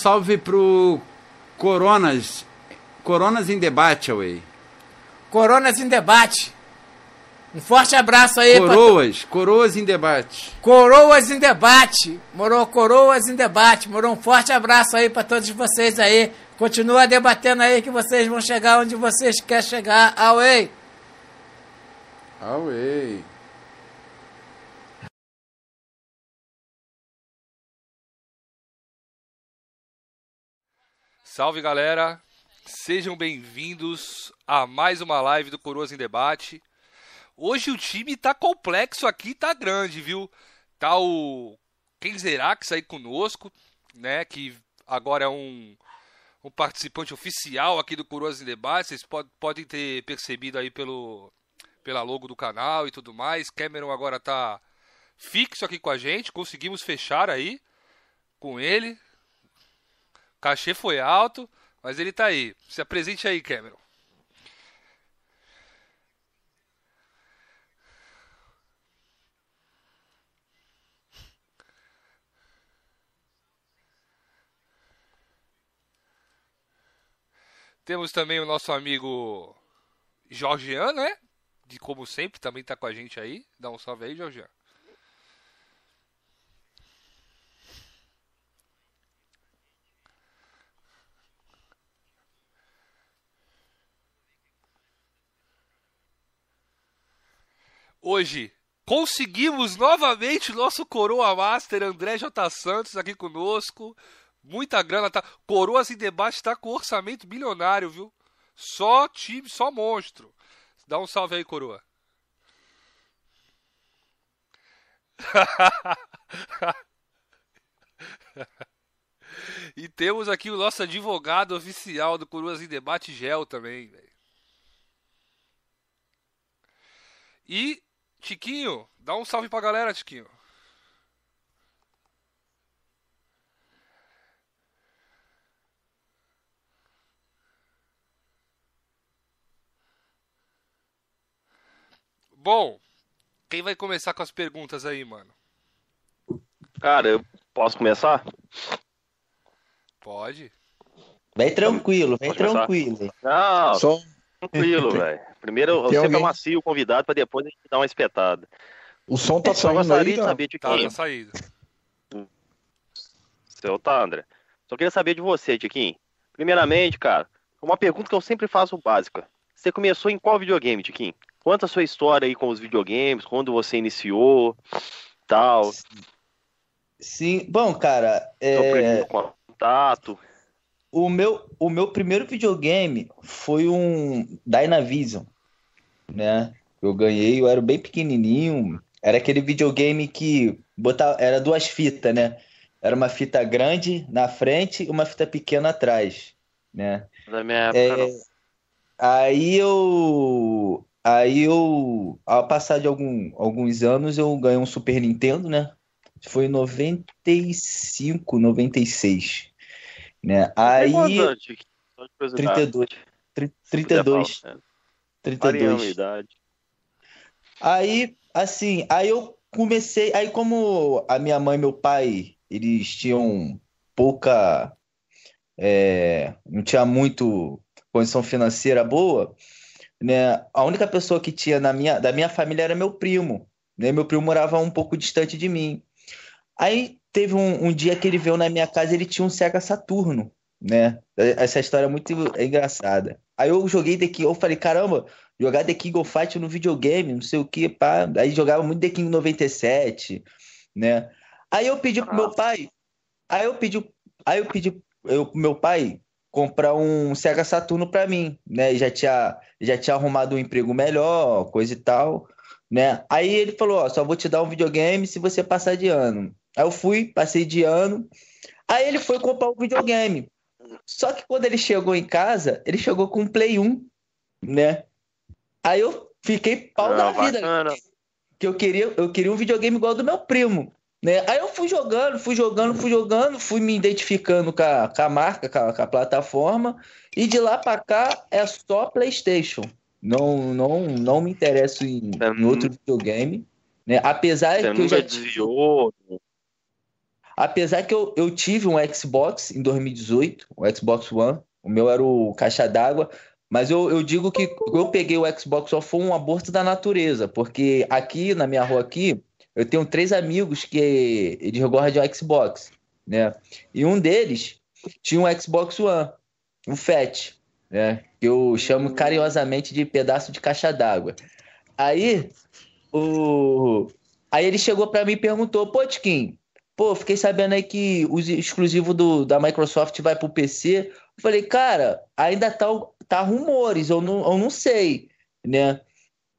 Salve pro Coronas. Coronas em debate, Away. Coronas em debate. Um forte abraço aí. Coroas, pra... coroas em debate. Coroas em debate. Morou coroas em debate. Morou um forte abraço aí para todos vocês aí. Continua debatendo aí que vocês vão chegar onde vocês querem chegar. Away. Away. Salve galera, sejam bem-vindos a mais uma live do Coroas em Debate. Hoje o time tá complexo aqui, tá grande, viu? Tá o Kenzerax aí conosco, né? Que agora é um, um participante oficial aqui do Coroas em Debate. Vocês pod podem ter percebido aí pelo, pela logo do canal e tudo mais. Cameron agora tá fixo aqui com a gente, conseguimos fechar aí com ele, cachê foi alto, mas ele tá aí. Se apresente aí, Cameron. Temos também o nosso amigo Jorgian, né? De como sempre, também tá com a gente aí. Dá um salve aí, Jorgian. Hoje conseguimos novamente nosso Coroa Master André J. Santos aqui conosco. Muita grana, tá? Coroas em debate tá com orçamento bilionário, viu? Só time, só monstro. Dá um salve aí, Coroa. e temos aqui o nosso advogado oficial do Coroas em Debate, Gel, também, velho. E Tiquinho, dá um salve pra galera, Tiquinho. Bom, quem vai começar com as perguntas aí, mano? Cara, eu posso começar? Pode. Vem tranquilo, vem tranquilo. Não, Só... tranquilo, velho. Primeiro, você alguém... macio o convidado para depois a gente dar uma espetada. O som tá saindo gostaria aí, de saber de quem. Tá, tá saído. Seu tá, André. Só queria saber de você, Tiquinho. Primeiramente, cara, uma pergunta que eu sempre faço básica. Você começou em qual videogame, Tiquinho? Conta a sua história aí com os videogames, quando você iniciou, tal. Sim, bom, cara. Seu é... primeiro contato. O meu, o meu primeiro videogame foi um Dynavision, né? Eu ganhei, eu era bem pequenininho. Era aquele videogame que botava, era duas fitas, né? Era uma fita grande na frente e uma fita pequena atrás, né? Na minha época, é. Aí eu, aí eu, ao passar de algum, alguns anos, eu ganhei um Super Nintendo, né? Foi em 95, 96. Né? Aí. 32. 32. 32. Aí, assim, aí eu comecei. Aí, como a minha mãe e meu pai, eles tinham pouca. É, não tinha muito condição financeira boa, né? A única pessoa que tinha na minha, da minha família era meu primo. Né? Meu primo morava um pouco distante de mim. Aí teve um, um, dia que ele veio na minha casa ele tinha um Sega Saturno, né? Essa história é muito engraçada. Aí eu joguei The King, eu falei, caramba, jogar The King of Fight no videogame, não sei o que, pá. Aí jogava muito The King 97, né? Aí eu pedi pro meu pai, aí eu pedi, aí eu pedi eu, pro meu pai comprar um Sega Saturno para mim, né? Já tinha, já tinha arrumado um emprego melhor, coisa e tal, né? Aí ele falou, ó, só vou te dar um videogame se você passar de ano. Aí eu fui, passei de ano. Aí ele foi comprar o um videogame. Só que quando ele chegou em casa, ele chegou com um Play 1, né? Aí eu fiquei pau da vida. Que eu queria, eu queria um videogame igual do meu primo. Né? Aí eu fui jogando, fui jogando, fui jogando, fui me identificando com a, com a marca, com a, com a, plataforma, e de lá para cá é só PlayStation. Não, não, não me interesso em, em outro videogame. Né? Apesar Você que eu já. Desviou. Apesar que eu, eu tive um Xbox em 2018, o Xbox One, o meu era o caixa d'água, mas eu, eu digo que eu peguei o Xbox só foi um aborto da natureza, porque aqui na minha rua aqui, eu tenho três amigos que eles gostam de Xbox, né? E um deles tinha um Xbox One, um Fat, né? Que eu chamo carinhosamente de pedaço de caixa d'água. Aí, o... Aí ele chegou para mim e perguntou, pô, Tiquinho, pô, fiquei sabendo aí que o exclusivo do, da Microsoft vai pro PC. Eu falei, cara, ainda tá, tá rumores, eu não, eu não sei, né?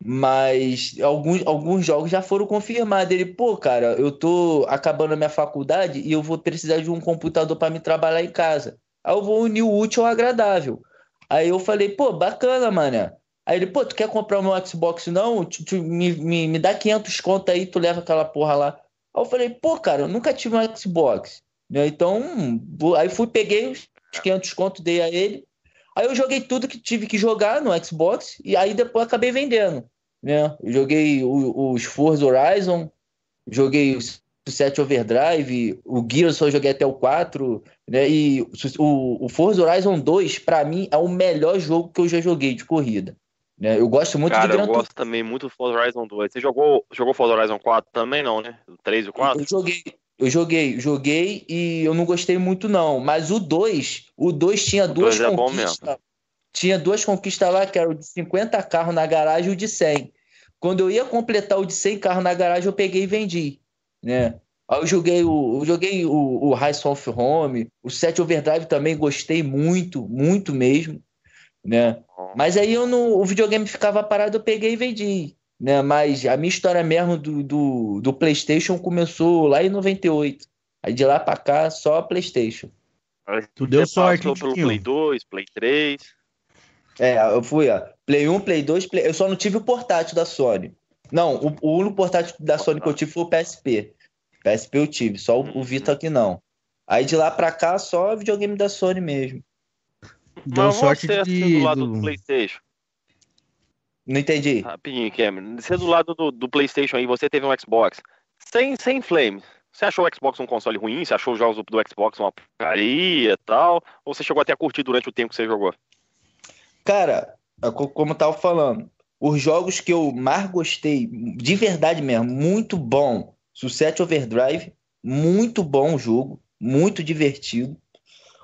Mas alguns, alguns jogos já foram confirmados. Ele, pô, cara, eu tô acabando a minha faculdade e eu vou precisar de um computador para me trabalhar em casa. Aí eu vou unir o útil ao agradável. Aí eu falei, pô, bacana, mano. Aí ele, pô, tu quer comprar o meu Xbox não? Tu, tu, me, me, me dá 500 conto aí, tu leva aquela porra lá. Aí eu falei, pô, cara, eu nunca tive um Xbox. Né? Então, aí fui, peguei os 500 conto, dei a ele. Aí eu joguei tudo que tive que jogar no Xbox e aí depois acabei vendendo. Né? Joguei os Forza Horizon, joguei o 7 Overdrive, o Gears só joguei até o 4, né? E o, o Forza Horizon 2, para mim, é o melhor jogo que eu já joguei de corrida. Né? Eu gosto muito Cara, de Gran eu gosto também muito do Forza Horizon 2. Você jogou, jogou Forza Horizon 4 também, não, né? O 3 e o 4? Eu joguei, eu joguei, joguei e eu não gostei muito, não. Mas o 2, o 2 tinha O duas 2 é bom conquistas. Tinha duas conquistas lá, que era o de 50 carros na garagem e o de 100. Quando eu ia completar o de 100 carros na garagem, eu peguei e vendi. Né? Aí eu joguei o, eu joguei o, o Rise of Home, o 7 Overdrive também gostei muito, muito mesmo. Né? Mas aí eu não, o videogame ficava parado, eu peguei e vendi. Né? Mas a minha história mesmo do, do, do PlayStation começou lá em 98. Aí de lá pra cá, só PlayStation. Aí Tu deu você sorte, passou pelo. Play 2, Play 3. É, eu fui, ó. Play 1, Play 2, Play... eu só não tive o portátil da Sony. Não, o, o único portátil da Sony que eu tive foi o PSP. PSP eu tive, só o, o Vita aqui não. Aí de lá pra cá, só videogame da Sony mesmo. Deu Mas sorte você, assim, de. do lado do- do PlayStation. Não entendi. Rapidinho, Cameron. Você do lado do, do PlayStation aí, você teve um Xbox. Sem, sem flame. Você achou o Xbox um console ruim? Você achou os jogos do, Xbox uma porcaria e tal? Ou você chegou até a curtir durante o tempo que você jogou? Cara, é co- como eu tava falando, os jogos que eu mais gostei, de verdade mesmo, muito bom. Success Overdrive, muito bom o jogo, muito divertido.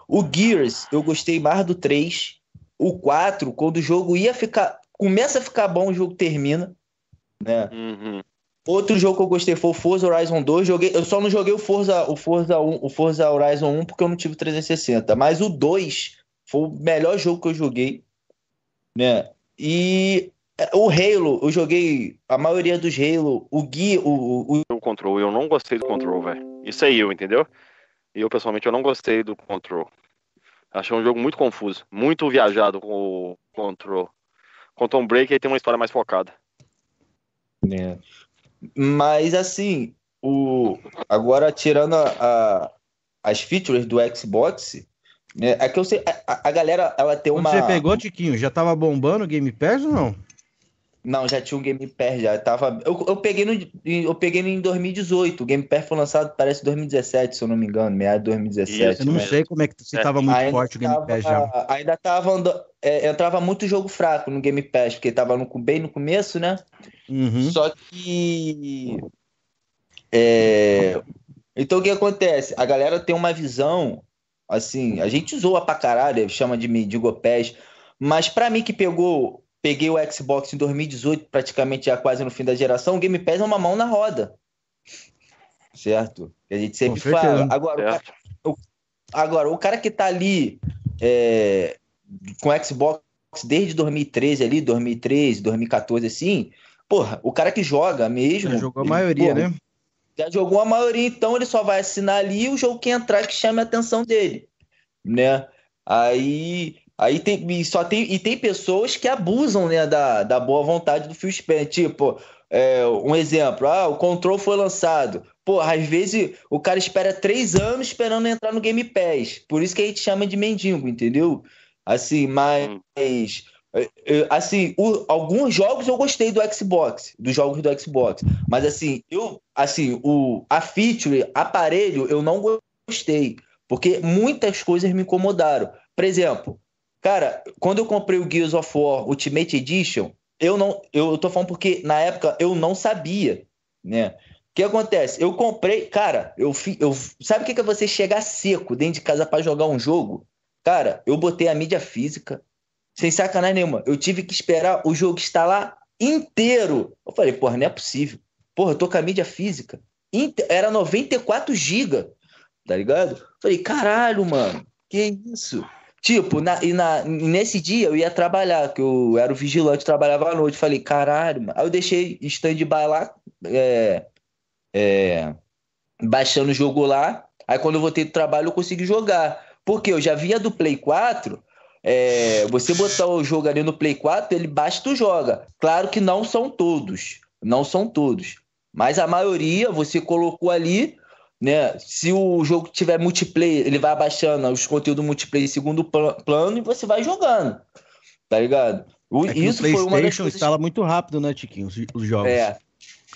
O Gears, eu gostei mais do 3. O 4, quando o jogo ia ficar. Começa a ficar bom, o jogo termina. Né? Uhum. Outro jogo que eu gostei foi o Forza Horizon 2. Joguei, eu só não joguei o Forza, o Forza, 1, o Forza Horizon 1 porque eu não tive 360. Mas o 2 foi o melhor jogo que eu joguei. Né? E é, o Halo, eu joguei a maioria dos Halo. O Gui, o, o, O Control, eu não gostei do Control, velho. Isso aí eu, entendeu? E eu, pessoalmente, eu não gostei do Control. Achei um jogo muito confuso. Muito viajado com o Control. Quantum Break aí tem uma história mais focada. né? Mas assim, o agora tirando a, a- as features do Xbox, né? É que eu sei, a, a galera ela tem Quando uma você pegou, Tiquinho, já tava bombando o Game Pass ou não? Não, já tinha um Game Pass já. Tava... Eu, eu peguei no, eu peguei em 2018. O Game Pass foi lançado, parece 2017, se eu não me engano, meado de 2017. Eu não né? sei como é que se É, tava muito Ainda forte o Game tava- Pass já. Ainda tava andando, é, entrava muito jogo fraco no Game Pass, porque tava no, bem no começo, né? Uhum. Só que. é, Então o que acontece? A galera tem uma visão, assim, a gente zoa pra caralho, chama de mendigo pés, mas pra mim que pegou, peguei o Xbox em 2018, praticamente já quase no fim da geração, o Game Pass é uma mão na roda. Certo? Que a gente sempre fala. Agora, o cara- Certo? Agora, o cara que tá ali é, com Xbox desde 2013 ali, 2013, 2014 assim, porra, o cara que joga mesmo, Já jogou a maioria, porra, né? já jogou a maioria, então ele só vai assinar ali o jogo que entrar que chame a atenção dele, né? Aí, aí tem, e só tem, e tem pessoas que abusam, né, da, da boa vontade do Phil Spencer, tipo, é, um exemplo, ah, o Control foi lançado, pô, às vezes o cara espera três anos esperando entrar no Game Pass, por isso que a gente chama de mendigo, entendeu? Assim, mas Hum. É, é, Assim, o- alguns jogos eu gostei do Xbox, dos jogos do Xbox. Mas assim, eu, assim, o, a feature, aparelho, eu não gostei. Porque muitas coisas me incomodaram. Por exemplo, cara, quando eu comprei o Gears of War Ultimate Edition, eu não. Eu, tô falando porque na época eu não sabia, né? O que acontece? Eu comprei, cara, eu, eu sabe o que é você chegar seco dentro de casa pra jogar um jogo? Cara, eu botei a mídia física, sem sacanagem nenhuma. Eu tive que esperar o jogo instalar inteiro. Eu falei, porra, não é possível. Porra, eu tô com a mídia física. Era 94 GB, tá ligado? Falei, caralho, mano, que isso? Tipo, na, e na, nesse dia eu ia trabalhar, que eu era o vigilante, trabalhava à noite. Falei, caralho, mano. Aí eu deixei stand-by lá, é, é, baixando o jogo lá. Aí quando eu voltei do trabalho eu consegui jogar. Porque eu já via do Play 4, é, você botar o jogo ali no Play 4, ele baixa e tu joga. Claro que não são todos, não são todos. Mas a maioria você colocou ali, né? Se o jogo tiver multiplayer, ele vai abaixando os conteúdos multiplayer em segundo pla- plano e você vai jogando. Tá ligado? O- É isso foi uma das PlayStation coisas. instala muito rápido, né, Tiquinho? Os, os jogos. É,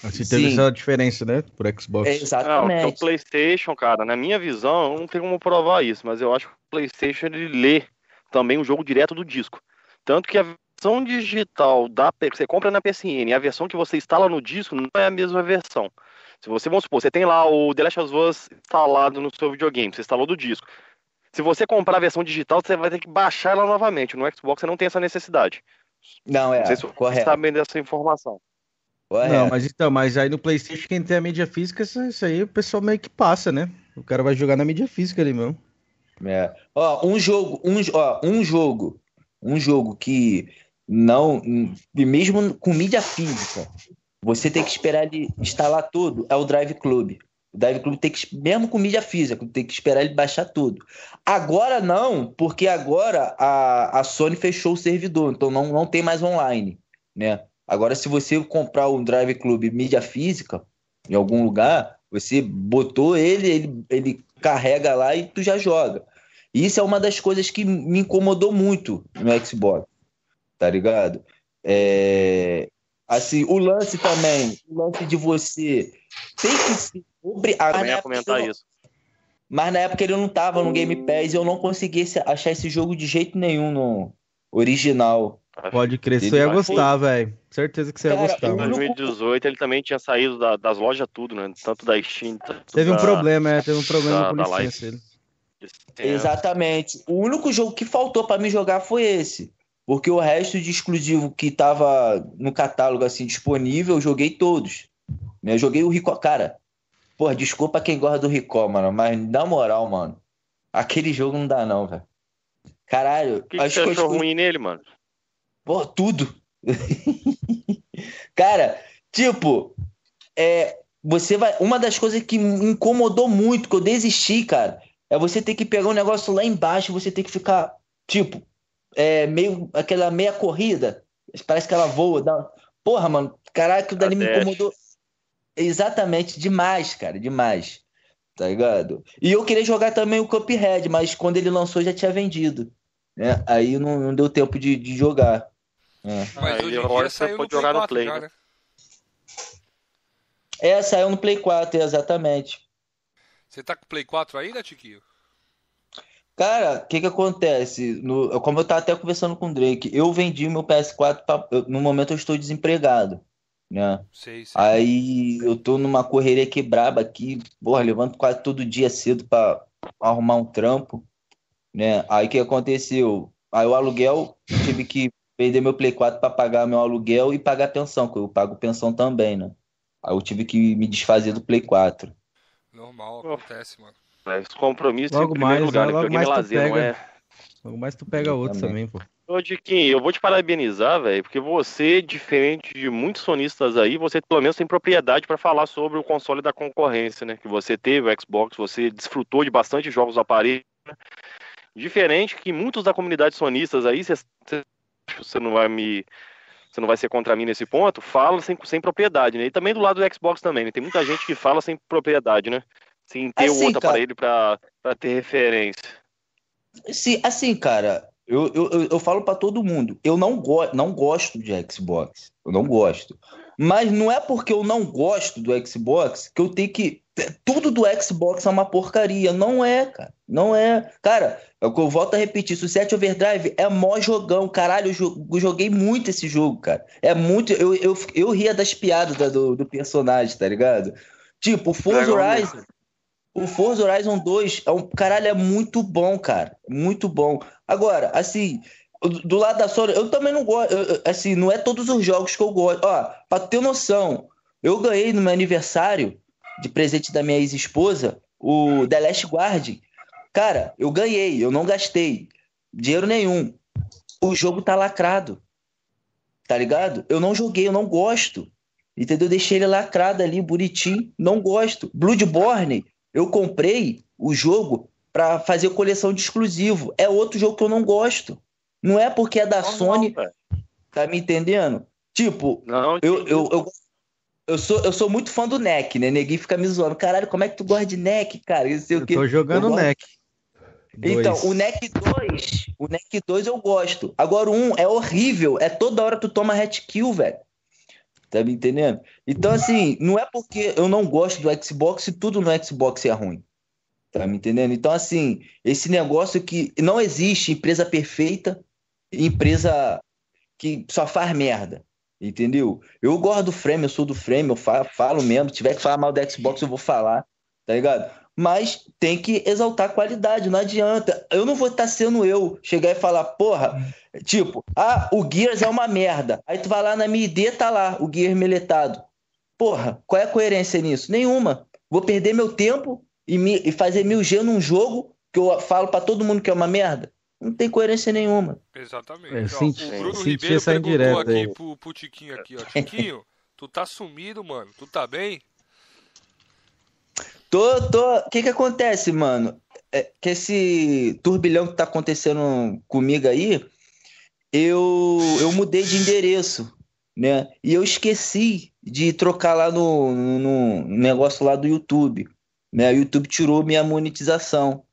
Assim, teve sim. essa diferença, né? Por Xbox. é Não, porque o exatamente. PlayStation, cara, na minha visão, eu não tenho como provar isso, mas eu acho que o PlayStation ele lê também o jogo direto do disco. Tanto que a versão digital da P- que você compra na PSN e a versão que você instala no disco não é a mesma versão. Se você, vamos supor, você tem lá o The Last of Us instalado no seu videogame, você instalou do disco. Se você comprar a versão digital, você vai ter que baixar ela novamente. No Xbox você não tem essa necessidade. Não, é, não sei se você correto. sabe dessa informação. correto. Não, mas então, mas aí no PlayStation, quem tem a mídia física, isso, isso aí o pessoal meio que passa, né? O cara vai jogar na mídia física ali mesmo. É. Ó, um jogo, um, ó, um jogo, um jogo que não, e mesmo com mídia física, você tem que esperar ele instalar tudo, é o Drive Club. O Drive Club tem que, mesmo com mídia física, tem que esperar ele baixar tudo. Agora não, porque agora a, a Sony fechou o servidor, então não, não tem mais online, né? Agora, se você comprar um Drive Club mídia física em algum lugar, você botou ele, ele, ele carrega lá e tu já joga. Isso é uma das coisas que me incomodou muito no Xbox, tá ligado? É, Assim, o lance também, o lance de você tem que se obri- ah, Também na ia comentar eu não- isso. Mas na época ele não tava no Game Pass e eu não conseguia esse- achar esse jogo de jeito nenhum no original. Pode crer, você ia gostar, velho. Certeza que você ia Cara, gostar. eu Em mano. não- 2018 ele também tinha saído da- das lojas tudo, né? Tanto da Steam, tanto Teve um da- problema, é, teve um problema da- com licença. Live. Ele. É, Exatamente. O único jogo que faltou pra mim jogar foi esse. Porque o resto de exclusivo que tava no catálogo assim disponível, eu joguei todos. Eu joguei o Rico, cara. Pô, desculpa quem gosta do Rico, mano, mas na moral, mano, aquele jogo não dá não, velho. Caralho, O que, que você achou coisas- ruim nele, mano? Pô, tudo. Cara, tipo, é, você vai. Uma das coisas que me incomodou muito, que eu desisti, cara, é você ter que pegar um negócio lá embaixo, você ter que ficar, tipo, é, meio aquela meia corrida. Parece que ela voa. Dá... Porra, mano, caraca, aquilo dali me incomodou. Exatamente, demais, cara, demais. Tá ligado? E eu queria jogar também o Cuphead, mas quando ele lançou já tinha vendido. Né? Aí não, não deu tempo de, de jogar. É. Mas hoje em agora dia você saiu no pode Play jogar no 4 Play, já, né? né? É, saiu no Play 4, exatamente. Você tá com o Play 4 aí, né, Tiquinho? Cara, o que que acontece? No, como eu tava até conversando com o Drake, eu vendi meu PS4, pra, eu- no momento eu estou desempregado, né? Sei, sei. Aí eu tô numa correria aqui braba aqui, porra, levanto quase todo dia cedo pra arrumar um trampo, né? Aí o que aconteceu? Aí o aluguel, eu tive que vender meu Play 4 pra pagar meu aluguel e pagar pensão, que eu pago pensão também, né? Aí eu tive que me desfazer do Play 4. Normal, acontece, mano. Mas compromisso Logo em primeiro mais, lugar, né? logo Videogame é mais tu lazer, não pega. é? Logo mais tu pega outro também, pô. Ô, Diquinho, eu vou te parabenizar, velho, porque você, diferente de muitos sonistas aí, você pelo menos tem propriedade para falar sobre o console da concorrência, né? Que você teve o Xbox, você desfrutou de bastante jogos do aparelho. né? Diferente que muitos da comunidade sonistas aí, você não vai me. Você não vai ser contra mim nesse ponto, fala sem, sem propriedade, né? E também do lado do Xbox também, né? Tem muita gente que fala sem propriedade, né? Sem ter o Assim, outro cara. aparelho para ter referência. Sim, assim, cara, Eu, eu, eu, falo pra todo mundo, eu não, go não gosto de Xbox. Eu não gosto. Mas não é porque eu não gosto do Xbox que eu tenho que. Tudo do Xbox é uma porcaria. Não é, cara. Não é. Cara, é eu volto a repetir. Suicide Overdrive é mó jogão. Caralho, eu jo- eu joguei muito esse jogo, cara. É muito. Eu, eu, eu ria das piadas da- do, do personagem, tá ligado? Tipo, o Forza Horizon. O Forza Horizon 2 é um. Caralho, é muito bom, cara. Muito bom. Agora, assim. Do do lado da Sony, eu também não gosto. Assim, não é todos os jogos que eu gosto. Ó, pra ter noção, eu ganhei no meu aniversário, de presente da minha ex-esposa, o The Last Guardian. Cara, eu ganhei, eu não gastei dinheiro nenhum. O jogo tá lacrado. Tá ligado? Eu não joguei, eu não gosto. Entendeu? Eu deixei ele lacrado ali, bonitinho. Não gosto. Bloodborne, eu comprei o jogo pra fazer coleção de exclusivo. É outro jogo que eu não gosto. Não é porque é da Normal, Sony, velho. tá me entendendo? Tipo, Não, eu, eu, eu, eu, sou, eu sou muito fã do NEC, né? Neguinho fica me zoando. Caralho, como é que tu gosta de NEC, cara? Isso sei o Eu quê. tô jogando Eu NEC. Então, Dois. o NEC 2, o NEC 2 eu gosto. Agora o 1 é horrível, é toda hora tu toma hat kill, velho. Tá me entendendo? Então, assim, não é porque eu não gosto do Xbox e tudo no Xbox é ruim. Tá me entendendo? Então, assim, esse negócio que não existe empresa perfeita, empresa que só faz merda. Entendeu? Eu gosto do frame, eu sou do frame, eu fa- falo mesmo. Se tiver que falar mal do Xbox, eu vou falar, tá ligado? Mas tem que exaltar a qualidade, não adianta. Eu não vou estar sendo eu chegar e falar, porra, tipo, ah, o Gears é uma merda. Aí tu vai lá na minha ID, tá lá, o Gears meletado. Porra, qual é a coerência nisso? Nenhuma. Vou perder meu tempo e, me- e fazer mil G num jogo que eu falo pra todo mundo que é uma merda? Não tem coerência nenhuma. Exatamente. É, Ó, senti- o Bruno senti Ribeiro perguntou indireta aqui aí. pro, pro Tiquinho aqui, ó. Tiquinho, tu tá sumido, mano. Tu tá bem? Tô, tô. O que que acontece, mano? É que esse turbilhão que tá acontecendo comigo aí, eu, eu mudei de endereço, né? E eu esqueci de trocar lá no, no, no negócio lá do YouTube, né? O YouTube tirou minha monetização.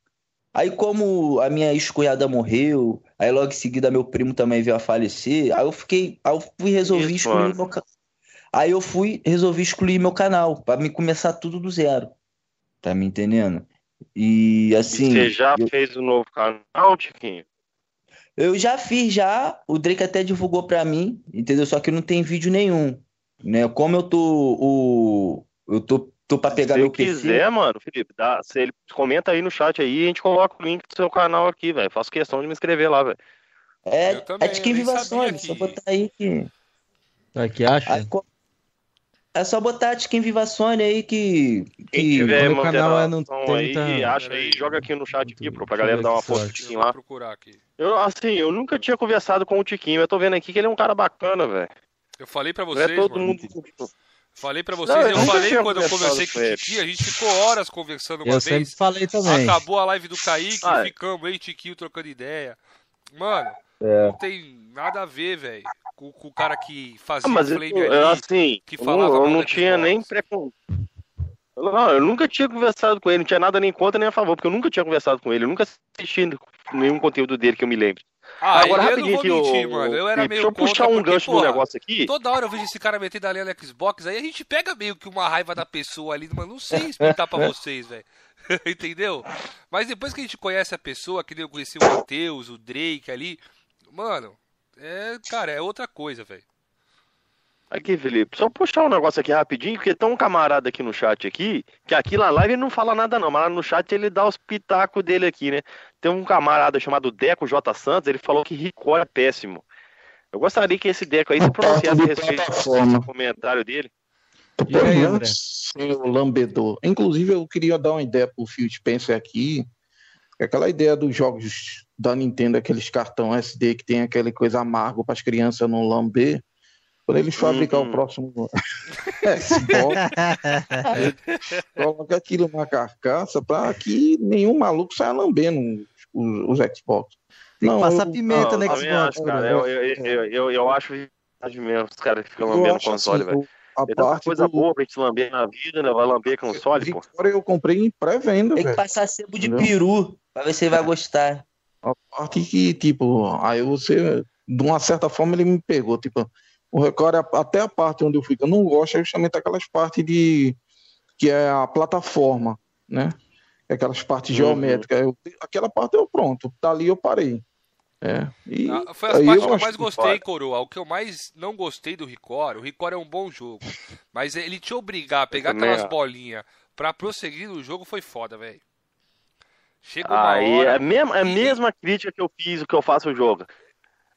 Aí, como a minha ex-cunhada morreu, aí logo em seguida meu primo também veio a falecer, aí eu fiquei, aí eu fui resolvi Isso, excluir mano. meu ca- Aí eu fui resolvi excluir meu canal para me começar tudo do zero. Tá me entendendo? E assim, você já eu, fez o novo canal, Tiquinho? eu já fiz já, o Drake até divulgou pra mim, entendeu? Só que não tem vídeo nenhum, né? Como eu tô o eu tô tô para pegar Se meu eu PC. quiser, mano, Felipe, dá, se ele comenta aí no chat aí e a gente coloca o link do seu canal aqui, velho. Faço questão de me inscrever lá, velho. É, também, é de quem eu nem viva sabia Sony, só que- botar aí que Tá que acha? aí é só botar quem viva Sony aí que Quem que tiver meu canal é no moderação aí, 30 acha aí, joga aqui no chat aqui, pro, pra eu galera dar uma força Eu Tiquinho lá. procurar aqui. Eu, assim, eu nunca tinha conversado com o Tiquinho, eu tô vendo aqui que ele é um cara bacana, velho. Eu falei pra Não vocês, é todo mano. mundo. Falei pra Não, vocês, eu eu nunca falei quando eu conversei com o. Tiquinho, a gente ficou horas conversando uma Eu vez. sempre falei também. Acabou a live do Kaique, Ah, é. ficamos aí, Tiquinho trocando ideia. Mano, É. não tem nada a ver, velho, com, com o cara que fazia Ah, o eu, eu, ali. assim, que eu falava não, eu não tinha nem precon... Não, eu nunca tinha conversado com ele, não tinha nada nem contra nem a favor, porque eu nunca tinha conversado com ele, eu nunca assisti nenhum conteúdo dele que eu me lembre. Ah, Agora, eu rapidinho aqui, mentir, ô, mano. Eu era meio deixa eu puxar um porque, gancho porra, negócio aqui. Toda hora eu vejo esse cara metendo a linha no Xbox, aí a gente pega meio que uma raiva da pessoa ali, mas não sei explicar pra vocês, velho. Entendeu? Mas depois que a gente conhece a pessoa, que nem eu conheci o Matheus, o Drake ali, mano, é, cara, é outra coisa, velho. Aqui, Felipe, só puxar um negócio aqui rapidinho, porque tem um camarada aqui no chat aqui, que aqui na live ele não fala nada não, mas lá no chat ele dá os pitacos dele aqui, né? Tem um camarada chamado Deco J. Santos, ele falou que Ricó é péssimo. Eu gostaria que esse Deco aí se pronunciasse a respeito desse comentário dele. Diga aí, André. Seu lambedor. Inclusive, eu queria dar uma ideia pro Phil Spencer aqui. Que Aquela ideia dos jogos da Nintendo, aqueles cartão SD que tem aquela coisa amargo para as crianças não lamber. Quando eles fabricar Uhum. o próximo Xbox, coloca aquilo na carcaça para que nenhum maluco saia lambendo os, os Xbox. Tem que passar eu- pimenta Não, no eu também Xbox, acho, cara. né? Eu, eu, eu, eu, eu acho verdade mesmo, os caras que ficam eu lambendo console, assim, velho. a tanta parte coisa do boa pra gente lamber na vida, né? Vai lamber console, pô. Victoria eu comprei em pré-venda, Tem que velho. passar sebo de Entendeu? peru pra ver se ele vai gostar. A parte que, tipo, aí você, de uma certa forma, ele me pegou. Tipo, o Record, até a parte onde eu fico, eu não gosto é justamente aquelas partes de. que é a plataforma, né? Aquelas partes Uhum. geométricas. Eu- aquela parte eu pronto, dali eu parei. É, e Ah, Foi as partes que eu mais que gostei, para. Coroa. O que eu mais não gostei do Record, o Record é um bom jogo. Mas ele te obrigar a pegar aquelas bolinhas pra prosseguir no jogo foi foda, velho. Chega uma Aí é hora. a mesma, é a mesma crítica que eu fiz, o que eu faço o jogo.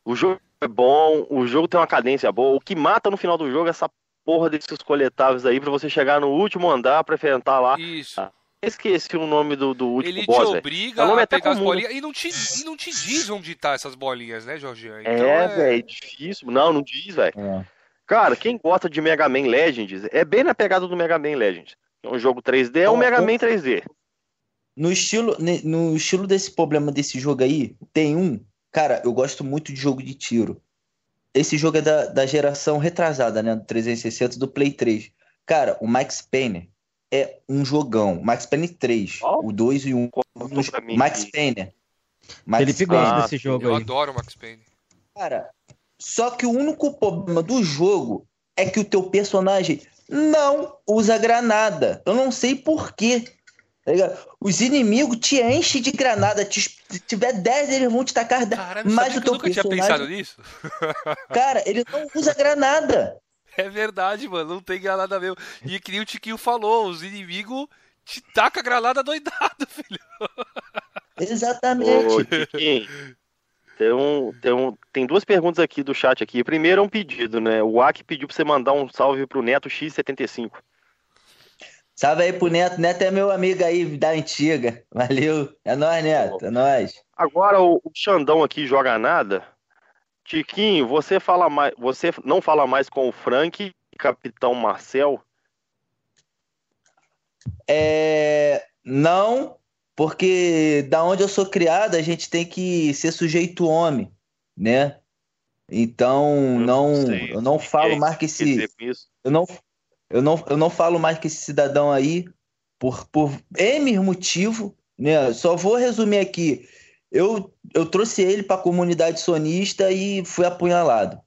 O jogo é bom, o jogo tem uma cadência boa. O que mata no final do jogo é essa porra desses coletáveis aí pra você chegar no último andar pra enfrentar lá. Isso. Esqueci o nome do, do último Ele te boss, velho. obriga É um a até pegar as comum, né? bolinhas e não, te, e não te diz onde tá essas bolinhas, né, Jorgian? Então É, velho, é difícil. Não, não diz, velho. É. Cara, quem gosta de Mega Man Legends, é bem na pegada do Mega Man Legends. É um jogo 3D, é um Mega. Man 3D. No estilo, no estilo desse problema desse jogo aí, tem um. Cara, eu gosto muito de jogo de tiro. Esse jogo é da, da geração retrasada, né? Do 360 do Play 3. Cara, o Max Payne é um jogão. Max Payne 3. Qual? O 2 e o 1. Conta pra mim Max Payne. Max Felipe Payne. gosta Ah, desse jogo Eu aí. adoro o Max Payne. Cara, só que o único problema do jogo é que o teu personagem não usa granada. Eu não sei por quê. Tá? Os inimigos te enchem de granada. te- se tiver 10, eles vão te tacar 10. Caralho, Mas o que eu teu nunca tinha personagem, pensado nisso? cara, ele não usa granada. É verdade, mano, não tem granada mesmo. E que nem o Tiquinho falou, os inimigos te tacam granada doidado, filho. Exatamente. Ô, Tiquinho, tem, um, tem, um, tem duas perguntas aqui do chat aqui. Primeiro é um pedido, né? O Aki pediu pra você mandar um salve pro Neto X75. Salve aí pro Neto. Neto é meu amigo aí da antiga. Valeu. É nóis, Neto. É nóis. Agora o, Xandão aqui joga nada. Tiquinho, você fala mais, você não fala mais com o Frank, Capitão Marcel? É, não, porque da onde eu sou criado, a gente tem que ser sujeito homem, né? Então, não, sei. eu não falo mais que esse, eu não, eu não, eu não falo mais que esse cidadão aí por, por N motivo, né? Só vou resumir aqui. Eu, eu trouxe ele para a comunidade sonista e fui apunhalado.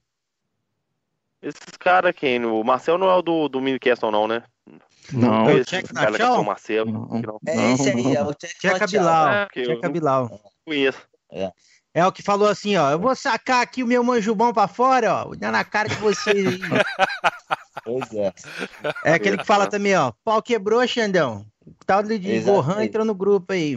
Esses caras quem? O Marcel não é o do, do Minicastle, não, né? Não, É o esse Check é Nachal? o Marcelo. Não, não É não, esse aí, é não. o Check. Bilal. É, não- Bilal. conheço. É o que falou assim, ó. Eu vou sacar aqui o meu manjubão pra fora, ó. Vou dar na cara de vocês aí. Pois é. É aquele que fala também, ó. Pau quebrou, Xandão. O tal de Exatamente. Gohan entrou no grupo aí.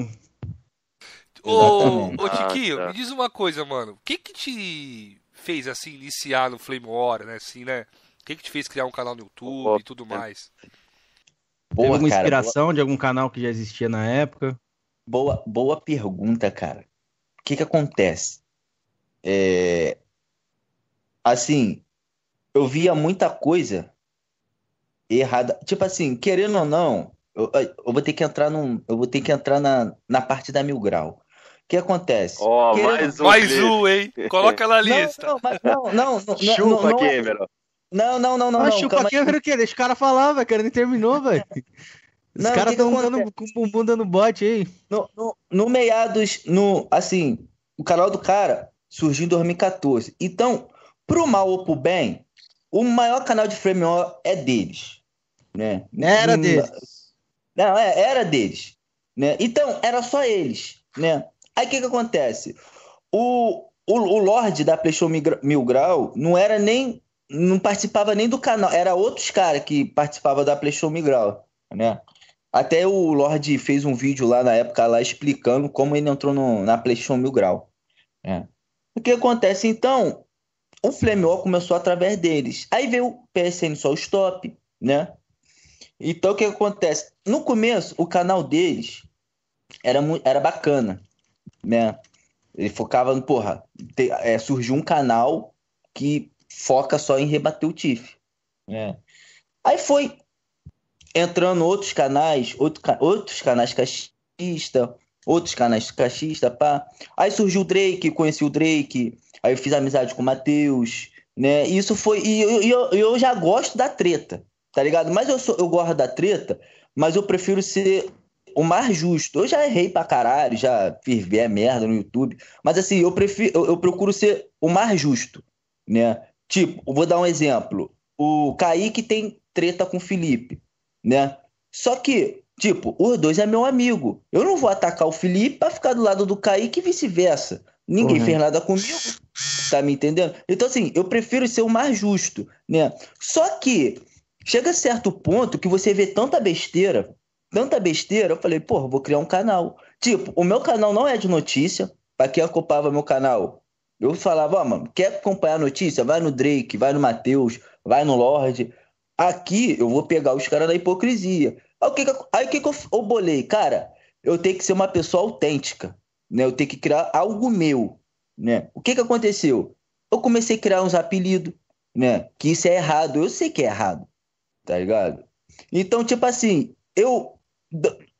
Ô, ô Tiquinho, Ah, tá. me diz uma coisa, mano. O que que te fez, assim, iniciar no Flame War, né, assim, né? O que que te fez criar um canal no YouTube e tudo mais? Teve Boa, alguma cara, inspiração de algum canal que já existia na época? Boa, boa pergunta, cara. O que que acontece? É, assim, eu via muita coisa errada. Tipo assim, querendo ou não, eu, eu vou ter que entrar num, eu vou ter que entrar na, na parte da Mil Grau. O que acontece? Ó, Querendo- mais um. Mais um, hein? Coloca na Não, lista. não, mas não, não, não, não, Chupa, não, Gamer. ó. não, não, não, não, ah, não, chupa aqui, aí. o quê? Deixa o cara falar, velho. O cara nem terminou, velho. Os caras estão dando com o bumbum dando bote aí. No, no, no meados, no, assim, o canal do cara surgiu em 2014. Então, pro mal ou pro bem, o maior canal de Frame é deles, né? Era Hum, deles. Não, é, era deles, né? Então, era só eles, né? Aí o que que acontece? O, o, o Lorde da PlayStation Mil Grau não era nem, não participava nem do canal, era outros caras que participavam da PlayStation Mil Grau, né? Até o Lorde fez um vídeo lá na época lá explicando como ele entrou no- na PlayStation Mil Grau. né? O que acontece então? O Flame War começou através deles. Aí veio o PSN Só Stop, né? Então o que acontece? No começo, o canal deles era, era bacana, né? Ele focava no, porra, te- é, surgiu um canal que foca só em rebater o TIF. né? Aí foi entrando outros canais, outro outros canais cachista, outros canais cachista, pá. Aí surgiu o Drake, conheci o Drake, aí eu fiz amizade com o Matheus, né? E isso foi. E eu, eu, eu já gosto da treta, tá ligado? Mas eu, sou, eu gosto da treta, mas eu prefiro ser o mais justo. Eu já errei pra caralho, já fiz ver merda no YouTube, mas assim, eu prefiro, eu, eu procuro ser o mais justo, né? Tipo, vou dar um exemplo. O Kaique tem treta com o Felipe, né? Só que, tipo, os dois é meu amigo. Eu não vou atacar o Felipe pra ficar do lado do Kaique e vice-versa. Ninguém Uhum. fez nada comigo, tá me entendendo? Então, assim, eu prefiro ser o mais justo, né? Só que chega a certo ponto que você vê tanta besteira, tanta besteira, eu falei, porra, vou criar um canal. Tipo, o meu canal não é de notícia, pra quem acompanhava meu canal. Eu falava, ó, mano, quer acompanhar a notícia? Vai no Drake, vai no Matheus, vai no Lorde. Aqui eu vou pegar os caras da hipocrisia. Aí o que, que, aí, que, que eu, eu bolei? Cara, eu tenho que ser uma pessoa autêntica, né? Eu tenho que criar algo meu, né? O que, que aconteceu? Eu comecei a criar uns apelidos, né? Que isso é errado. Eu sei que é errado, tá ligado? Então, tipo assim, eu.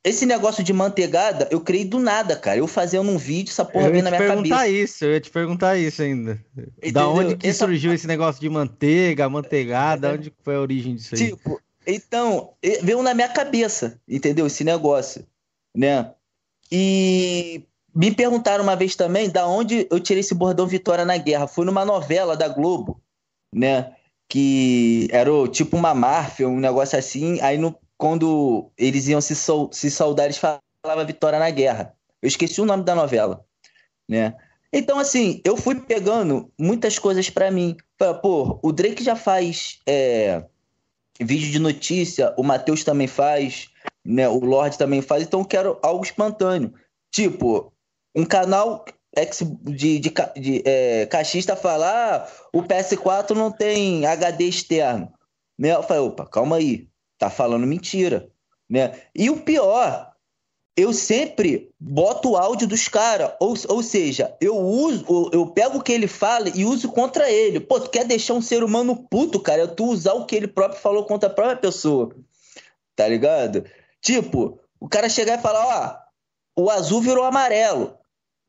Esse negócio de manteigada, eu criei do nada, cara. Eu fazendo um vídeo, essa porra eu veio ia na te minha perguntar cabeça. isso, eu ia te perguntar isso ainda. Da Entendeu? onde que Essa- surgiu esse negócio de manteiga, manteigada? Onde que foi a origem disso aí? Tipo, então, veio na minha cabeça, entendeu? Esse negócio, né? E me perguntaram uma vez também da onde eu tirei esse bordão Vitória na Guerra. Foi numa novela da Globo, né? Que era o- tipo uma máfia, um negócio assim. Aí no, quando eles iam se, sau- se saudar, eles falavam Vitória na Guerra. Eu esqueci o nome da novela, né? Então, assim, eu fui pegando muitas coisas pra mim. Pô, o Drake já faz é, vídeo de notícia, o Matheus também faz, né? O Lorde também faz, então eu quero algo espontâneo. Tipo, um canal ex- de, de, de é, cachista falar ah, o PS4 não tem HD externo. Né? Eu falei, opa, calma aí, tá falando mentira. Né? E o pior, eu sempre boto o áudio dos caras, ou, ou seja, eu uso, eu- eu pego o que ele fala e uso contra ele. Pô, tu quer deixar um ser humano puto, cara? É tu usar o que ele próprio falou contra a própria pessoa. Tá ligado? Tipo, o cara chegar e falar, ó, o azul virou amarelo.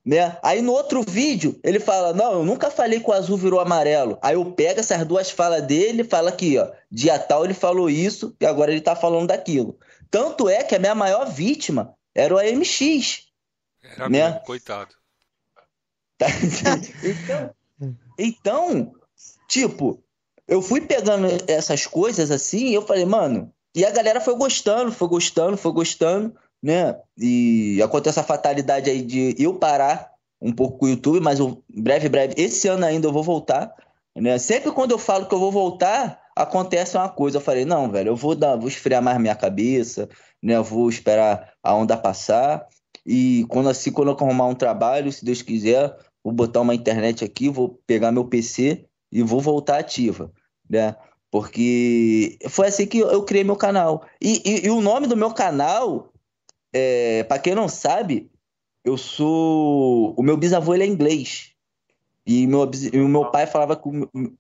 Né? Aí no outro vídeo ele fala: Não, eu nunca falei que o azul virou amarelo. Aí eu pego essas duas falas dele e falo aqui, ó, dia tal ele falou isso e agora ele tá falando daquilo. Tanto é que a minha maior vítima era o AMX. Era Né? mesmo, coitado. Então, então, tipo, eu fui pegando essas coisas assim, e eu falei, mano, e a galera foi gostando, foi gostando, foi gostando, né? E acontece a fatalidade aí de eu parar um pouco com o YouTube, mas eu, breve, breve, esse ano ainda eu vou voltar, né? Sempre quando eu falo que eu vou voltar, acontece uma coisa. Eu falei, não, velho, eu vou dar, vou esfriar mais minha cabeça, né? Eu vou esperar a onda passar. E quando assim, quando eu arrumar um trabalho, se Deus quiser, vou botar uma internet aqui, vou pegar meu PC e vou voltar ativa, né? Porque foi assim que eu criei meu canal. E, e- e o nome do meu canal, é, para quem não sabe, eu sou. O meu bisavô ele é inglês. E, meu, o meu pai falava que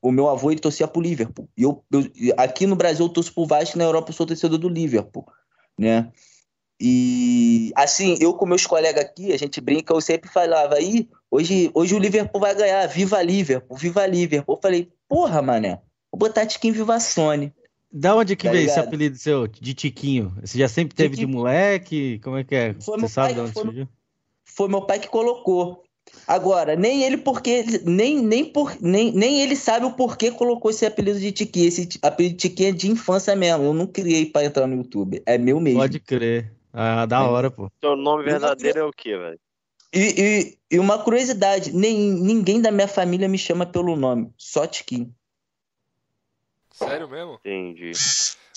o, meu- avô ele torcia pro Liverpool. E eu, eu- aqui no Brasil eu torço pro Vasco, na Europa eu sou torcedor do Liverpool, né? E assim, eu com meus colegas aqui, a gente brinca, eu sempre falava aí, hoje, hoje o Liverpool vai ganhar, viva Liverpool, viva Liverpool. Eu falei, porra, mané, vou botar Tiquinho Viva Sony. Da onde que Tá veio esse ligado? apelido seu de Tiquinho? Você já sempre teve de Tiquinho. moleque? Como é que é? Foi Você meu sabe pai de onde que foi- surgiu? Foi meu pai que colocou. Agora, nem ele porque nem, nem, por, nem, nem ele sabe o porquê colocou esse apelido de Tiquinho. Esse apelido de Tiquinho é de infância mesmo. Eu não criei pra entrar no YouTube. É meu mesmo. Pode crer. Ah, da É. hora, pô. Seu nome verdadeiro é o quê, velho? E, e, e uma curiosidade, nem, ninguém da minha família me chama pelo nome, só Tiquinho. Sério mesmo? Entendi.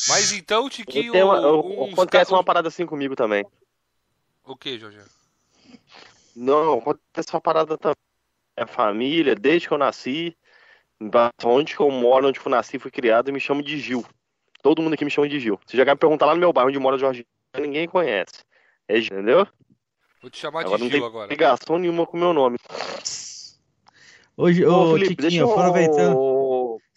Mas então, Tiquinho, uma- eu- uns acontece uma parada assim comigo também. O que, Jorge? Não, acontece uma parada também. Minha família, desde que eu nasci, onde que eu moro, onde que eu nasci, fui criado, me chamam de Gil. Todo mundo aqui me chama de Gil. Você já quer me perguntar lá no meu bairro onde mora Jorge, ninguém conhece. É Gil, entendeu? Vou te chamar Agora de não Gil tem agora. ligação nenhuma com o meu nome. Hoje, Ô, ô, Felipe, deixa Tiquinho, eu... aproveitando.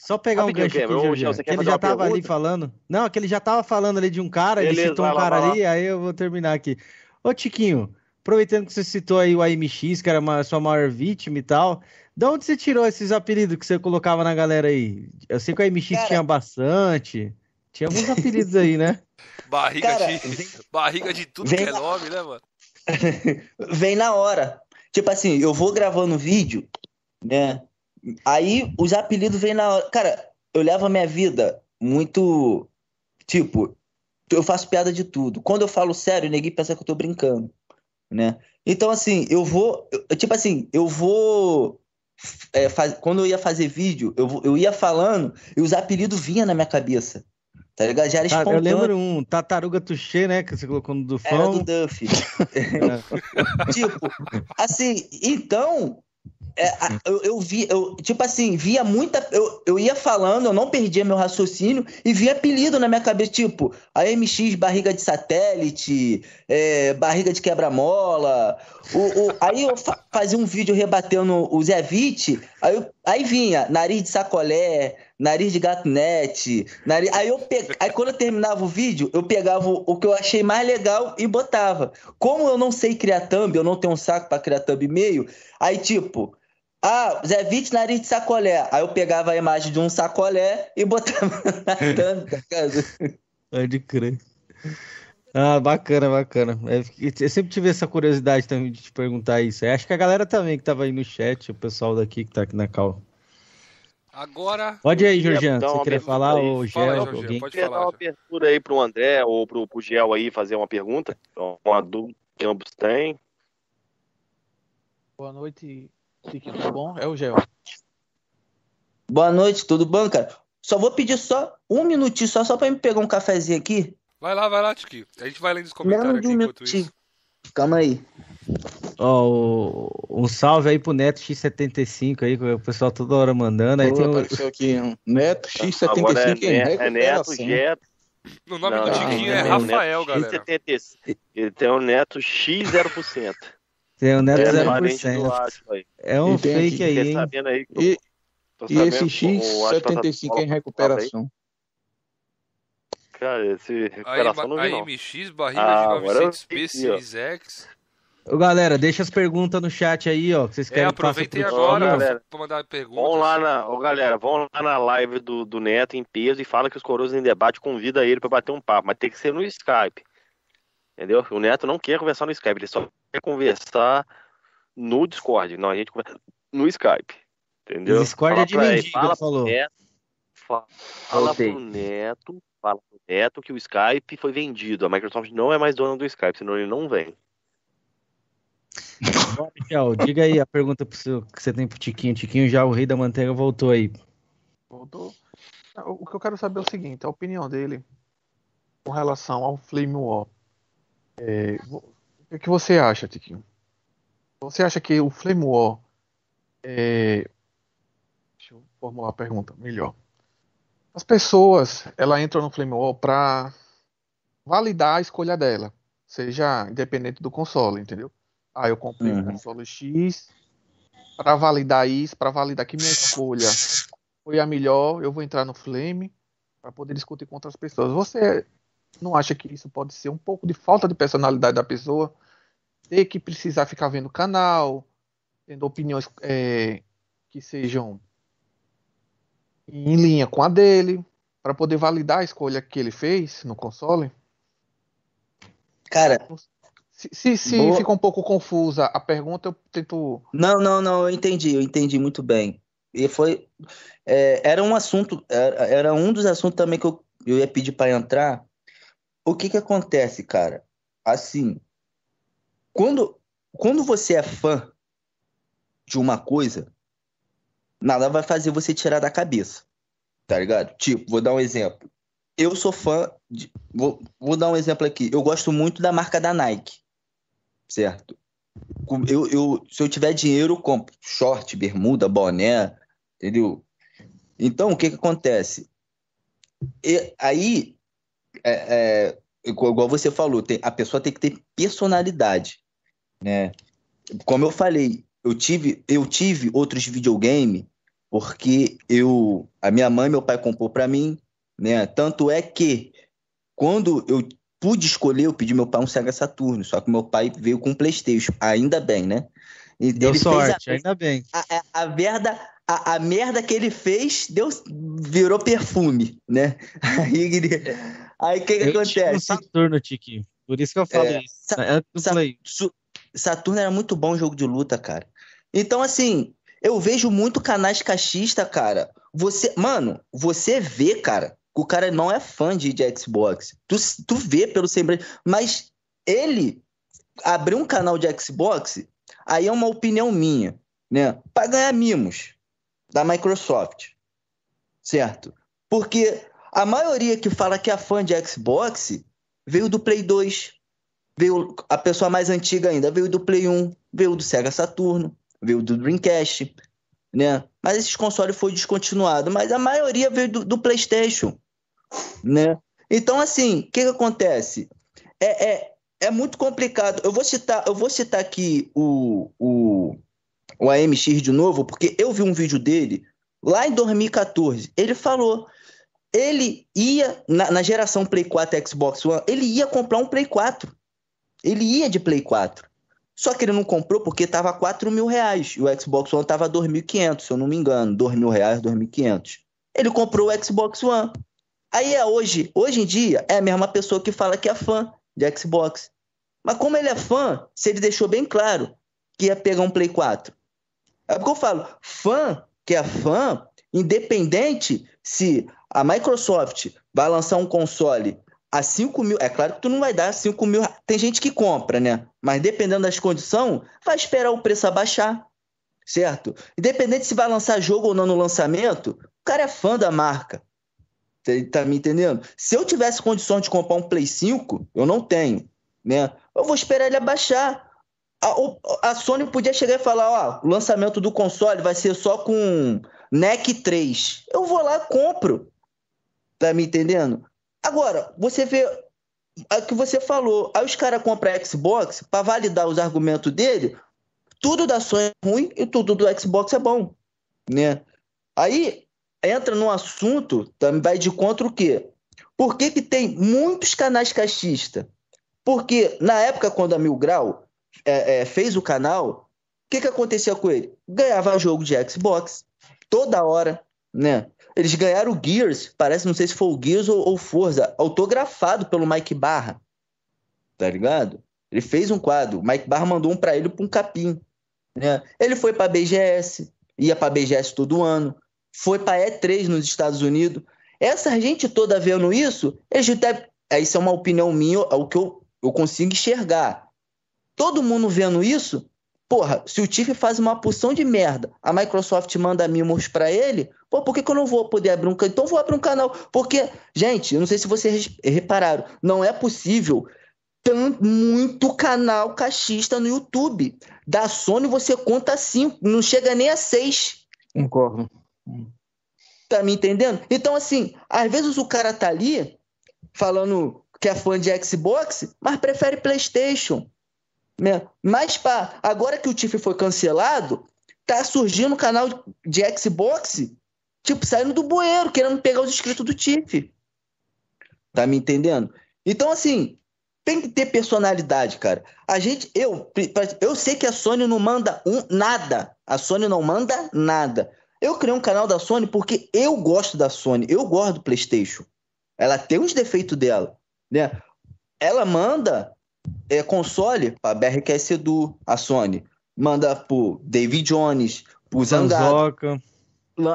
Só pegar um gancho aqui, Jorge, que quer ele já tava ali falando. Não, que ele já tava falando ali de um cara, ele Beleza, citou um lá, cara lá. ali, aí eu vou terminar aqui. Ô, Tiquinho, aproveitando que você citou aí o AMX, que era a sua maior vítima e tal, de onde você tirou esses apelidos que você colocava na galera aí? Eu sei que o AMX Cara- tinha bastante. Tinha alguns apelidos aí, né? Barriga, Cara, de, vem- barriga de tudo vem que é lá- nome, né, mano? vem na hora. Tipo assim, eu vou gravando vídeo, né? Aí os apelidos vêm na hora. Cara, eu levo a minha vida muito. Tipo, eu faço piada de tudo. Quando eu falo sério, ninguém pensa que eu tô brincando, né? Então, assim, eu vou. eu- tipo assim, eu vou. é, faz- quando eu ia fazer vídeo, eu, eu ia falando e os apelidos vinham na minha cabeça. Tá ligado? Já era Ah, eu lembro um Tartaruga Tuxê, né? Que você colocou no do Era do Duff. tipo, assim, então. É, eu, eu vi, eu, tipo assim, via muita. Eu, eu ia falando, eu não perdia meu raciocínio e via apelido na minha cabeça, tipo, a MX barriga de satélite, é, barriga de quebra-mola. O, o- aí eu fa- fazia um vídeo rebatendo o Zé Vitti, aí, aí vinha nariz de sacolé, nariz de gatunete, nariz, aí eu pe... aí quando eu terminava o vídeo, eu pegava o, que eu achei mais legal e botava. Como eu não sei criar thumb, eu não tenho um saco pra criar thumb meio, aí tipo, ah, Zé Vitti, nariz de sacolé. Aí eu pegava a imagem de um sacolé e botava na ligado? Pode crer. Ah, bacana, bacana. É, Eu sempre tive essa curiosidade também de te perguntar isso. Eu acho que a galera também que tava aí no chat, o pessoal daqui que tá aqui na cal. Agora, Pode aí, Georgiano. dar Você queria falar, aí. ou Fala Gel, alguém? pode Queria dar falar. uma abertura aí pro André ou pro, pro Gel aí fazer uma pergunta. Então, uma dúvida que ambos têm. Boa noite, Tiquinho, tudo bom? É o Gel. Boa noite, tudo bom, cara? Só vou pedir só um minutinho, só, só pra me pegar um cafezinho aqui. Vai lá, vai lá, Tiquinho. A gente vai lendo os comentários aqui um enquanto minutinho. isso. Calma aí. Ó, o- um salve aí pro Neto X75 aí, que o pessoal toda hora mandando. Aí Pô, tem o, Apareceu aqui um Neto Agora é, X75 em Ne- é Neto, recuperação. Jeto. O nome Não, do Tiquinho é Rafael, Neto galera. X75. Ele tem o Neto X0%. Tem o Neto É parente do 0%. Átila aí. É um fake aí, hein? aí. que E, tô e esse que o Átila tá- X75 em recuperação. Cara, esse recuperação não vi não. MX, barriga Ah, de agora eu 900p, vi, ó. Series X. Ô, galera, deixa as perguntas no chat aí, ó. Que vocês É, querem aproveitem pro agora galera. pra mandar perguntas. Vão lá na, ô, galera, vão lá na live do, do Neto em peso e fala que os coroas em debate convida ele pra bater um papo, mas tem que ser no Skype. Entendeu? O Neto não quer conversar no Skype, ele só quer conversar no Discord. Não, a gente conversa no Skype. Entendeu? Discord Fala é de mendigo, fala falou. Neto, fa- fala Voltei. pro Neto, fala pro Neto que o Skype foi vendido. A Microsoft não é mais dona do Skype, senão ele não vem. Ó, Michel, diga aí a pergunta pro seu, que você tem pro Tiquinho. Tiquinho já, o rei da manteiga, voltou aí. Voltou. O que eu quero saber é o seguinte, a opinião dele com relação ao Flame War. É, o que, você acha, Tiquinho? Você acha que o Flame War é... Deixa eu formular a pergunta melhor. As pessoas, ela entram no Flame War para validar a escolha dela, seja independente do console, entendeu? Ah, eu comprei um Uhum. console X para validar isso, para validar que minha escolha foi a melhor, eu vou entrar no Flame para poder discutir com outras pessoas. Você não acha que isso pode ser um pouco de falta de personalidade da pessoa? Ter que precisar ficar vendo canal, tendo opiniões é, que sejam em linha com a dele, para poder validar a escolha que ele fez no console? Cara, Se, se, se Boa. fica um pouco confusa a pergunta, eu tento. não, não, não, eu entendi, eu entendi muito bem. E foi. é, era um assunto, era, era um dos assuntos também que eu, eu ia pedir para entrar. O que que acontece, cara? Assim, quando, quando você é fã de uma coisa, nada vai fazer você tirar da cabeça, tá ligado? Tipo, vou dar um exemplo. Eu sou fã de. Vou, vou dar um exemplo aqui. Eu gosto muito da marca da Nike, certo? Eu, eu, se eu tiver dinheiro, eu compro short, bermuda, boné, entendeu? Então, o que que acontece? E aí, é, é, igual você falou, tem- a pessoa tem que ter personalidade, né? Como eu falei, eu tive, eu tive outros videogame porque eu, a minha mãe e meu pai comprou para mim, né? Tanto é que quando eu pude escolher, eu pedi meu pai um Sega Saturno, só que meu pai veio com um PlayStation, ainda bem, né? E Deu fez a- sorte, ainda bem. a, a, a merda, a, a merda que ele fez deu, virou perfume, né? Aí, ele- Aí o que, que Eu um acontece? Saturno, Tiki. Por isso que eu falo É, isso. Sa- Sa- Saturno era muito bom jogo de luta, cara. Então, assim, eu vejo muito canais cachista, cara. Você, mano, você vê, cara, que o cara não é fã de, de Xbox. Tu, tu vê pelo semblante. Mas ele abriu um canal de Xbox, aí é uma opinião minha, né? Pra ganhar mimos da Microsoft. Certo? Porque a maioria que fala que é fã de Xbox veio do Play 2 veio a pessoa mais antiga ainda, veio do Play 1, veio do Sega Saturno, veio do Dreamcast, né? Mas esses consoles foi descontinuado, mas a maioria veio do, do PlayStation, né? Então assim, o que, que acontece? É, é, é muito complicado. Eu vou citar, eu vou citar aqui o, o, o AMX de novo, porque eu vi um vídeo dele lá em 2014. Ele falou ele ia, na, na geração Play 4 e Xbox One, ele ia comprar um Play 4. Ele ia de Play 4. Só que ele não comprou porque estava 4 mil reais. E o Xbox One estava 2.500, se eu não me engano. 2 mil reais, 2.500. Ele comprou o Xbox One. Aí é hoje, hoje em dia, é a mesma pessoa que fala que é fã de Xbox. Mas como ele é fã, se ele deixou bem claro que ia pegar um Play 4. É porque eu falo, fã que é fã, independente se a Microsoft vai lançar um console a 5 mil. É claro que tu não vai dar 5 mil. Tem gente que compra, né? Mas dependendo das condições, vai esperar o preço abaixar. Certo? Independente se vai lançar jogo ou não no lançamento, o cara é fã da marca. Tá- Tá me entendendo? Se eu tivesse condições de comprar um Play 5, eu não tenho, né? Eu vou esperar ele abaixar. A, a Sony podia chegar e falar, ó, o lançamento do console vai ser só com NEC 3. Eu vou lá, compro. Tá me entendendo? Agora, você vê o que você falou. Aí os caras compram Xbox para validar os argumentos dele. Tudo da Sony é ruim e tudo do Xbox é bom, né? Aí entra num assunto, também vai de contra o quê? Por que, que tem muitos canais cachistas? Porque na época, quando a Mil Grau é, é, fez o canal, o que, que acontecia com ele? Ganhava jogo de Xbox toda hora, né? Eles ganharam o Gears, parece, não sei se foi o Gears ou, ou Forza, autografado pelo Mike Barra, tá ligado? Ele fez um quadro, o Mike Barra mandou um pra ele pra um capim, né? Ele foi pra BGS, ia pra BGS todo ano, foi pra E3 nos Estados Unidos. Essa gente toda vendo isso, eles devem... Isso é uma opinião minha, é o que eu, eu consigo enxergar. Todo mundo vendo isso, porra, se o Tiff faz uma porção de merda, a Microsoft manda mimos pra ele, pô, por que, que eu não vou poder abrir um canal? Então eu vou abrir um canal. Porque, gente, eu não sei se vocês repararam, não é possível tanto, muito canal cachista no YouTube. Da Sony você conta cinco, não chega nem a seis. Concordo. Tá me entendendo? Então, assim, às vezes o cara tá ali falando que é fã de Xbox, mas prefere PlayStation. Né? Mas pá, agora que o Tiff foi cancelado, tá surgindo um canal de Xbox, tipo, saindo do bueiro, querendo pegar os inscritos do Tiff. Tá me entendendo? Então, assim, tem que ter personalidade, cara. A gente, eu, eu sei que a Sony não manda um, nada. A Sony não manda nada. Eu criei um canal da Sony porque eu gosto da Sony, eu gosto do PlayStation. Ela tem os defeitos dela, né? Ela manda é, console para BRQS Edu, a Sony. Manda pro David Jones, pro Zangado, Zanzoca.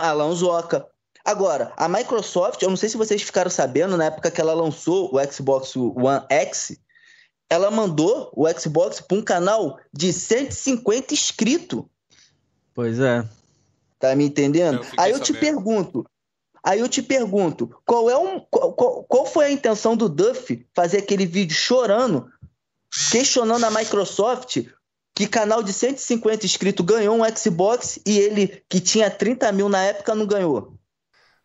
Alan Zoca. Agora, a Microsoft, eu não sei se vocês ficaram sabendo, na época que ela lançou o Xbox One X, ela mandou o Xbox para um canal de 150 inscritos. Pois é. Tá me entendendo? Eu aí eu te sabendo. pergunto, aí eu te pergunto, qual é um, qual, qual- qual foi a intenção do Duff fazer aquele vídeo chorando, questionando a Microsoft que canal de 150 inscritos ganhou um Xbox e ele que tinha 30 mil na época não ganhou?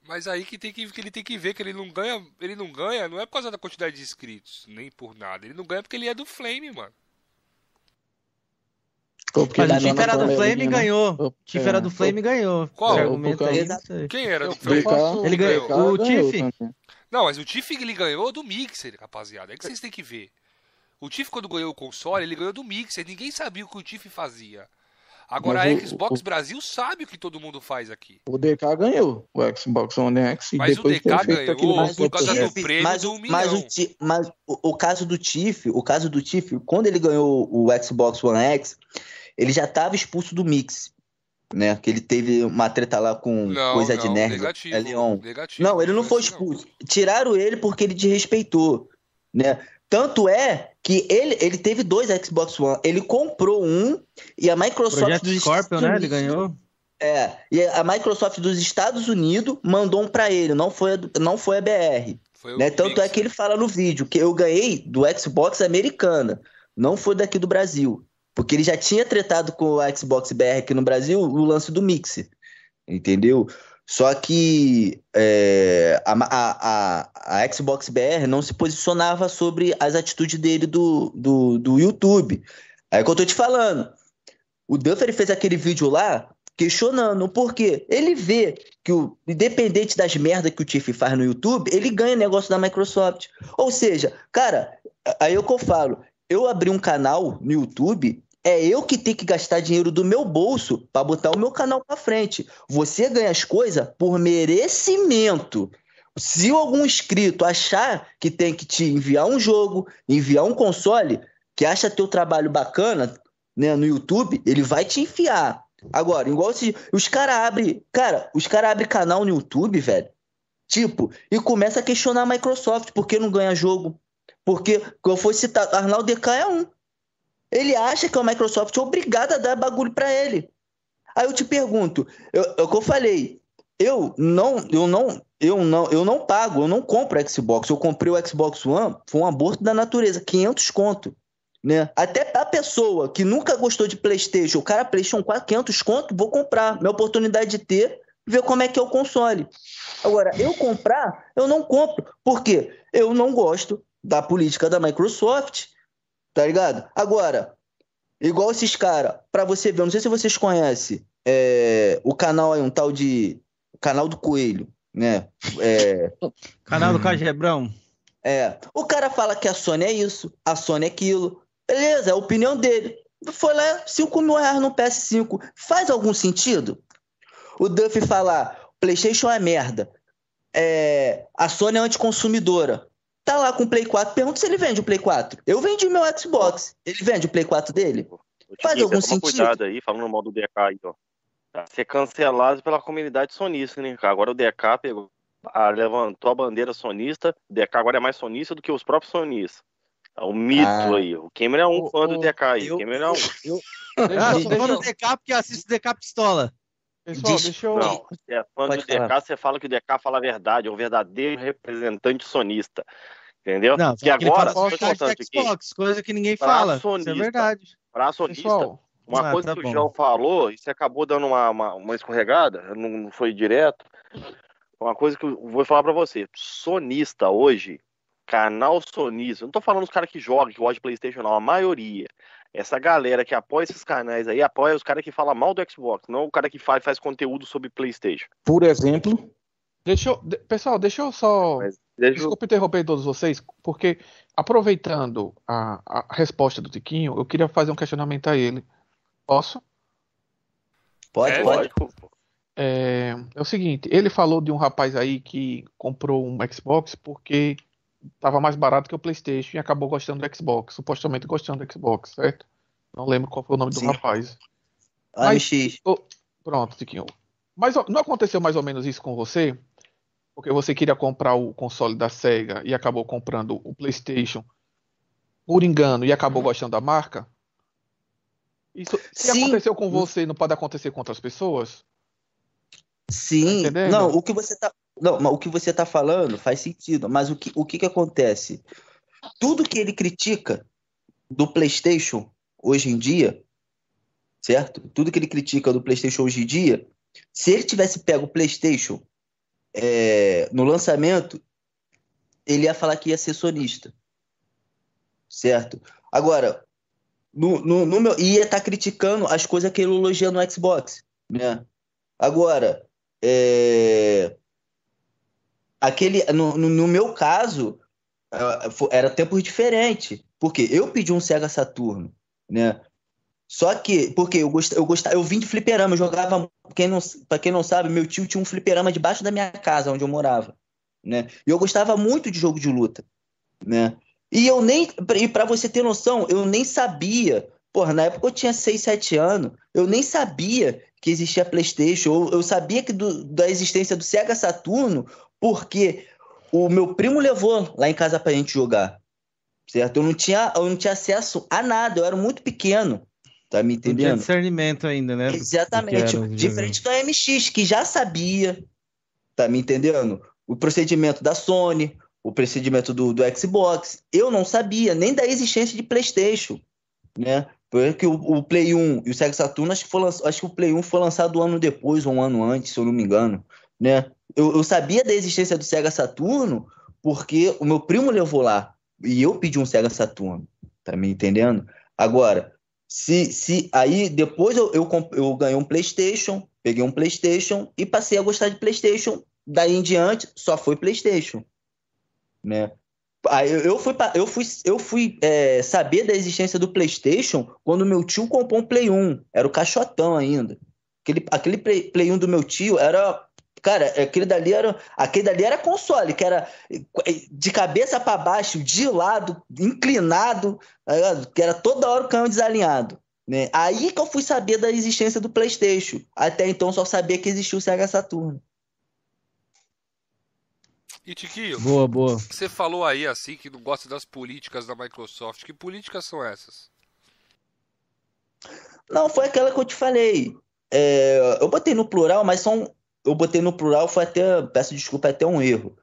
Mas aí que, tem que, que ele tem que ver que ele não ganha, ele não ganha, não é por causa da quantidade de inscritos, nem por nada. Ele não ganha porque ele é do Flame, mano. Porque Mas ele o Tiff era do Flame e ganhou. Tiff é, era do Flame e ganhou. Qual? Quem era do Flame? Ele ganhou- o Tiff? Não, mas o Tiff ele ganhou do Mixer, rapaziada. É que vocês têm que ver. O Tiff quando ganhou o console, ele ganhou do Mixer. Ninguém sabia o que o Tiff fazia. Agora Mas a Xbox o- Brasil sabe o que todo mundo faz aqui. O DK ganhou o Xbox One X e Mas o DK feito ganhou aquele por causa do Tiff, prêmio mas, do o- mas o, mas o, o caso do Tiff, o caso do Tiff, quando ele ganhou o Xbox One X, ele já estava expulso do Mix, né? Que ele teve uma treta lá com Não, coisa não, de nerd, negativo, é Leon. negativo. Não, ele não foi assim, não. expulso. Tiraram ele porque ele desrespeitou, né? Tanto é que ele, ele teve dois Xbox One. Ele comprou um e a Microsoft Projeto dos Scorpion, Estados né? Ele Unidos- ganhou. É, e a Microsoft dos Estados Unidos mandou um pra ele, não foi, não foi a BR. Foi Né? Tanto é que ele fala no vídeo que eu ganhei do Xbox americana, não foi daqui do Brasil. Porque ele já tinha tretado com o Xbox BR aqui no Brasil o lance do Mix. Entendeu? Só que é, a, a, a, Xbox BR não se posicionava sobre as atitudes dele do, do, do YouTube. Aí que eu tô te falando. O Duffer fez aquele vídeo lá questionando por quê. Ele vê que, o, independente das merdas que o Tiff faz no YouTube, ele ganha negócio da Microsoft. Ou seja, cara, aí é o que eu falo. Eu abri um canal no YouTube, é eu que tenho que gastar dinheiro do meu bolso para botar o meu canal para frente. Você ganha as coisas por merecimento. Se algum inscrito achar que tem que te enviar um jogo, enviar um console, que acha teu trabalho bacana, né, no YouTube, ele vai te enfiar. Agora, igual se os caras abrem, cara, os caras abrem canal no YouTube, velho. Tipo, e começa a questionar a Microsoft, por que não ganha jogo? Porque, como foi citado, Arnaldo DK é um. Ele acha que a Microsoft é obrigada a dar bagulho pra ele. Aí eu te pergunto, eu- é o que eu falei, eu não, eu não, eu não, eu não pago, eu não compro Xbox. Eu comprei o Xbox One, foi um aborto da natureza, 500 conto, né? Até a pessoa que nunca gostou de PlayStation, o cara PlayStation 4, 500 conto, vou comprar. Minha oportunidade de ter, ver como é que é o console. Agora, eu comprar, eu não compro. Por quê? Eu não gosto da política da Microsoft, tá ligado? Agora, igual esses caras, pra você ver, eu não sei se vocês conhecem é, o canal aí, um tal de. O canal do Coelho, né? É, Canal do Cagebrão. é. O cara fala que a Sony é isso, a Sony é aquilo. Beleza, é a opinião dele. Foi lá, 5 mil reais no PS5. Faz algum sentido? O Duff falar, PlayStation é merda. É, a Sony é anticonsumidora. Tá lá com o Play 4. Pergunta se ele vende o Play 4. Eu vendi meu Xbox. Ele vende o Play 4 dele? Faz algum sentido? cuidado aí, falando mal do DK aí, ó. Tá ser cancelado pela comunidade sonista, né, cara? Agora o DK pegou, a- levantou a bandeira sonista. O DK agora é mais sonista do que os próprios sonistas. É um mito Ah. aí. O Cameron é um O- fã do o- DK aí. eu- O Cameron é um. Ah, eu- sou deixa fã do eu- DK porque assisto DK Pistola. Pessoal, deixa eu. Não, você é fã Pode do DK, falar. você fala que o DK fala a verdade, é um verdadeiro representante sonista. Entendeu? Não, que agora, fala só só de importante aqui, Xbox, coisa que ninguém fala. Isso é sonista. verdade. pra sonista, Pessoal, Uma Ah, coisa tá que bom. o João falou, e você acabou dando uma, uma, uma escorregada, não, não foi direto. Uma coisa que eu vou falar pra você. Sonista hoje, canal sonista, não tô falando os caras que jogam, que gostam de Playstation, não, a maioria. Essa galera que apoia esses canais aí, apoia os caras que falam mal do Xbox, não o cara que faz, faz conteúdo sobre Playstation. Por exemplo, deixa eu. de- Pessoal, deixa eu só. Mas deixa eu- Desculpa interromper todos vocês, porque aproveitando a, a resposta do Tiquinho, eu queria fazer um questionamento a ele. Posso? Pode, É, pode. É, é o seguinte, ele falou de um rapaz aí que comprou um Xbox porque estava mais barato que o PlayStation e acabou gostando do Xbox, supostamente gostando do Xbox, certo? Não lembro qual foi o nome do Sim. rapaz. AMX. Pronto, Tiquinho. Mas não aconteceu mais ou menos isso com você? Porque você queria comprar o console da Sega e acabou comprando o PlayStation por engano e acabou gostando da marca? Isso, se Sim. aconteceu com você, não pode acontecer com outras pessoas? Sim, Tá não, o que você tá, não, mas o que você tá falando faz sentido, mas o que, o que que acontece? Tudo que ele critica do PlayStation hoje em dia, certo? Tudo que ele critica do PlayStation hoje em dia, se ele tivesse pego o PlayStation é, no lançamento, ele ia falar que ia ser sonista, certo? Agora, no, no, no meu, ia estar criticando as coisas que ele elogia no Xbox, né? Agora, é, aquele, no, no, meu caso, ah, era tempos diferentes, porque eu pedi um Sega Saturno, né? Só que, porque eu gostava, eu gostava, eu vim de fliperama, eu jogava, quem não, pra quem não sabe, meu tio tinha um fliperama debaixo da minha casa, onde eu morava, né? E eu gostava muito de jogo de luta, né? E eu nem, e pra você ter noção, eu nem sabia, porra, na época eu tinha 6, 7 anos, eu nem sabia que existia Playstation, eu, eu sabia que do, da existência do Sega Saturno, porque o meu primo levou lá em casa pra gente jogar, certo? Eu não tinha, eu não tinha acesso a nada, eu era muito pequeno, Tá me Não tinha entendendo? discernimento ainda, né? Exatamente. Diferente do MX, que já sabia, tá me entendendo? O procedimento da Sony, o procedimento do, do Xbox. Eu não sabia nem da existência de PlayStation, né? Porque o, o Play 1 e o Sega Saturn, acho que, foi, acho que o Play 1 foi lançado um ano depois, ou um ano antes, se eu não me engano, né? Eu, eu sabia da existência do Sega Saturno porque o meu primo levou lá e eu pedi um Sega Saturno, tá me entendendo? Agora, se, se aí depois eu, eu, eu ganhei um PlayStation, peguei um PlayStation e passei a gostar de PlayStation. Daí em diante só foi PlayStation, né? Aí eu, fui, eu fui, eu fui é, saber da existência do PlayStation quando meu tio comprou um Play 1. Era o caixotão ainda. Aquele, aquele Play, Play 1 do meu tio era. Cara, aquele dali era, aquele dali era console, que era de cabeça para baixo, de lado, inclinado, tá que era toda hora o câmbio desalinhado. Né? Aí que eu fui saber da existência do PlayStation. Até então só sabia que existia o Sega Saturno. E Tiquinho, Boa, boa. você falou aí assim que não gosta das políticas da Microsoft. Que políticas são essas? Não, foi aquela que eu te falei. É, eu botei no plural, mas são. Eu botei no plural, foi até. Peço desculpa, é até um erro.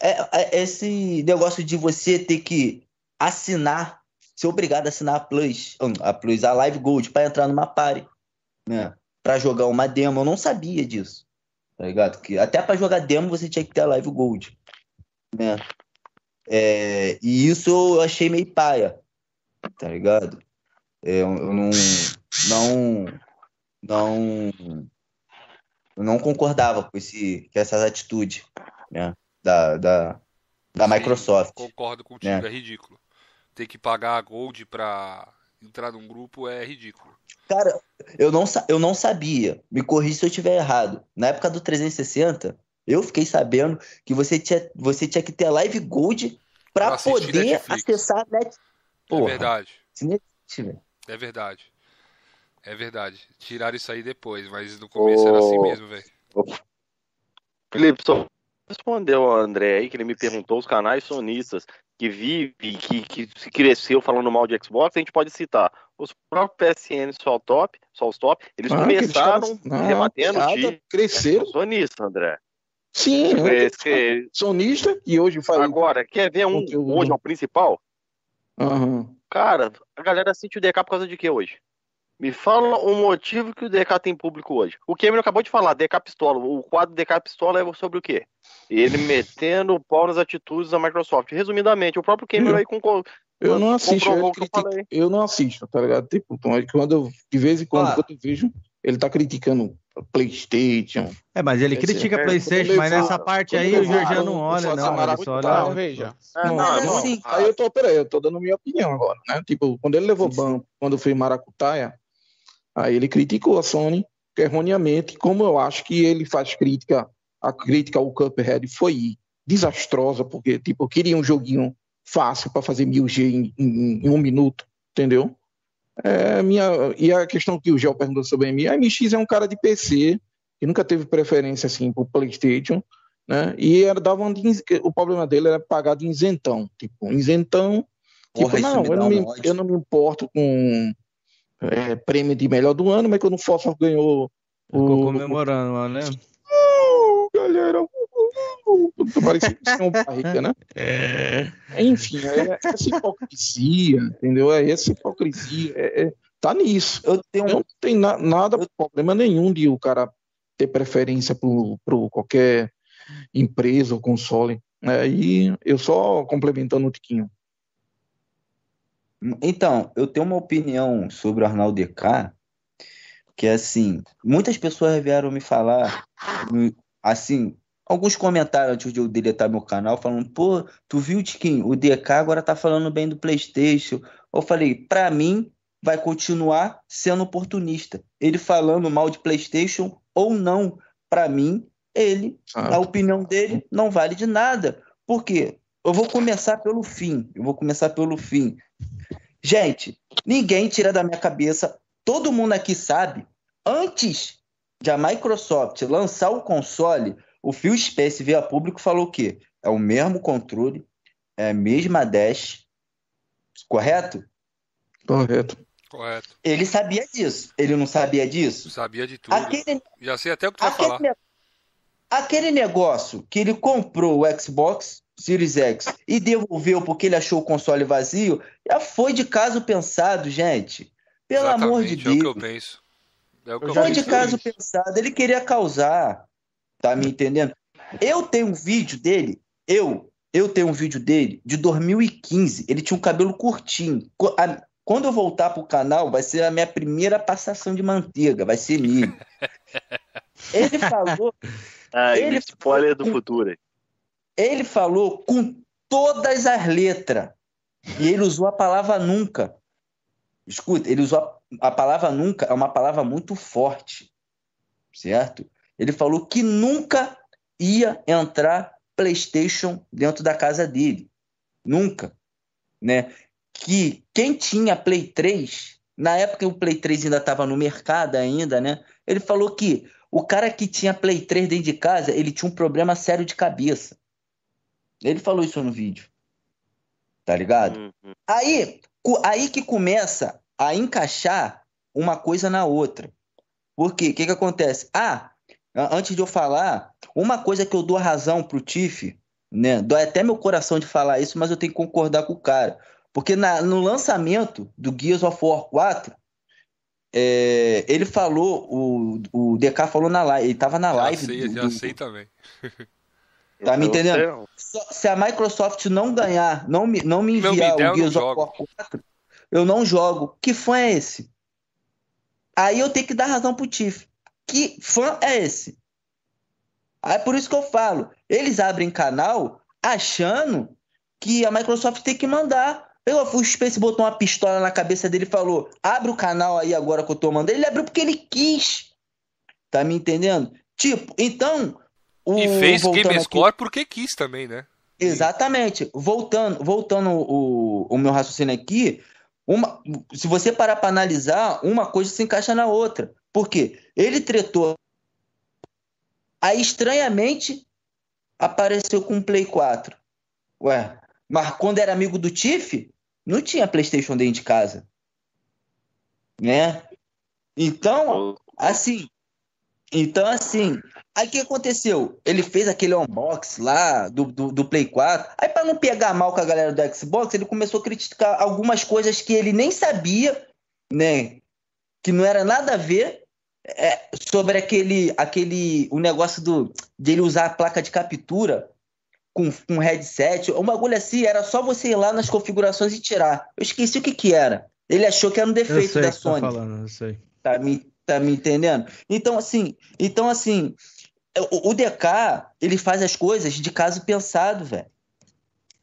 É, é esse negócio de você ter que assinar, ser obrigado a assinar a Plus, hum, a Plus, a Live Gold, para entrar numa party, né? Para jogar uma demo. Eu não sabia disso, tá ligado? Que até para jogar demo você tinha que ter a Live Gold, né? É, e isso eu achei meio paia, tá ligado? É, eu eu não, não, não, eu não concordava com esse, com essas atitudes, né, da, da, da Sim, Microsoft. Concordo contigo, né? é ridículo. Ter que pagar a Gold pra entrar num grupo é ridículo. Cara, eu não, eu não sabia, me corrija se eu estiver errado. Na época do 360, eu fiquei sabendo que você tinha, você tinha que ter a Live Gold Pra para poder Netflix. acessar a. É Porra, verdade. isso não existe, velho. É verdade. É verdade. Tiraram isso aí depois, mas no começo era assim mesmo, velho. Felipe, só respondeu ao André aí, que ele me perguntou os canais sonistas que vive, que, que se cresceu falando mal de Xbox, a gente pode citar os próprios PSN Sol Top, Sol Top, eles Ah, começaram caras- não, rebatendo nada, de Cresceram. sonista, André. Sim, esse que- sonista, que hoje faz. Agora, quer ver um hoje é o principal? Aham. Cara, a galera assiste o DK por causa de quê hoje? Me fala um motivo que o DK tem público hoje. O Cameron acabou de falar, DK Pistola. O quadro DK Pistola é sobre o quê? Ele metendo o pau nas atitudes da Microsoft. Resumidamente, o próprio Cameron aí com Eu não assisto, eu, o que eu eu não assisto, tá ligado? Tipo, então, é quando eu, de vez em quando, Ah. quando eu vejo, ele tá criticando PlayStation. É, mas ele critica é, PlayStation, mas nessa parte aí o Georgiano não olha, não. Ele só Não, olha. veja. É, não, irmão, assim, Aí eu tô, peraí, eu tô dando minha opinião agora, né? Tipo, quando ele levou ban, quando fez Maracutaia, aí ele criticou a Sony erroneamente, como eu acho que ele faz crítica, a crítica ao Cuphead foi desastrosa, porque, tipo, queria um joguinho fácil para fazer 1000G em, em- em um minuto, entendeu? É, minha, e a questão que o Gel perguntou sobre a MX, a MX é um cara de PC, que nunca teve preferência, assim, por Playstation, né? E era, dava um, o problema dele era pagar de isentão, tipo, isentão Tipo, Porra, isso não, eu não, me, ódio. eu não me importo com é, prêmio de melhor do ano, mas quando o Fofa ganhou Ficou o. comemorando lá, né? Uh, galera, parecia que tinha um barriga, né? Enfim, é essa hipocrisia, entendeu? É essa hipocrisia, é- é- tá nisso. Eu tenho Não tem na- nada, problema nenhum de o cara ter preferência por qualquer empresa ou console. né? E eu só complementando o Tiquinho. Então, eu tenho uma opinião sobre o Arnaldo DK, que é assim, muitas pessoas vieram me falar, assim, alguns comentários antes de eu deletar meu canal, falando, pô, tu viu, Tiquinho, o DK agora tá falando bem do PlayStation. Eu falei, pra mim, vai continuar sendo oportunista. Ele falando mal de PlayStation ou não, para mim, ele, Ah. a opinião dele não vale de nada. Por quê? Eu vou começar pelo fim. Eu vou começar pelo fim. Gente, ninguém tira da minha cabeça. Todo mundo aqui sabe. Antes de a Microsoft lançar o console, o Phil Spencer veio a público e falou o quê? É o mesmo controle, é a mesma dash, correto? Correto. Correto. Ele sabia disso. Ele não sabia disso? Sabia de tudo. Aquele, Já sei até o que tu vai aquele, falar. ne- aquele negócio que ele comprou o Xbox Series X e devolveu porque ele achou o console vazio, já foi de caso pensado, gente. Pelo amor de Exatamente, É o que eu Deus. penso. É o que eu Foi penso. de caso pensado. Ele queria causar. Tá me entendendo? Eu tenho um vídeo dele. Eu, eu tenho um vídeo dele de 2015. Ele tinha um cabelo curtinho. Quando eu voltar pro canal, vai ser a minha primeira passação de manteiga. Vai ser milho. Ele falou Ah, Ele- spoiler do futuro. Ele falou com todas as letras. E ele usou a palavra nunca. Escuta, ele usou a, a palavra nunca, é uma palavra muito forte. Certo? Ele falou que nunca ia entrar PlayStation dentro da casa dele. Nunca. Né? Que quem tinha Play 3, na época o Play 3 ainda estava no mercado ainda, né? Ele falou que o cara que tinha Play 3 dentro de casa, ele tinha um problema sério de cabeça. Ele falou isso no vídeo. Tá ligado? Uhum. Aí, aí que começa a encaixar uma coisa na outra. Por quê? O que que acontece? Ah, a- antes de eu falar, uma coisa que eu dou razão pro Tiff, né? Dói até meu coração de falar isso, mas eu tenho que concordar com o cara. Porque na- no lançamento do Gears of War 4, é, ele falou, o, o DK falou na live, ele tava na Já live sei, do- já do- sei também. Tá me sei, entendendo? não. Só- Se a Microsoft não ganhar, não me, não me Não me enviar der, eu o não Gears of. War 4, eu não jogo. Que fã é esse? Aí eu tenho que dar razão pro Tiff. Que fã é esse? Aí por isso que eu falo, eles abrem canal achando que a Microsoft tem que mandar. Eu, o Space botou uma pistola na cabeça dele e falou: abre o canal aí agora que eu tô mandando. Ele abriu porque ele quis. Tá me entendendo? Tipo, então. O, E fez Game aqui- Score porque quis também, né? Exatamente. Voltando, voltando o, o meu raciocínio aqui, uma, se você parar para analisar, uma coisa se encaixa na outra. Por quê? Ele tretou. Aí, estranhamente, apareceu com um Play 4. Ué, mas quando era amigo do Tiff, não tinha PlayStation dentro de casa. Né? Então, Assim, então assim, aí o que aconteceu? Ele fez aquele unbox lá do, do, do Play 4. Aí para não pegar mal com a galera do Xbox, ele começou a criticar algumas coisas que ele nem sabia, né? Que não era nada a ver é, sobre aquele, aquele, o negócio do de ele usar a placa de captura com, com headset, um bagulho assim, era só você ir lá nas configurações e tirar. Eu esqueci o que que era. Ele achou que era um defeito da tá Sony. falando, eu sei. Tá me, tá me entendendo? Então, assim, então, assim, o, o DK, ele faz as coisas de caso pensado, velho.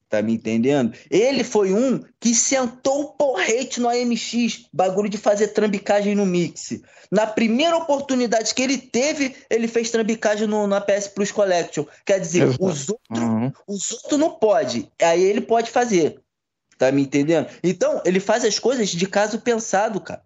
Tá me entendendo? Ele foi um que sentou o porrete no AMX, bagulho de fazer trambicagem no Mix. Na primeira oportunidade que ele teve, ele fez trambicagem no, na PS Plus Collection. Quer dizer, Exato. os outros Uhum. os outros não pode. Aí ele pode fazer. Tá me entendendo? Então, ele faz as coisas de caso pensado, cara.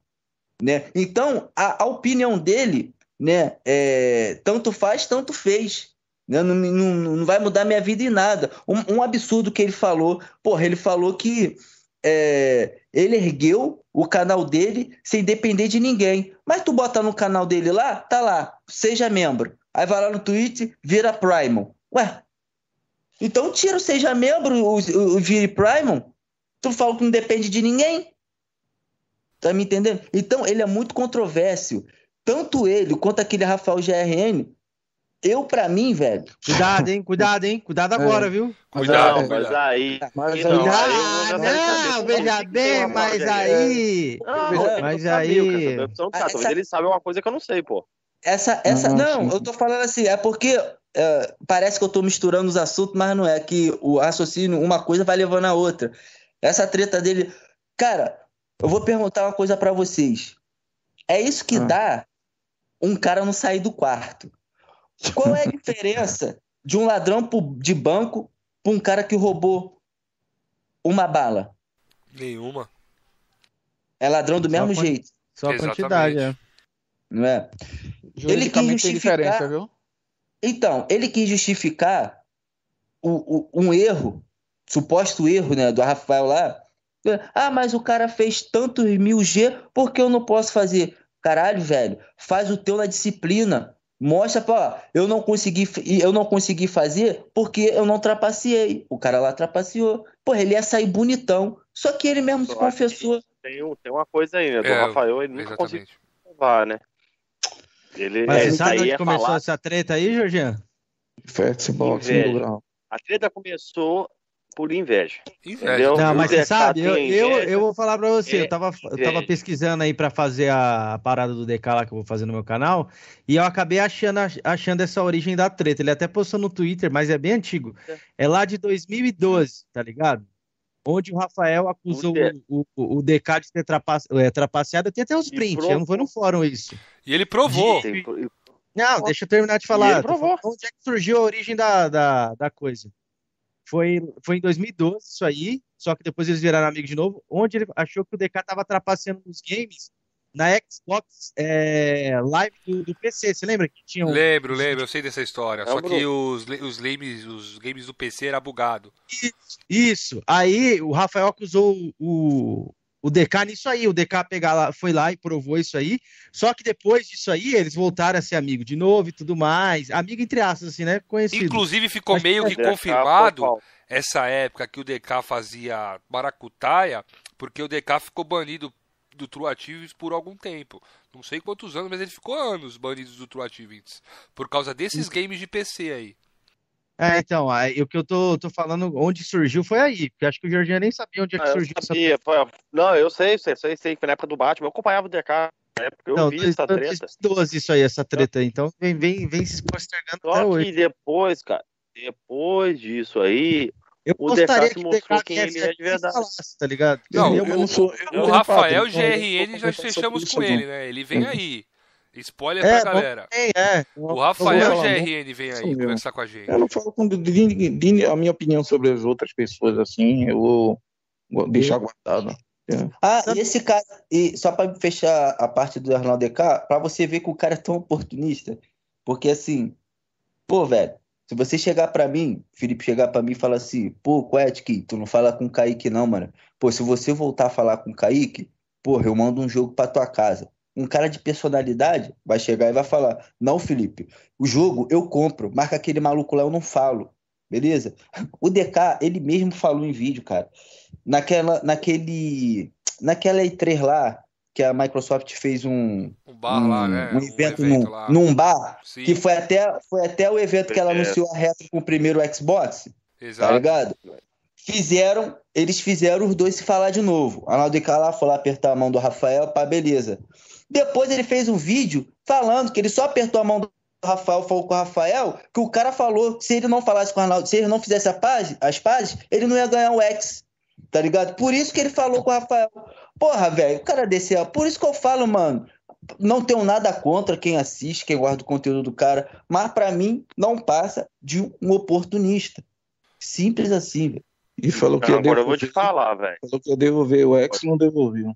Né? Então, a, a opinião dele, né, é, tanto faz, tanto fez. Né? Não, não, não vai mudar minha vida em nada. Um, um absurdo que ele falou. Porra, ele falou que é, ele ergueu o canal dele sem depender de ninguém. Mas tu bota no canal dele lá, tá lá, seja membro. Aí vai lá no Twitch, vira Primal. Ué, então tira o seja membro, o, o, o vire Primal. Tu fala que não depende de ninguém. Tá me entendendo? Então ele é muito controverso. Tanto ele quanto aquele Rafael GRN. Eu, pra mim, velho. Cuidado, hein? Cuidado, hein? Cuidado agora, viu? Cuidado, Não, mas cuidado. aí. Mas Então, aí- eu Ah, quero saber não, veja bem, mas aí. Não, mas não aí-. Ah, Talvez ele saiba uma coisa que eu não sei, pô. Essa, essa, Ah, não, sim. eu tô falando assim, é porque é, parece que eu tô misturando os assuntos, mas não é que o raciocínio, uma coisa vai levando a outra. Essa treta dele, cara, eu vou perguntar uma coisa pra vocês. É isso que Ah. dá um cara não sair do quarto. Qual é a diferença de um ladrão de banco pra um cara que roubou uma bala? Nenhuma. É ladrão do Só mesmo jeito, Só a quantidade, é. não é? Juridicamente tem justificar- diferença, viu? Então, ele quis justificar o, o- um erro, suposto erro, né, do Rafael lá. Ah, mas o cara fez tantos mil G, por que eu não posso fazer? Caralho, velho, faz o teu na disciplina. Mostra, pô, ó, eu não consegui, eu não consegui fazer porque eu não trapaceei. O cara lá trapaceou. Pô, ele ia sair bonitão. Só que ele mesmo se confessou. Tem, tem uma coisa aí, né? Do É, Rafael, ele nunca conseguiu provar, né? Ele, Mas é, você sabe aí onde é começou falar. essa treta aí, Jorginho? Fatbox Inveja. no grau. A treta começou por inveja. Inveja. Entendeu? Não, mas você sabe, eu, tem eu, inveja. eu vou falar pra você, É, eu tava, eu inveja. tava pesquisando aí pra fazer a, a parada do DK lá que eu vou fazer no meu canal, e eu acabei achando, achando essa origem da treta. Ele até postou no Twitter, mas é bem antigo. É lá de 2012, tá ligado? Onde o Rafael acusou O o, o, DK de ter trapace, é, trapaceado. Tem até os E prints, provou. não foi no fórum isso. E ele provou. Não, deixa eu terminar de E falar. ele provou. Onde é que surgiu a origem da, da, da coisa? Foi, foi em 2012 isso aí, só que depois eles viraram amigos de novo, onde ele achou que o DK tava trapaceando nos games na Xbox é, Live do, do PC. Você lembra que tinha um... Lembro, lembro, eu sei dessa história. Só Lembro. que os, os, games, os games do PC era bugado. Isso. Aí o Rafael acusou o, o DK nisso aí. O DK pegar lá, foi lá e provou isso aí. Só que depois disso aí, eles voltaram a ser amigos de novo e tudo mais. Amigo entre aspas, assim, né? Conhecido. Inclusive ficou Mas meio que DK foi confirmado essa época que o DK fazia maracutaia, porque o DK ficou banido do True Achievements por algum tempo. Não sei quantos anos, mas ele ficou anos banido do True Achievements. Por causa desses games de PC aí. É, então, aí, o que eu tô, tô falando, onde surgiu foi aí. Porque acho que o Jorginho nem sabia onde é que Ah, eu surgiu essa sabia, foi- Não, eu sei, sei, sei, sei, foi na época do Batman. Eu acompanhava o DK na época, eu Não, vi dois- essa treta. 2012 isso aí, essa treta. Então vem, vem, vem se postergando até Só hoje. que depois, cara, depois disso aí, Eu o gostaria DK se mostrou DK quem ele é de verdade. falasse, tá ligado? Não, Eu- eu não sou. eu O Rafael GRN já fechamos com ele, né? Ele vem aí. Spoiler É, pra bom, galera. é, é. O Rafael falar, GRN vem Isso aí conversar com a gente. Eu não falo com a minha opinião sobre as outras pessoas assim, eu vou, deixar guardado. Ah, e esse cara, e só pra fechar a parte do Arnaldo DK, pra você ver que o cara é tão oportunista, porque assim, pô, velho, se você chegar pra mim, Felipe chegar pra mim e falar assim, pô, Quetic, tu não fala com o Kaique não, mano. Pô, se você voltar a falar com o Kaique, porra, eu mando um jogo pra tua casa. Um cara de personalidade vai chegar e vai falar, não, Felipe, o jogo eu compro, marca aquele maluco lá, eu não falo. Beleza? O DK, ele mesmo falou em vídeo, cara. Naquela, naquele, naquela E3 lá, que a Microsoft fez um, Um bar lá, né? um evento, num, lá. num bar, Sim, que foi até, foi até o evento que ela anunciou a reta com o primeiro Xbox, tá exato. ligado? Fizeram, eles fizeram os dois se falar de novo. Arnaldo DK lá foi lá apertar a mão do Rafael, pá, beleza. Depois ele fez um vídeo falando que ele só apertou a mão do Rafael, falou com o Rafael, que o cara falou, se ele não falasse com o Arnaldo, se ele não fizesse a paz, as pazes, ele não ia ganhar o X, tá ligado? Por isso que ele falou com o Rafael. Porra, velho, o cara desse, ó, por isso que eu falo, mano, não tenho nada contra quem assiste, quem guarda o conteúdo do cara, mas pra mim não passa de um oportunista. Simples assim, velho. E falou que ia Agora eu vou te falar, velho. falou que ia devolver o X, não devolveu.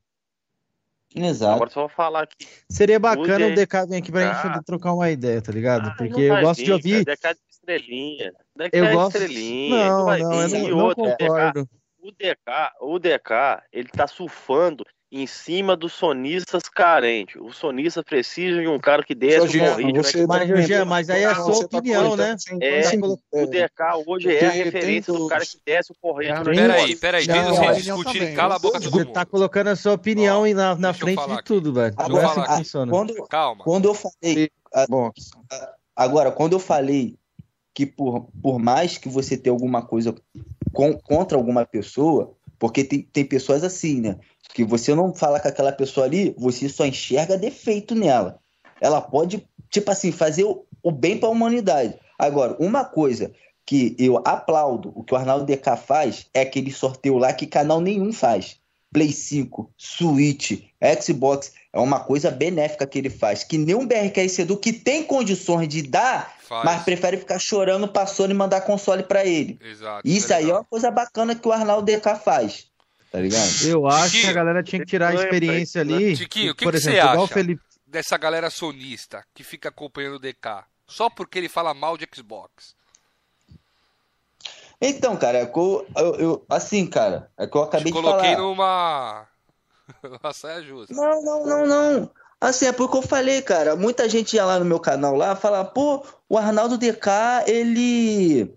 Exato. Agora só vou falar aqui. Seria bacana O o DK vir aqui pra gente Ah. poder trocar uma ideia, tá ligado? Ah, Porque não eu gosto de vir, ouvir. cara. DK de estrelinha. DK Eu é gosto. estrelinha. Não, não, vir. eu não, não concordo. o DK, o DK, ele tá surfando em cima dos sonistas carentes. Os sonistas precisam de um cara que desce o Jorginho, morrinho. você Mas, tá comentando- mas aí é a Não, sua tá opinião, comentando né? É, O é, DK hoje é a referência tem do cara que desce o corrente. No tem- Peraí, peraí, opinião discutirem. também. Cala a boca todo Você tá colocando a sua opinião na, na frente de tudo, velho. Não é Agora, assim que funciona. quando, Calma. quando eu falei, Bom, Agora, quando eu falei que por, por mais que você tenha alguma coisa com- contra alguma pessoa, porque tem, tem pessoas assim, né? Que você não fala com aquela pessoa ali, você só enxerga defeito nela. Ela pode, tipo assim, fazer o, o bem para a humanidade. Agora, uma coisa que eu aplaudo, o que o Arnaldo DK faz, é aquele sorteio lá que canal nenhum faz. Play 5, Switch, Xbox, é uma coisa benéfica que ele faz, que nem um BRK Edu que tem condições de dar, Faz. mas prefere ficar chorando pra Sony mandar console pra ele. Exato. Isso aí é legal. uma coisa bacana que o Arnaldo DK faz, tá ligado? Eu acho que a galera tinha que tirar a experiência ali. Tiquinho, o que por que você exemplo, o acha? Felipe. dessa galera sonista que fica acompanhando o DK só porque ele fala mal de Xbox. Então, cara, é eu, eu- eu- assim, cara, é que eu Te acabei de coloquei falar. numa. numa saia justa. Não, não, não, não. Assim, é porque eu falei, cara. Muita gente ia lá no meu canal lá falar, pô, o Arnaldo DK, ele.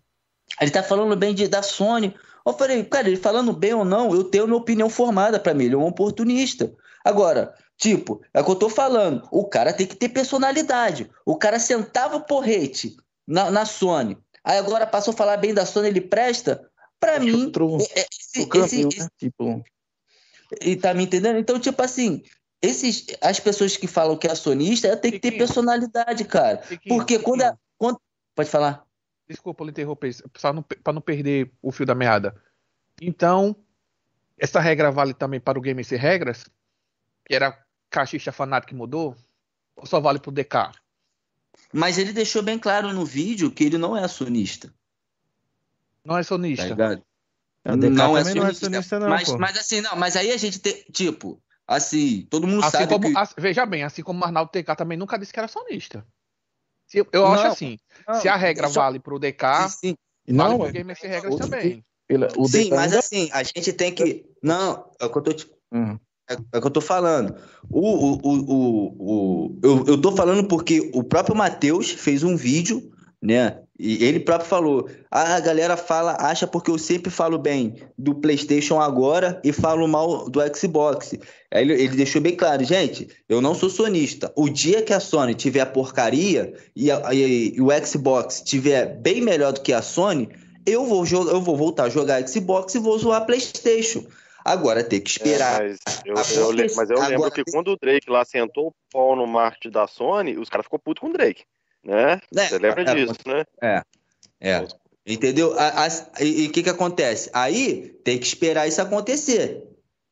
Ele tá falando bem de, da Sony. Eu falei, cara, ele falando bem ou não, eu tenho minha opinião formada pra mim. Ele é um oportunista. Agora, tipo, é o que eu tô falando. O cara tem que ter personalidade. O cara sentava o porrete na, na Sony. Aí agora passou a falar bem da Sony, ele presta. Pra mim, Outro, é- é- esse- o caminho, esse- né? Tipo, e tá me entendendo? Então, tipo assim, esses, as pessoas que falam que é sonista tem que ter personalidade, cara. Porque quando, Tiquinho, é- quando. Pode falar. Desculpa eu interromper, para não, pra não perder o fio da meada. Então, essa regra vale também para o Game Sem Regras? Que era cachista fanático que mudou? Ou só vale pro DK? Mas ele deixou bem claro no vídeo que ele não é sonista. Não é Tá sonista. ligado? O DK Não é também não é sonista. sonista, não, mas, pô. mas assim, não, mas aí a gente tem. Tipo, assim, todo mundo Assim sabe como, que. assim- veja bem, assim como o Arnaldo TK também nunca disse que era sonista. Se- eu Não, acho assim, não, se a regra só- vale pro DK, Sim, sim. vale não, pro é, Game Sem Regras o- também. ele- o Sim, DK mas ainda- assim, a gente tem que. Não, é o que eu tô te Hum. É, é o que eu tô falando. O, o, o, o, o- eu, eu tô falando porque o próprio Matheus fez um vídeo, né? E ele próprio falou: "Ah, a galera fala, acha porque eu sempre falo bem do PlayStation agora e falo mal do Xbox. Aí ele, ele deixou bem claro, gente, eu não sou sonista. O dia que a Sony tiver porcaria e, a- e- e o Xbox tiver bem melhor do que a Sony, eu vou, eu vou voltar a jogar Xbox e vou zoar PlayStation. Agora tem que esperar. É, mas eu, eu mas eu Agora lembro que tem- quando o Drake lá sentou o pau no marketing da Sony, os caras ficou puto com o Drake. Né? Né? Você lembra É, disso, né? É. Entendeu? A- a- e o que que acontece? Aí tem que esperar isso acontecer.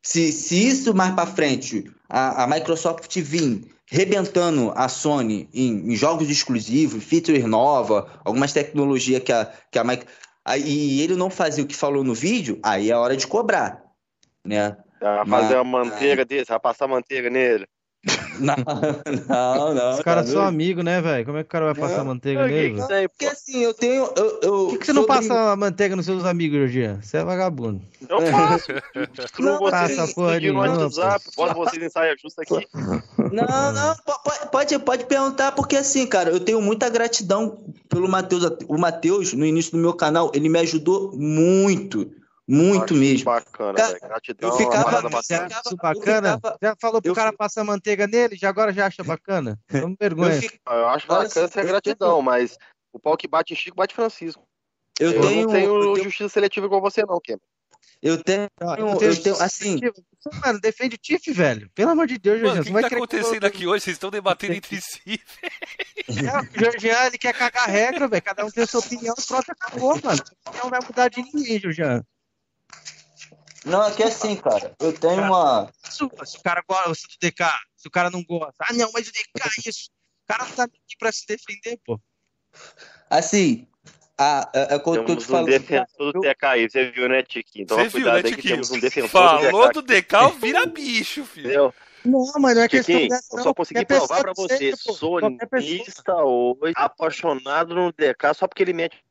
Se, se isso mais pra frente, a, a Microsoft vir rebentando a Sony em, em jogos exclusivos, features nova, algumas tecnologias que a, que a Microsoft. E ele não fazia o que falou no vídeo, aí é hora de cobrar. Né? Mas- fazer uma manteiga desse, vai passar manteiga nele. Não, não, não. Os caras tá são amigos, né, velho? Como é que o cara vai passar Não. manteiga nele? Porque assim, eu tenho. Eu, eu, Por que, que você não passa manteiga nos seus amigos, Georgian? Você é vagabundo. Eu faço. Não, vocês passa porra seguir no WhatsApp, bota vocês em saia justa aqui. Não, não, po- po- pode, pode perguntar, porque assim, cara, eu tenho muita gratidão pelo Matheus. O Matheus, no início do meu canal, ele me ajudou muito, muito Acho mesmo. Bacana. Gratidão. eu ficava- eu Você bacana. ficava- isso eu bacana? ficava- Já falou pro eu cara fi- passar manteiga nele, já agora já acha bacana? Não me vergonha. Eu, fico- Eu acho bacana essa eu gratidão, mas o pau que bate em Chico bate Francisco. eu Eu, tenho, não tenho eu tenho, justiça seletiva igual você, não, Kim. eu tenho, eu tenho- tenho, assim, Mano, defende o Tiff, velho. Pelo amor de Deus, Georgian. o que, que tá acontecendo aqui hoje? Vocês estão debatendo entre si. É, o Georgian, ele quer cagar regra, velho. Cada um tem a sua opinião, pronto, acabou, mano. Opinião não vai mudar de ninguém, Georgian. Não, é que assim, cara, eu tenho uma, Se o cara gosta do DK, se o cara não gosta. Ah, não, mas o DK é isso. O cara não tá aqui pra se defender, pô. assim, a, a, é o que eu tô te Temos um falando. defensor do DK aí, você viu, né, Tiquinho? Então, Você Toma viu, cuidado né, aí que temos um defensor Falou do do DK. DK, vira bicho, filho. Entendeu? Não, mas não é questão Tiquinho, dessa, eu não. só consegui Qualquer provar pra você, sonista hoje, apaixonado no DK só porque ele mete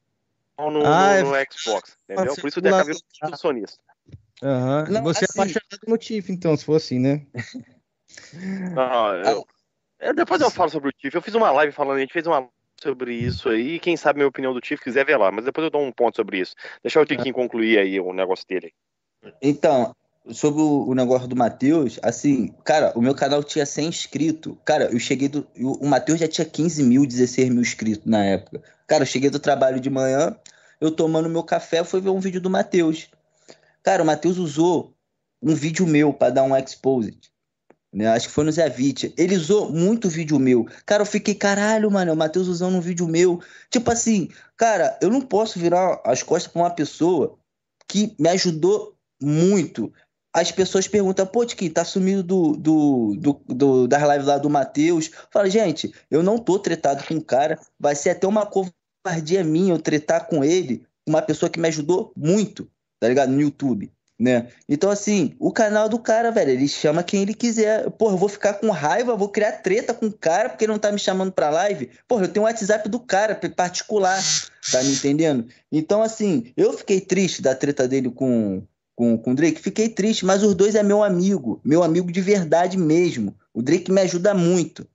no, no, Ah, no é- Xbox, entendeu? Por isso o DK virou muito sonista. Aham. Não, Você assim- é apaixonado no Tiff, então, se for assim, né? Não, eu- é, depois eu falo sobre o Tiff. Eu fiz uma live falando, a gente fez uma live sobre isso aí. Quem sabe minha opinião do Tiff quiser ver lá, mas depois eu dou um ponto sobre isso. Deixa o Tiquinho concluir aí o negócio dele. Então, sobre o, negócio do Matheus, assim, cara, o meu canal tinha 100 inscritos. Cara, eu cheguei do. O, o Matheus já tinha 15 mil, 16 mil inscritos na época. Cara, eu cheguei do trabalho de manhã, eu tomando meu café, fui ver um vídeo do Matheus. Cara, o Matheus usou um vídeo meu pra dar um exposed. Né? Acho que foi no Zé Vitt. Ele usou muito vídeo meu. Cara, eu fiquei, caralho, mano, o Matheus usando um vídeo meu. Tipo assim, cara, eu não posso virar as costas pra uma pessoa que me ajudou muito as pessoas perguntam, pô, Tiquinho, tá sumido do, do, do, do, das lives lá do Matheus. Fala, gente, eu não tô tretado com o cara, vai ser até uma covardia minha eu tretar com ele, uma pessoa que me ajudou muito, tá ligado? No YouTube né? Então, assim, o canal do cara, velho, ele chama quem ele quiser. Porra, eu vou ficar com raiva, vou criar treta com o cara porque ele não tá me chamando pra live. Porra, eu tenho o WhatsApp do cara, particular, tá me entendendo? Então, assim, eu fiquei triste da treta dele com, com, com o Drake, fiquei triste, mas os dois é meu amigo, meu amigo de verdade mesmo. O Drake me ajuda muito,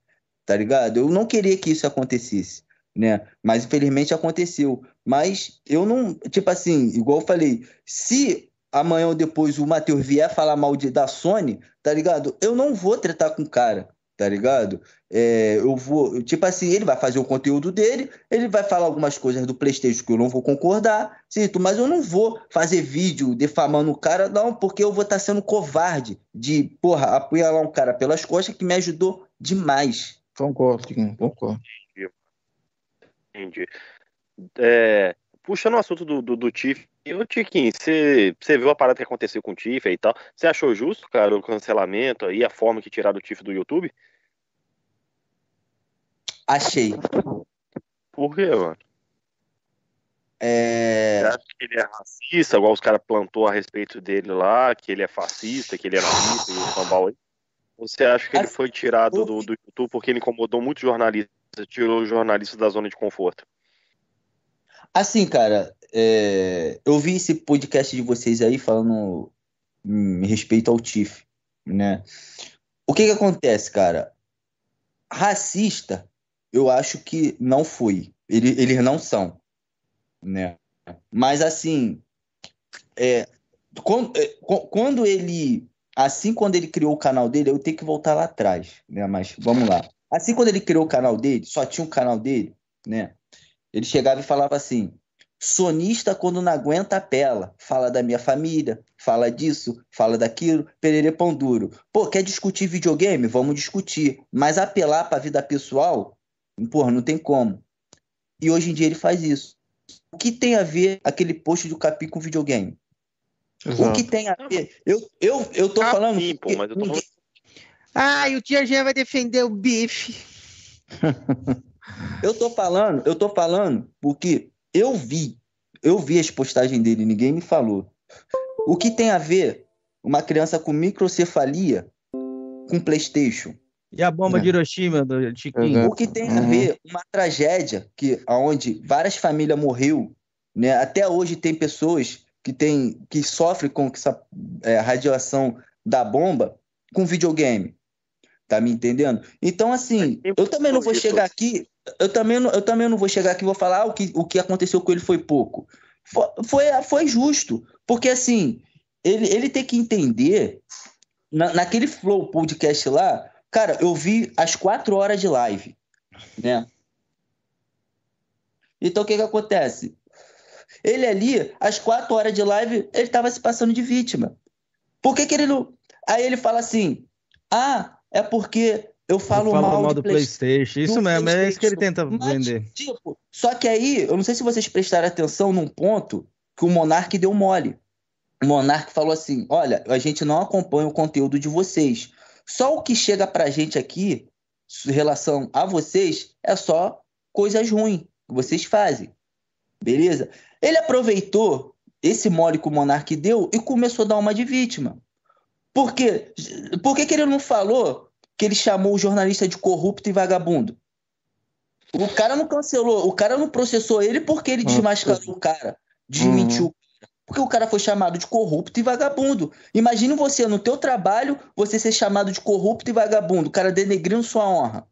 tá ligado? Eu não queria que isso acontecesse. Né? Mas infelizmente aconteceu. Mas eu não, tipo assim, igual eu falei, se amanhã ou depois o Matheus vier falar mal de, da Sony, tá ligado? Eu não vou tretar com o cara, tá ligado? É, eu vou, tipo assim, ele vai fazer o conteúdo dele, ele vai falar algumas coisas do PlayStation que eu não vou concordar, certo? Mas eu não vou fazer vídeo defamando o cara, não, porque eu vou estar tá sendo covarde de, porra, apunhalar um cara pelas costas que me ajudou demais. Concordo, concordo. Entendi. É, puxando o assunto do, do, do Tiff, o Tiquinho, você, você viu a parada que aconteceu com o Tiff e tal? Você achou justo, cara, o cancelamento aí, a forma que tiraram o Tiff do YouTube? Achei. Por quê, mano? É... Você acha que ele é racista, igual os caras plantou a respeito dele lá, que ele é fascista, que ele é racista e o sambal aí? Ou você acha que ele foi tirado do, do YouTube porque ele incomodou muito jornalistas, tirou os jornalistas da zona de conforto? Assim, cara, é, eu vi esse podcast de vocês aí falando em respeito ao TIF, né? O que que acontece, cara? Racista, eu acho que não foi. Ele, eles não são, né? Mas assim, é, quando, é, quando ele, assim quando ele criou o canal dele, eu tenho que voltar lá atrás, né? Mas vamos lá. Assim quando ele criou o canal dele, só tinha um canal dele, né? Ele chegava e falava assim: sonista quando não aguenta apela, fala da minha família, fala disso, fala daquilo, perere pão duro. Pô, quer discutir videogame? Vamos discutir, mas apelar para a vida pessoal, porra, não tem como. E hoje em dia ele faz isso. O que tem a ver aquele post do Capi com videogame? Exato. O que tem a ver? Eu, eu, eu tô Capi, falando. Pô, mas eu tô falando... Ah, e o Tia Jean vai defender o bife. Eu tô falando, eu tô falando porque eu vi, eu vi as postagens dele, ninguém me falou. O que tem a ver uma criança com microcefalia com PlayStation? E a bomba é. de Hiroshima do Chiquinho? O que tem a ver uma tragédia que aonde várias famílias morreu, né? Até hoje tem pessoas que tem que sofrem com essa é, radiação da bomba com videogame. Tá me entendendo? Então, assim, eu também não vou chegar aqui, eu também, não, eu também não vou chegar aqui e vou falar ah, o, que, o que aconteceu com ele foi pouco. Foi, foi, foi justo, porque assim, ele, ele tem que entender, na, naquele Flow podcast lá, cara, eu vi as quatro horas de live, né? Então, o que que acontece? Ele ali, às quatro horas de live, ele estava se passando de vítima. Por que que ele não... Aí ele fala assim, ah, é porque eu falo, eu falo mal, mal do PlayStation. Isso do mesmo, PlayStation. é isso que ele tenta Mas, vender. Tipo, só que aí, eu não sei se vocês prestaram atenção num ponto que o Monark deu mole. O Monark falou assim: olha, a gente não acompanha o conteúdo de vocês. Só o que chega pra gente aqui, em relação a vocês, é só coisas ruins que vocês fazem. Beleza? Ele aproveitou esse mole que o Monark deu e começou a dar uma de vítima. Por quê? Por que, que ele não falou que ele chamou o jornalista de corrupto e vagabundo? O cara não cancelou, o cara não processou ele porque ele desmascarou o cara, desmentiu uhum. Porque o cara foi chamado de corrupto e vagabundo. Imagine você, no teu trabalho, você ser chamado de corrupto e vagabundo, o cara denegrindo sua honra.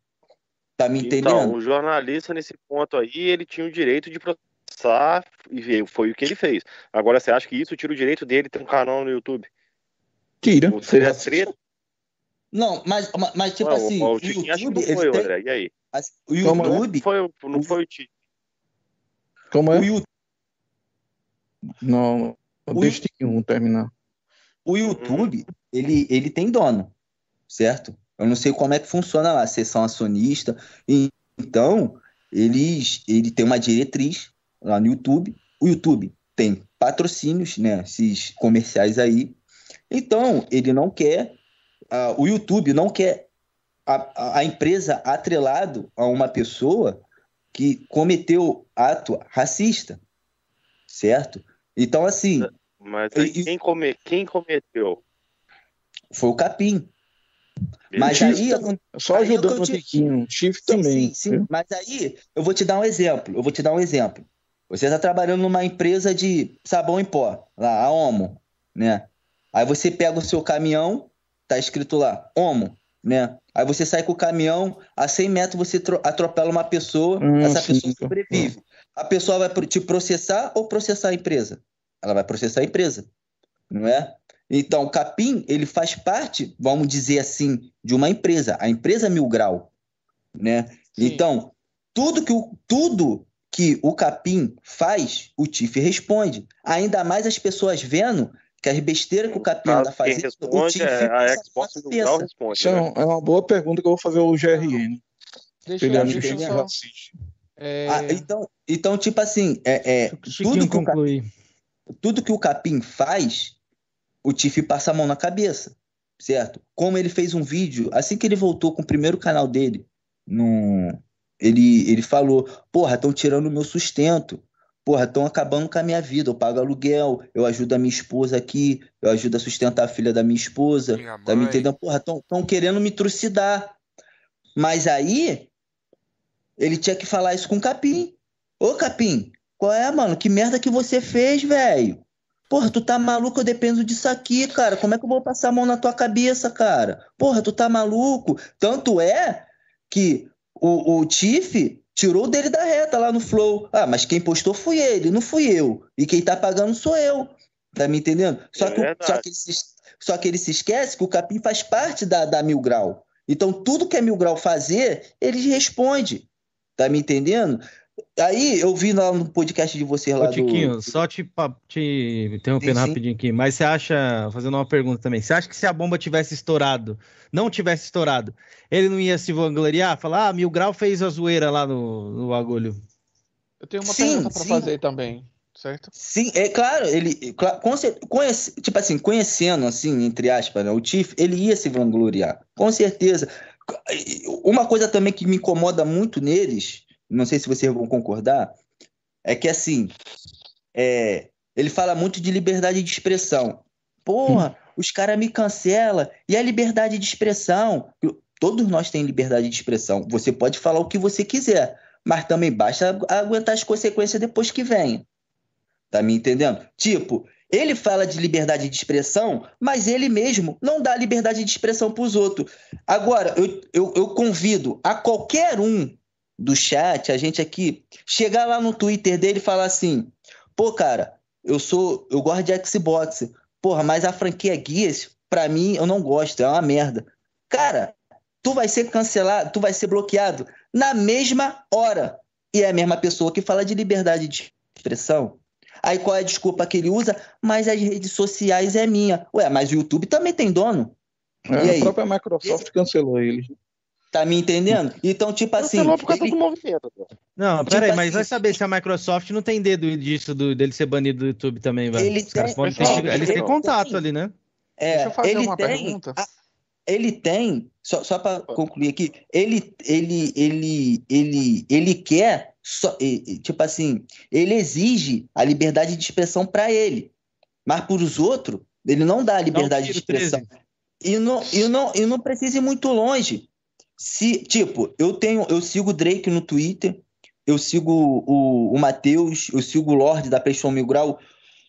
Tá me então, entendendo? Então, o jornalista, nesse ponto aí, ele tinha o direito de processar e foi o que ele fez. Agora, você acha que isso tira o direito dele ter um canal no YouTube? Tira. Seria treta. Não, mas, mas tipo assim. O, o YouTube, não foi, tem... André. E aí? O YouTube. Não foi, não foi o Tite. Como é? O YouTube. Não, deixa um terminar. O YouTube, uhum. ele, ele tem dono, certo? Eu não sei como é que funciona lá, a sessão acionista. Então, eles, ele tem uma diretriz lá no YouTube. O YouTube tem patrocínios, né? Esses comerciais aí Então, ele não quer, ah, o YouTube não quer a, a- empresa atrelado a uma pessoa que cometeu ato racista, certo? Então, assim, Mas aí E- quem, come... quem cometeu? foi o Capim. Mas Chifre aí, também. Só aí ajudando eu o te- Tiquinho. Chifre Sim, também. sim, sim. Mas aí, eu vou te dar um exemplo. Eu vou te dar um exemplo. Você está trabalhando numa empresa de sabão em pó, lá, a Omo, né? Aí você pega o seu caminhão, tá escrito lá, Omo, né? Aí você sai com o caminhão, a 100 metros você tro- atropela uma pessoa, Hum, essa sim, pessoa sobrevive. A pessoa vai te processar ou processar a empresa? Ela vai processar a empresa, não é? Então, o Capim, ele faz parte, vamos dizer assim, de uma empresa, a empresa Mil Grau, né? Sim. Então, tudo que o, tudo que o Capim faz, o Tiff responde. Ainda mais as pessoas vendo que as besteiras que o Capim quem fazendo, o Tiff é a passa Xbox do Grau responde. Isso é, né? um- é uma boa pergunta que eu vou fazer ao GRN. Deixa, Ele eu- deixa eu só. é, Ah, então, então, tipo assim, é, é, tudo, que o, Ca- concluir. tudo que o Capim faz, o Tiff passa a mão na cabeça, certo? Como ele fez um vídeo, assim que ele voltou com o primeiro canal dele, no, ele, ele falou, porra, estão tirando o meu sustento, porra, estão acabando com a minha vida, eu pago aluguel, eu ajudo a minha esposa aqui, eu ajudo a sustentar a filha da minha esposa, Minha tá me entendendo? Porra, estão querendo me trucidar. Mas aí, ele tinha que falar isso com o Capim. Ô, Capim, qual é, mano? Que merda que você fez, velho? Porra, tu tá maluco? Eu dependo disso aqui, cara. Como é que eu vou passar a mão na tua cabeça, cara? Porra, tu tá maluco? Tanto é que o, o Tiff tirou dele da reta lá no Flow. Ah, mas quem postou foi ele, não fui eu. E quem tá pagando sou eu. Tá me entendendo? Só, É que, o- só, que ele se, só que ele se esquece que o Capim faz parte da, da Mil Grau. Então, tudo que a Mil Grau fazer, ele responde. Tá me entendendo? Aí eu vi lá no podcast de vocês lá Ô, Tiquinho, do. só te, te interrompendo Sim, sim. rapidinho aqui, mas você acha, fazendo uma pergunta também, você acha que se a bomba tivesse estourado, não tivesse estourado, ele não ia se vangloriar? Falar, ah, Mil Grau fez a zoeira lá no, no bagulho. eu tenho uma Sim, pergunta para sim. fazer também, certo? Sim, é claro, ele. conhece- tipo assim, conhecendo, assim, entre aspas, né, o Tiff, ele ia se vangloriar. Com certeza. Uma coisa também que me incomoda muito neles, não sei se vocês vão concordar, é que assim, é, ele fala muito de liberdade de expressão. Porra, os caras me cancelam. E a liberdade de expressão? Todos nós temos liberdade de expressão. Você pode falar o que você quiser, mas também basta agu- aguentar as consequências depois que venha. Tá me entendendo? Tipo, ele fala de liberdade de expressão, mas ele mesmo não dá liberdade de expressão para os outros. Agora, eu, eu, eu convido a qualquer um do chat, a gente aqui, chegar lá no Twitter dele e falar assim: pô, cara, eu sou, eu gosto de Xbox, porra, mas a franquia Gears, pra mim, eu não gosto, é uma merda. Cara, tu vai ser cancelado, tu vai ser bloqueado na mesma hora. E é a mesma pessoa que fala de liberdade de expressão. Aí qual é a desculpa que ele usa? Mas as redes sociais é minha. Ué, mas o YouTube também tem dono. É, a própria Microsoft cancelou ele. Tá me entendendo? Então, tipo assim. Cancelou por causa ele- do movimento. Não, Tipo peraí, mas assim- vai saber se a Microsoft não tem dedo disso, do- dele ser banido do YouTube também, velho. Ele Os caras tem- podem ter, Pessoal, eles têm contato tem. ali, né? É, Deixa eu fazer ele uma tem, pergunta. a- ele tem, só, só para concluir aqui, ele, ele, ele, ele, ele quer, só, tipo assim, ele exige a liberdade de expressão para ele, mas para os outros, ele não dá a liberdade de tiro, expressão. E não, e, não, e não precisa ir muito longe. Se, tipo, eu tenho, eu sigo o Drake no Twitter, eu sigo o, o Matheus, eu sigo o Lorde da PlayStation Mil Grau.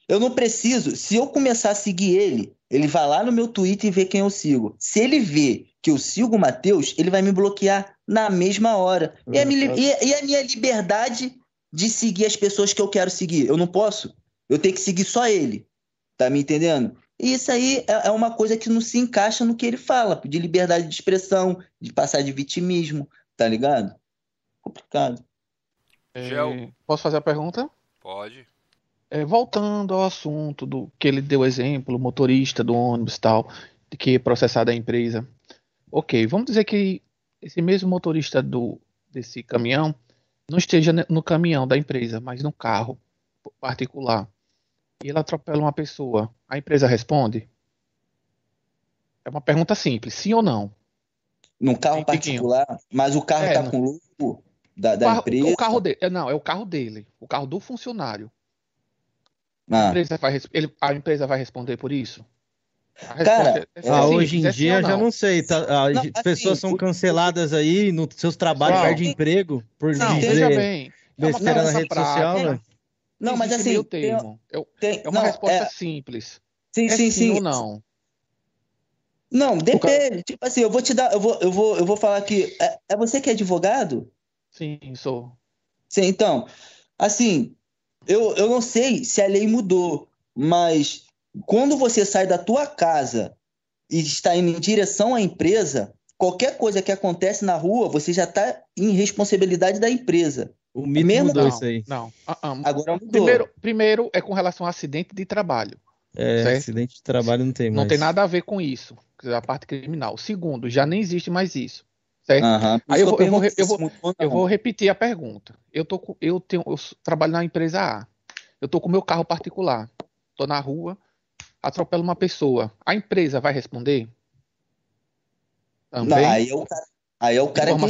Eu não preciso. Se eu começar a seguir ele, ele vai lá no meu Twitter e vê quem eu sigo. Se ele vê que eu sigo o Matheus, ele vai me bloquear na mesma hora. E a, minha, e- e a minha liberdade de seguir as pessoas que eu quero seguir? Eu não posso. Eu tenho que seguir só ele. Tá me entendendo? E isso aí é é uma coisa que não se encaixa no que ele fala, de liberdade de expressão, de passar de vitimismo, tá ligado? Complicado. É, Gel. posso fazer a pergunta? Pode. É, voltando ao assunto do que ele deu exemplo, motorista do ônibus e tal, de que ia processar da empresa. Ok, vamos dizer que esse mesmo motorista do, desse caminhão não esteja no caminhão da empresa, mas no carro particular. E ele atropela uma pessoa. A empresa responde? É uma pergunta simples, sim ou não? Num carro Tiquinho. particular, mas o carro É, tá não. com lucro da, O da carro, empresa. o carro dele, é, não, é o carro dele, o carro do funcionário. A Ah, empresa vai, ele- a empresa vai responder por isso? A Cara, resposta é Ah, hoje em é dia já não sei. Tá, ah, Não, as assim, pessoas são o- canceladas aí, nos seus trabalhos Não. perdem emprego por Não, Veja dizer bem, é besteira na rede prática. social, né? Não, mas assim, meio tem, termo. Eu- tem- É uma não, resposta é, simples. sim, É sim, sim sim. ou não? Não, depende. Tipo assim, eu vou te dar, eu vou, eu vou, eu vou falar que é, é você que é advogado? Sim, sou. Sim, então, assim, eu, eu não sei se a lei mudou, mas quando você sai da tua casa e está indo em direção à empresa, qualquer coisa que acontece na rua, você já está em responsabilidade da empresa. O mito Mesmo mudou Não, isso aí. não. Ah, ah. Agora mudou. Primeiro, primeiro é com relação a acidente de trabalho. É, Certo. acidente de trabalho não tem Não mais. tem nada a ver com isso, a parte criminal. Segundo, já nem existe mais isso. Certo? Aí eu vou- eu vou- eu vou- Eu não. repetir a pergunta. Eu tô com- eu tenho, eu trabalho na empresa A. Eu tô com meu carro particular. Tô na rua, atropelo uma pessoa. A empresa vai responder? Não, Também? aí é o cara, aí é o cara que?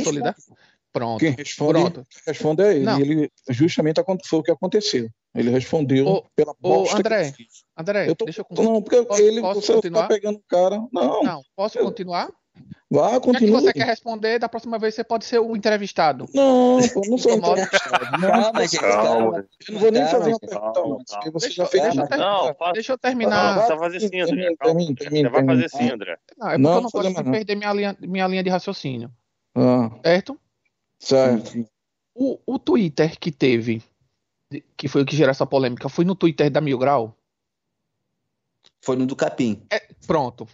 Pronto. Quem responde, Pronto. responde é ele. Não. Ele justamente foi o que aconteceu. Ele respondeu Ô, pela ô, bosta André, que eu. André, Eu tô- deixa eu Não, porque Posso- ele, posso você continuar? tá pegando o cara. Não, Não, posso eu- continuar? vá, O que é que continua. você quer responder? Da próxima vez você pode ser o entrevistado. Não, pô, não sou entrevistado. Não, Calma, gente, Calma. eu não vou nem fazer uma pergunta antes, porque você Deixa, já fez deixa eu Não, faz- deixa eu Não, terminar. você vai fazer assim, André. Termine, termine, Você vai fazer assim, André. Não, é porque Não, eu não não não. perder minha linha, minha linha de raciocínio. Ah, Certo? Certo. O, o Twitter que teve, que foi o que gerou essa polêmica, foi no Twitter da Mil Grau? Foi no do Capim. É, pronto.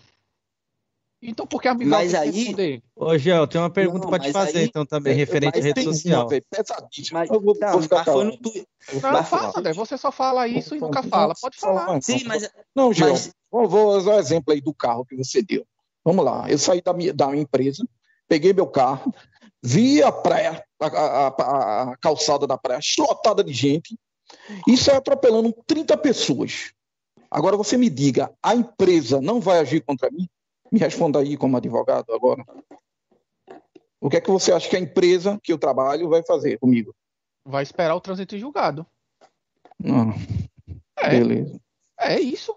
Então por que a Mil Grau Mas aí- responder? Ô, Gel, tem uma pergunta pra te fazer, aí- então, também, é, referente à rede Tem social. pesadíssima. Mas- Eu vou, Não, vou ficar mas foi no Twitter. Não, fala, André, você só fala isso e nunca fala. Pode fala, falar. não. Sim, mas Não, Gil, Mas- vou, vou usar o exemplo aí do carro que você deu. Vamos lá, eu saí da minha, da minha empresa, peguei meu carro, vi a praia, a, a- a- calçada da praia lotada de gente, e saí atropelando 30 pessoas. Agora você me diga, a empresa não vai agir contra mim? Me responda aí como advogado agora. O que é que você acha que a empresa que eu trabalho vai fazer comigo? Vai esperar o trânsito em julgado. Não, É, beleza. é isso.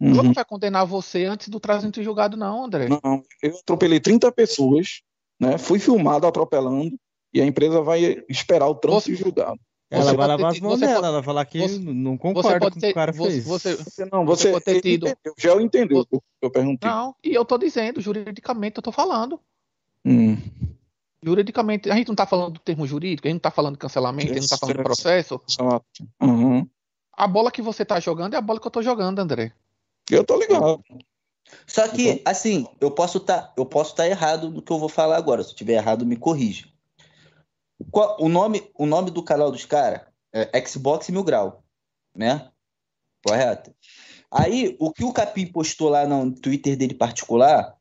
Ela Uhum. não vai condenar você antes do trânsito em julgado, não, André. Não, eu atropelei 30 pessoas, né? Fui filmado atropelando e a empresa vai esperar o trânsito Você- julgado. Ela vai lavar as mãos você dela, pode- ela vai falar que você- não concorda com o que o cara você- fez. você- Você não, Você você pode ter tido- entendeu, já entendeu o que eu perguntei. Não, e eu tô dizendo, juridicamente eu tô falando. Hum. Juridicamente, a gente não tá falando do termo jurídico, a gente não tá falando de cancelamento, a gente não tá falando de processo. Exato. Uhum. A bola que você tá jogando é a bola que eu tô jogando, André. Eu tô ligado. Só que, assim, eu posso estar eu posso estar errado no que eu vou falar agora. Se eu estiver errado, me corrija. Qual- o, nome, o nome do canal dos caras é Xbox Mil Grau, né? Correto? Aí, o que o Capim postou lá no Twitter dele particular,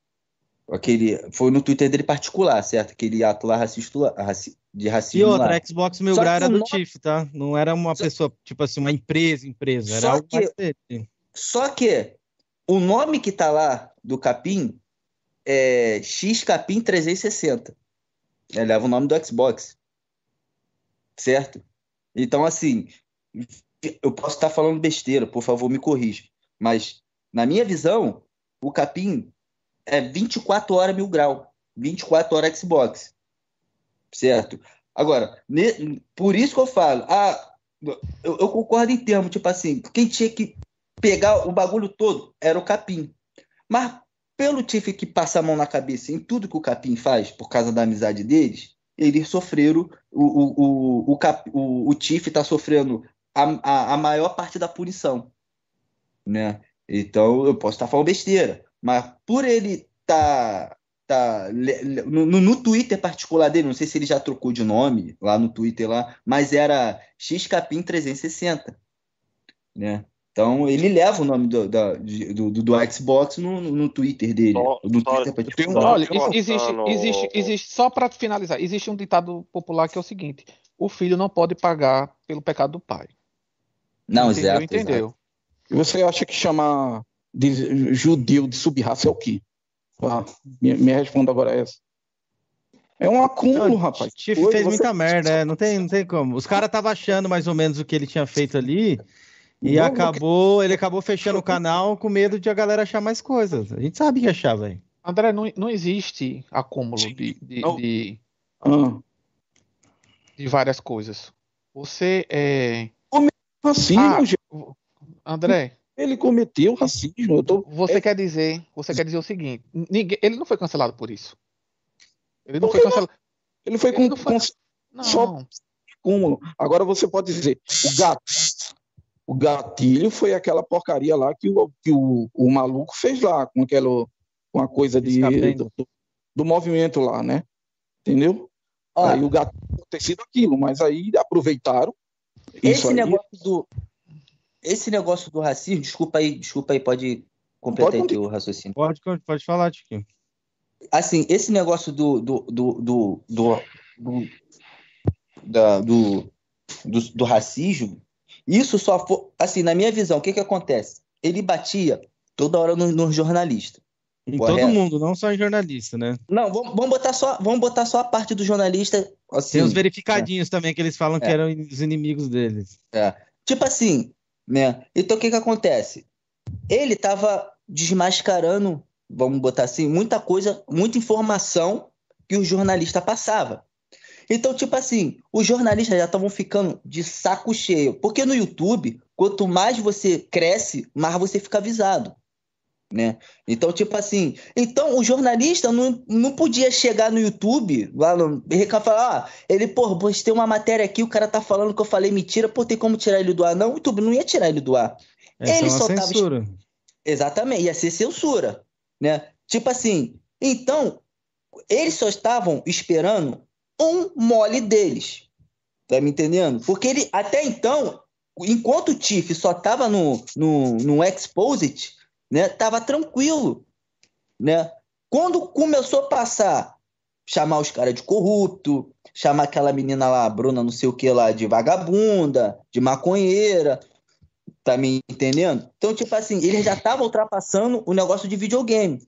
aquele, foi no Twitter dele particular, certo? Aquele ato lá racista, lá- raci- de E racismo lá. outra, a Xbox Mil Grau era do nome- Tiff, tá? Não era uma Só- pessoa, tipo assim, uma empresa, empresa. Era Só algo que-. Só que o nome que tá lá do Capim é X Capim 360. Ele leva o nome do Xbox. Certo? Então, assim, eu posso estar falando besteira, por favor, me corrija. Mas, na minha visão, o Capim é 24 horas mil grau. 24 horas Xbox. Certo? Agora, por isso que eu falo, ah, eu, eu concordo em termos, tipo assim, quem tinha que pegar o bagulho todo era o Capim. Mas pelo Tiff que passa a mão na cabeça em tudo que o Capim faz, por causa da amizade deles, eles sofreram, o, o, o, o, Cap, o, o Tiff está sofrendo a, a, a maior parte da punição. Né? Então eu posso estar falando besteira, mas por ele tá, tá no, no- Twitter particular dele, não sei se ele já trocou de nome lá no Twitter lá, mas era XCapim 360, né? Então ele leva o nome do, da- do, do, do Xbox no, no, Twitter dele, Só- no só- Twitter particular. Só Olha, te ex- existe, existe, existe, só para finalizar, existe um ditado popular que é o seguinte: o filho não pode pagar pelo pecado do pai. Não, entendeu? exato, Entendeu? E você acha que chamar de judeu de subraça é o quê? Ah, me, me responda agora essa. É um acúmulo, rapaz. Foi, fez você- muita merda, é, não tem, não tem como. Os caras estavam achando mais ou menos o que ele tinha feito ali e Não, acabou, ele acabou fechando o canal com medo de a galera achar mais coisas. A gente sabe que achar, velho. André, não, não existe acúmulo de, de, Não. de, Ah, de várias coisas. Você é. racismo, Ah, gente. André, Ele cometeu racismo. Eu tô... você quer dizer, você quer dizer o seguinte, ninguém, ele não foi cancelado por isso. Ele não foi cancelado. Ele foi Ele com, não foi- Não, Só- acúmulo. Agora você pode dizer, o gato, o gatilho foi aquela porcaria lá que o, que o, o maluco fez lá, com aquela com a coisa de, do, do movimento lá, né? Entendeu? Ó, Aí o gatilho ter sido aquilo, mas aí aproveitaram. Esse aí, negócio do. Esse negócio do racismo, desculpa aí, desculpa aí, pode completar aí Pode teu raciocínio. Pode, pode falar, Tiquinho. Assim, esse negócio do, do, do, do, do, do, da- do, do, do racismo, isso só foi. Assim, na minha visão, o que que acontece? Ele batia toda hora no, no jornalista. Em Correto. todo mundo, não só em jornalista, né? Não, vamos, vamos botar só, vamos botar só a parte do jornalista. Assim, Tem os verificadinhos também que eles falam que É. eram os inimigos deles. Tipo assim, né? Então o que que acontece? Ele tava desmascarando, vamos botar assim, muita coisa, muita informação que o jornalista passava. Então, tipo assim, os jornalistas já estavam ficando de saco cheio. Porque no YouTube, quanto mais você cresce, mais você fica avisado. Né? Então, tipo assim, então o jornalista não, não podia chegar no YouTube lá no e falar, ah, ele, pô, postei uma matéria aqui, o cara tá falando que eu falei mentira, pô, tem como tirar ele do ar? Não, o YouTube não ia tirar ele do ar. Essa Ele é só tava censura. Exatamente, ia ser censura, né? Tipo assim, então, eles só estavam esperando um mole deles, tá me entendendo? Porque ele, até então, enquanto o Tiff só tava no, no, no Exposit, né, tava tranquilo, né? Quando começou a passar, chamar os caras de corrupto, chamar aquela menina lá, Bruna, não sei o que lá, de vagabunda, de maconheira, Tá me entendendo? Então, tipo assim, eles já estavam ultrapassando o negócio de videogame.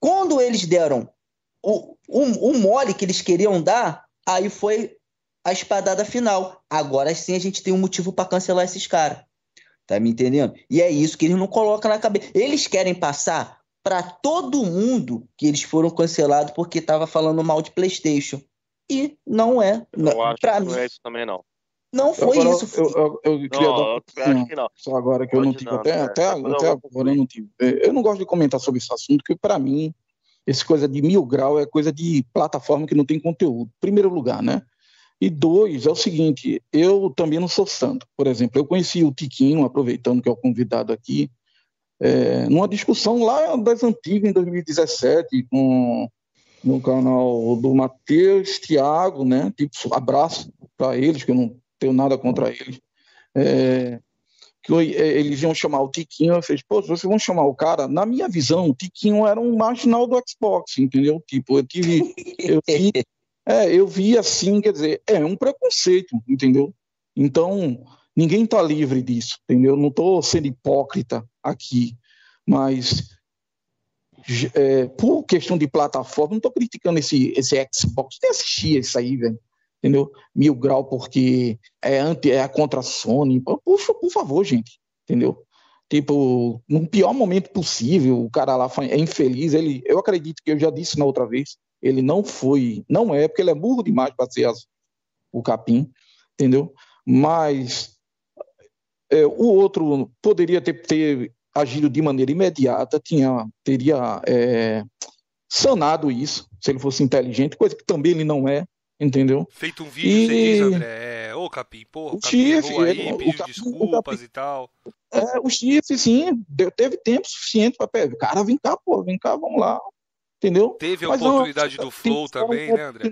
Quando eles deram o, o, o mole que eles queriam dar, aí foi a espadada final. Agora sim a gente tem um motivo para cancelar esses caras. Tá me entendendo? E é isso que eles não colocam na cabeça. Eles querem passar para todo mundo que eles foram cancelados porque tava falando mal de PlayStation. E não é. Eu Não, acho pra que mim, não é isso também, não. não foi Agora, isso. Eu, eu, eu queria Não, dar eu uma acho que não. Só agora que eu não Pode tive, não, até, né? até, agora eu não tive. Eu não gosto de comentar sobre esse assunto, porque para mim, essa coisa de mil grau é coisa de plataforma que não tem conteúdo, primeiro lugar, né? E dois, é o seguinte, eu também não sou santo. Por exemplo, eu conheci o Tiquinho, aproveitando que é o convidado aqui, é, numa discussão lá das antigas, em 2017, com, no canal do Matheus, Thiago, né? Tipo, abraço para eles, que eu não tenho nada contra eles. É, que é, eles iam chamar o Tiquinho, eu falei, pô, vocês vão chamar o cara? Na minha visão, o Tiquinho era um marginal do Xbox, entendeu? Tipo, eu tive, eu vi, é, eu vi assim, quer dizer, é um preconceito, entendeu? Então, ninguém está livre disso, entendeu? Não estou sendo hipócrita aqui, mas é, por questão de plataforma, não estou criticando esse, esse Xbox, nem assistia isso aí, velho, entendeu? Mil grau porque é anti, é contra a Sony, por, por favor, gente, entendeu? Tipo, no pior momento possível, o cara lá é infeliz, ele, eu acredito que eu já disse na outra vez, ele não foi, não é, porque ele é burro demais para ser as- o capim, entendeu? Mas é, o outro poderia ter, ter agido de maneira imediata, tinha, teria é, sanado isso, se ele fosse inteligente, coisa que também ele não é, entendeu? Feito um vídeo, E- você diz, André, é, ô Capim, porra, o O Capim Chifre, aí, ele- o pediu Capim- o desculpas Capim- e tal. É, o Chifre, sim, deu- teve tempo suficiente para pegar. Cara, vem cá, pô, vem cá, vamos lá. Entendeu? Teve a Mas oportunidade do Flow também, né, André?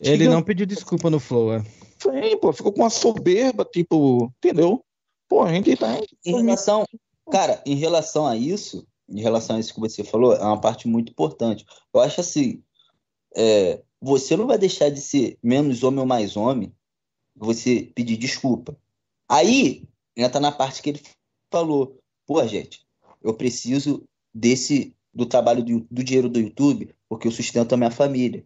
Ele não pediu desculpa no Flow, é. Sim, pô, ficou com uma soberba, tipo, entendeu? Pô, a gente tá. Em relação, cara, em relação a isso, em relação a isso que você falou, é uma parte muito importante. Eu acho assim, é, você não vai deixar de ser menos homem ou mais homem, você pedir desculpa. Aí entra na parte que ele falou, pô, gente, eu preciso desse do trabalho do, do dinheiro do YouTube, porque eu sustento a minha família.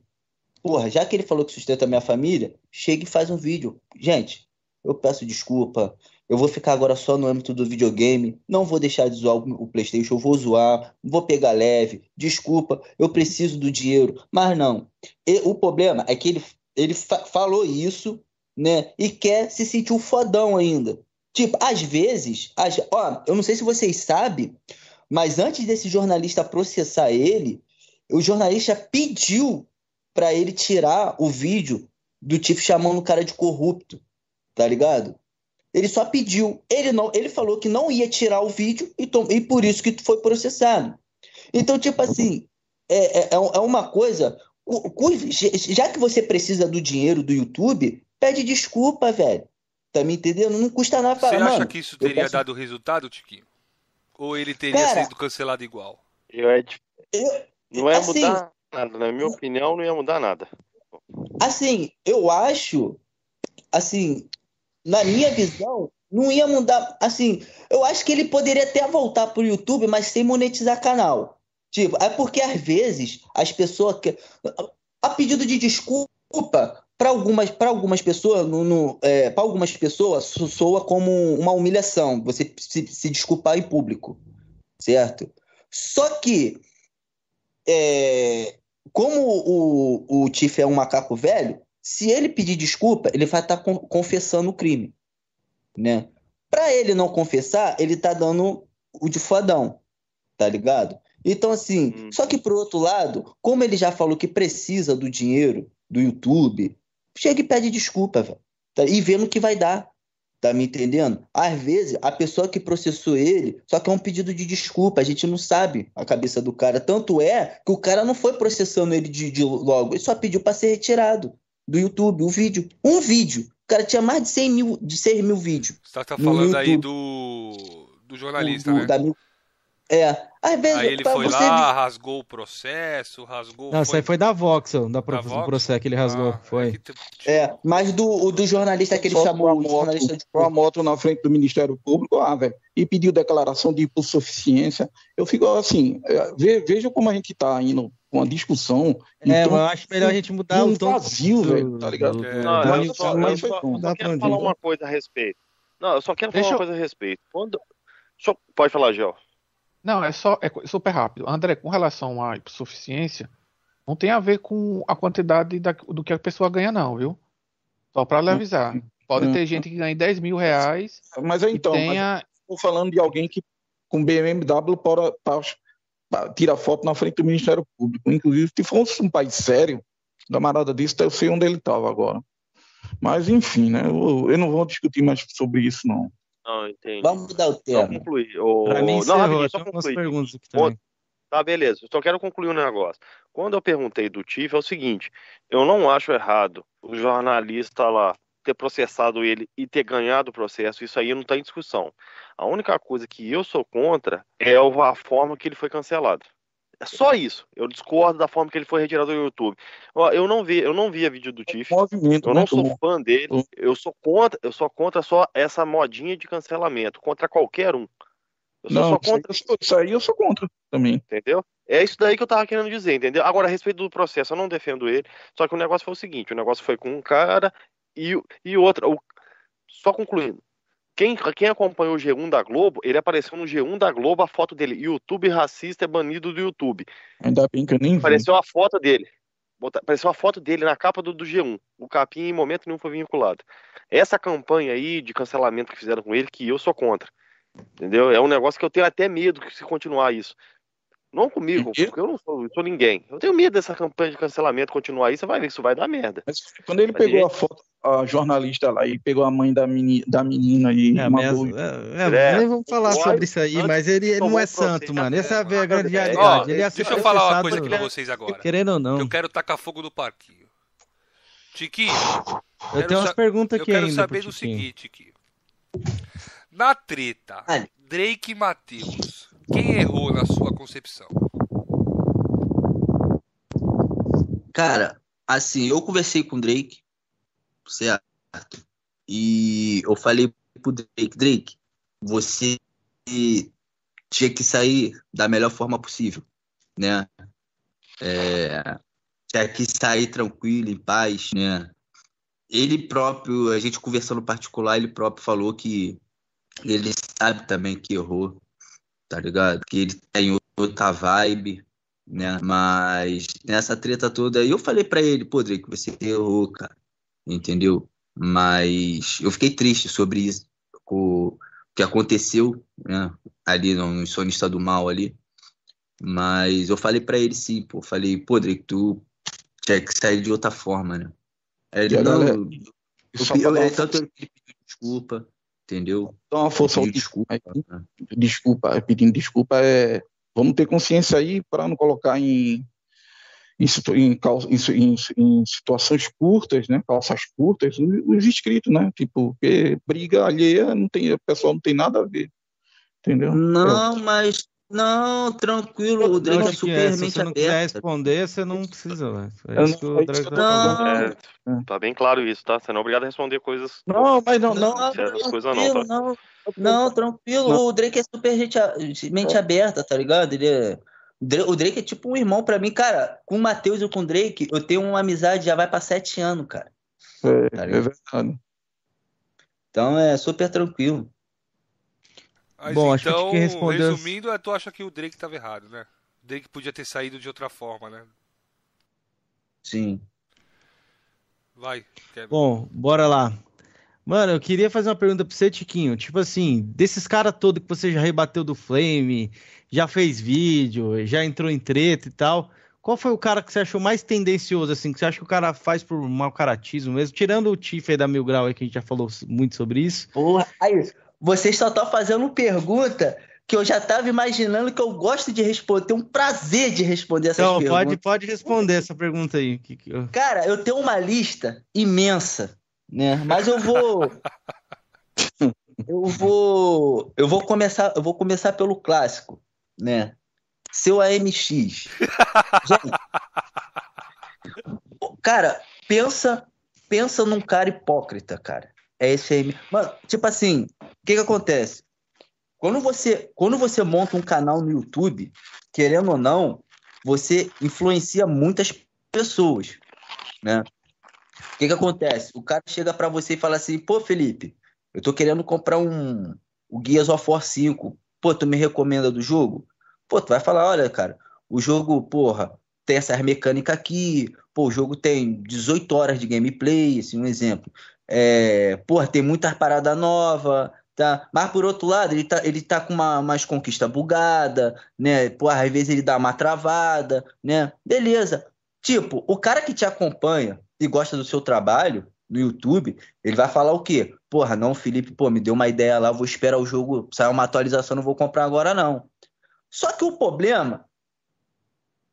Porra, já que ele falou que sustenta a minha família, chega e faz um vídeo. Gente, eu peço desculpa. Eu vou ficar agora só no âmbito do videogame. Não vou deixar de zoar o PlayStation. Eu vou zoar. Vou pegar leve. Desculpa, eu preciso do dinheiro. Mas não. E, o problema é que ele, ele fa falou isso, né? E quer se sentir um fodão ainda. Tipo, às vezes, às, ó, eu não sei se vocês sabem, mas antes desse jornalista processar ele, o jornalista pediu para ele tirar o vídeo do Tiff chamando o cara de corrupto, tá ligado? Ele só pediu. Ele não, ele falou que não ia tirar o vídeo e, tom, e por isso que foi processado. Então, tipo assim, é, é, é, é uma coisa. Já que você precisa do dinheiro do YouTube, pede desculpa, velho. Tá me entendendo? Não custa nada falar. Você acha que isso teria peço... dado resultado, Tiquinho? Ou ele teria Cara, sido cancelado igual? Eu, eu, não ia assim, mudar nada. Na minha opinião, não ia mudar nada. Assim, eu acho. Assim, na minha visão, não ia mudar. Assim, eu acho que ele poderia até voltar pro YouTube, mas sem monetizar canal. Tipo, é porque às vezes as pessoas. Que... A pedido de desculpa, para algumas, para algumas pessoas, no, no é, para algumas pessoas, soa como uma humilhação, você se, se desculpar em público, certo? Só que, é, como o, o Tiff é um macaco velho, se ele pedir desculpa, ele vai estar tá confessando o crime, né? Para ele não confessar, ele tá dando o de fodão, tá ligado? Então, assim, hum. só que por outro lado, como ele já falou que precisa do dinheiro do YouTube, chega e pede desculpa, velho. Tá? E vê no que vai dar. Tá me entendendo? Às vezes, a pessoa que processou ele só quer um pedido de desculpa. A gente não sabe a cabeça do cara. Tanto é que o cara não foi processando ele de, de logo. Ele só pediu para ser retirado do YouTube, o vídeo. Um vídeo. O cara tinha mais de 100 mil, de 6 mil vídeos. Você tá falando aí do, do jornalista, do, né? Da, é. Às vezes, aí ele foi você... lá, rasgou o processo, rasgou. Não, foi... isso aí foi da Voxel, da, pro... da Vox? do processo que ele rasgou. Ah, foi. É, é, mas do, o do jornalista que ele Só chamou. Uma moto, de... uma moto na frente do Ministério Público, ah, velho, e pediu declaração de hipossuficiência. Eu fico assim, é, veja como a gente tá indo com a discussão. É, então, eu acho melhor a gente mudar um o tom vazio, velho, tá ligado? É. Não, eu só, eu só, eu só quero falar uma coisa a respeito. Não, eu só quero falar Deixa uma coisa a respeito. Quando... Pode falar, Gel. Não, é só é super rápido. André, com relação à suficiência, não tem a ver com a quantidade da, do que a pessoa ganha, não, viu? Só para lhe avisar. Pode ter gente que ganha 10 mil reais. Mas então, tenha... estou falando de alguém que com BMW para, para, tira foto na frente do Ministério Público. Inclusive, se fosse um país sério, camarada disse, eu sei onde ele estava agora. Mas, enfim, né? Eu, eu não vou discutir mais sobre isso, não. Não, entendi. Vamos mudar o tema. Só concluir. O... Pra mim, não, rapidinho, só concluir. perguntas aqui também. Tá, beleza. Só quero concluir um negócio. Quando eu perguntei do TIF, é o seguinte: eu não acho errado o jornalista lá ter processado ele e ter ganhado o processo. Isso aí não está em discussão. A única coisa que eu sou contra é a forma que ele foi cancelado. É só isso. Eu discordo da forma que ele foi retirado do YouTube. Eu não vi, eu não via vídeo do Tiff. Eu não né, sou fã dele. Eu sou contra, eu sou contra só essa modinha de cancelamento, contra qualquer um. Eu sou não, só contra. Isso aí eu sou contra também. Entendeu? É isso daí que eu tava querendo dizer, entendeu? Agora, a respeito do processo, eu não defendo ele. Só que o negócio foi o seguinte: o negócio foi com um cara e, e outra. O, só concluindo. Quem, quem acompanhou o G1 da Globo, ele apareceu no G1 da Globo a foto dele. YouTube racista é banido do YouTube. Ainda bem que eu nem vi. Apareceu a foto dele. Apareceu a foto dele na capa do, do G1. O capim em momento nenhum foi vinculado. Essa campanha aí de cancelamento que fizeram com ele, que eu sou contra. Entendeu? É um negócio que eu tenho até medo que se continuar isso. Não comigo, porque eu não sou, eu sou, ninguém. Eu tenho medo dessa campanha de cancelamento continuar aí, você vai ver que isso vai dar merda. Mas quando ele Mas pegou a foto, a jornalista lá, e pegou a mãe da, meni, da menina e é, mandou... É, é, nem vamos falar sobre isso aí, mas ele, ele não é santo, mano. Essa é a grande realidade. ele é deixa eu falar uma coisa aqui pra vocês agora. Querendo ou não. Eu quero tacar fogo no parquinho. Tiquinho. Eu tenho umas perguntas aqui ainda. Eu quero saber do seguinte, Tiquinho. Na treta, Drake e Matheus quem errou na sua concepção? Cara, assim, eu conversei com o Drake, certo? E eu falei pro Drake, Drake, você tinha que sair da melhor forma possível, né? É, tinha que sair tranquilo, em paz, né? Ele próprio, a gente conversando particular, ele próprio falou que ele sabe também que errou, tá ligado? Que ele tem outra vibe, né? Mas nessa treta toda, eu falei para ele, pô, Drake, você errou, cara, entendeu? Mas eu fiquei triste sobre isso, com o que aconteceu, né? Ali no Sonista do Mal ali. Mas eu falei para ele sim, pô, falei, pô, Drake, tu tinha que sair de outra forma, né? Aí ele, E não, galera- eu, eu, dar eu, tanto ele pediu desculpa, entendeu? Dá uma força Pediu desculpa. desculpa. né? desculpa, pedindo desculpa é vamos ter consciência aí para não colocar em em, em, em em- situações curtas, né, calças curtas, os, os inscritos, né, tipo, porque briga alheia não tem, o pessoal não tem nada a ver, entendeu? Não, mas não, tranquilo, o Drake Não, é super é, se você não quiser responder, você não precisa, velho. É Eu isso não- que é o Drake tá falando. Não, É, tá bem claro isso, tá? Você não é obrigado a responder coisas. Não, mas não, não, não, coisas não, tranquilo, tá? não, não, tranquilo, o Drake é super gente, mente aberta, tá ligado? Ele é... o Dra- O Drake é tipo um irmão pra mim, cara. Com o Matheus e com o Drake, eu tenho uma amizade já vai pra sete anos, cara. é, Tá é verdade. Então é super tranquilo. Mas Bom, acho que a então, gente tem que responder as- resumindo, é, tu acha que o Drake tava errado, né? O Drake podia ter saído de outra forma, né? Sim. Vai, Kevin. Bom, bora lá. Mano, eu queria fazer uma pergunta pra você, Tiquinho. Tipo assim, desses caras todos que você já rebateu do Flame, já fez vídeo, já entrou em treta e tal, qual foi o cara que você achou mais tendencioso, assim, que você acha que o cara faz por mau caratismo mesmo? Tirando o Tiff aí da Mil Grau aí, que a gente já falou muito sobre isso. Porra, aí, vocês só estão fazendo pergunta que eu já tava imaginando que eu gosto de responder. Tenho um prazer de responder essas Então, perguntas. pode, pode responder essa pergunta aí. Cara, eu tenho uma lista imensa, né? Mas eu vou. Eu vou. Eu vou começar. Eu vou começar pelo clássico, né? Seu AMX. Gente, cara, pensa, pensa num cara hipócrita, cara. É esse aí. Mano, tipo assim, o que que acontece? Quando você, quando você monta um canal no YouTube, querendo ou não, você influencia muitas pessoas, né? O que que acontece? O cara chega pra você e fala assim, pô, Felipe, eu tô querendo comprar um o Gears of War 5. Pô, tu me recomenda do jogo? Pô, tu vai falar, olha, cara, o jogo, porra, tem essas mecânicas aqui, pô, o jogo tem 18 horas de gameplay, assim, um exemplo. É, porra, tem muita parada nova, tá? Mas por outro lado, ele tá, ele tá com uma, umas conquista bugada, né? Porra, às vezes ele dá uma travada, né? Beleza. Tipo, o cara que te acompanha e gosta do seu trabalho no YouTube, ele vai falar o quê? Porra, não, Felipe, pô, me deu uma ideia lá, vou esperar o jogo sair uma atualização, não vou comprar agora não. Só que o problema,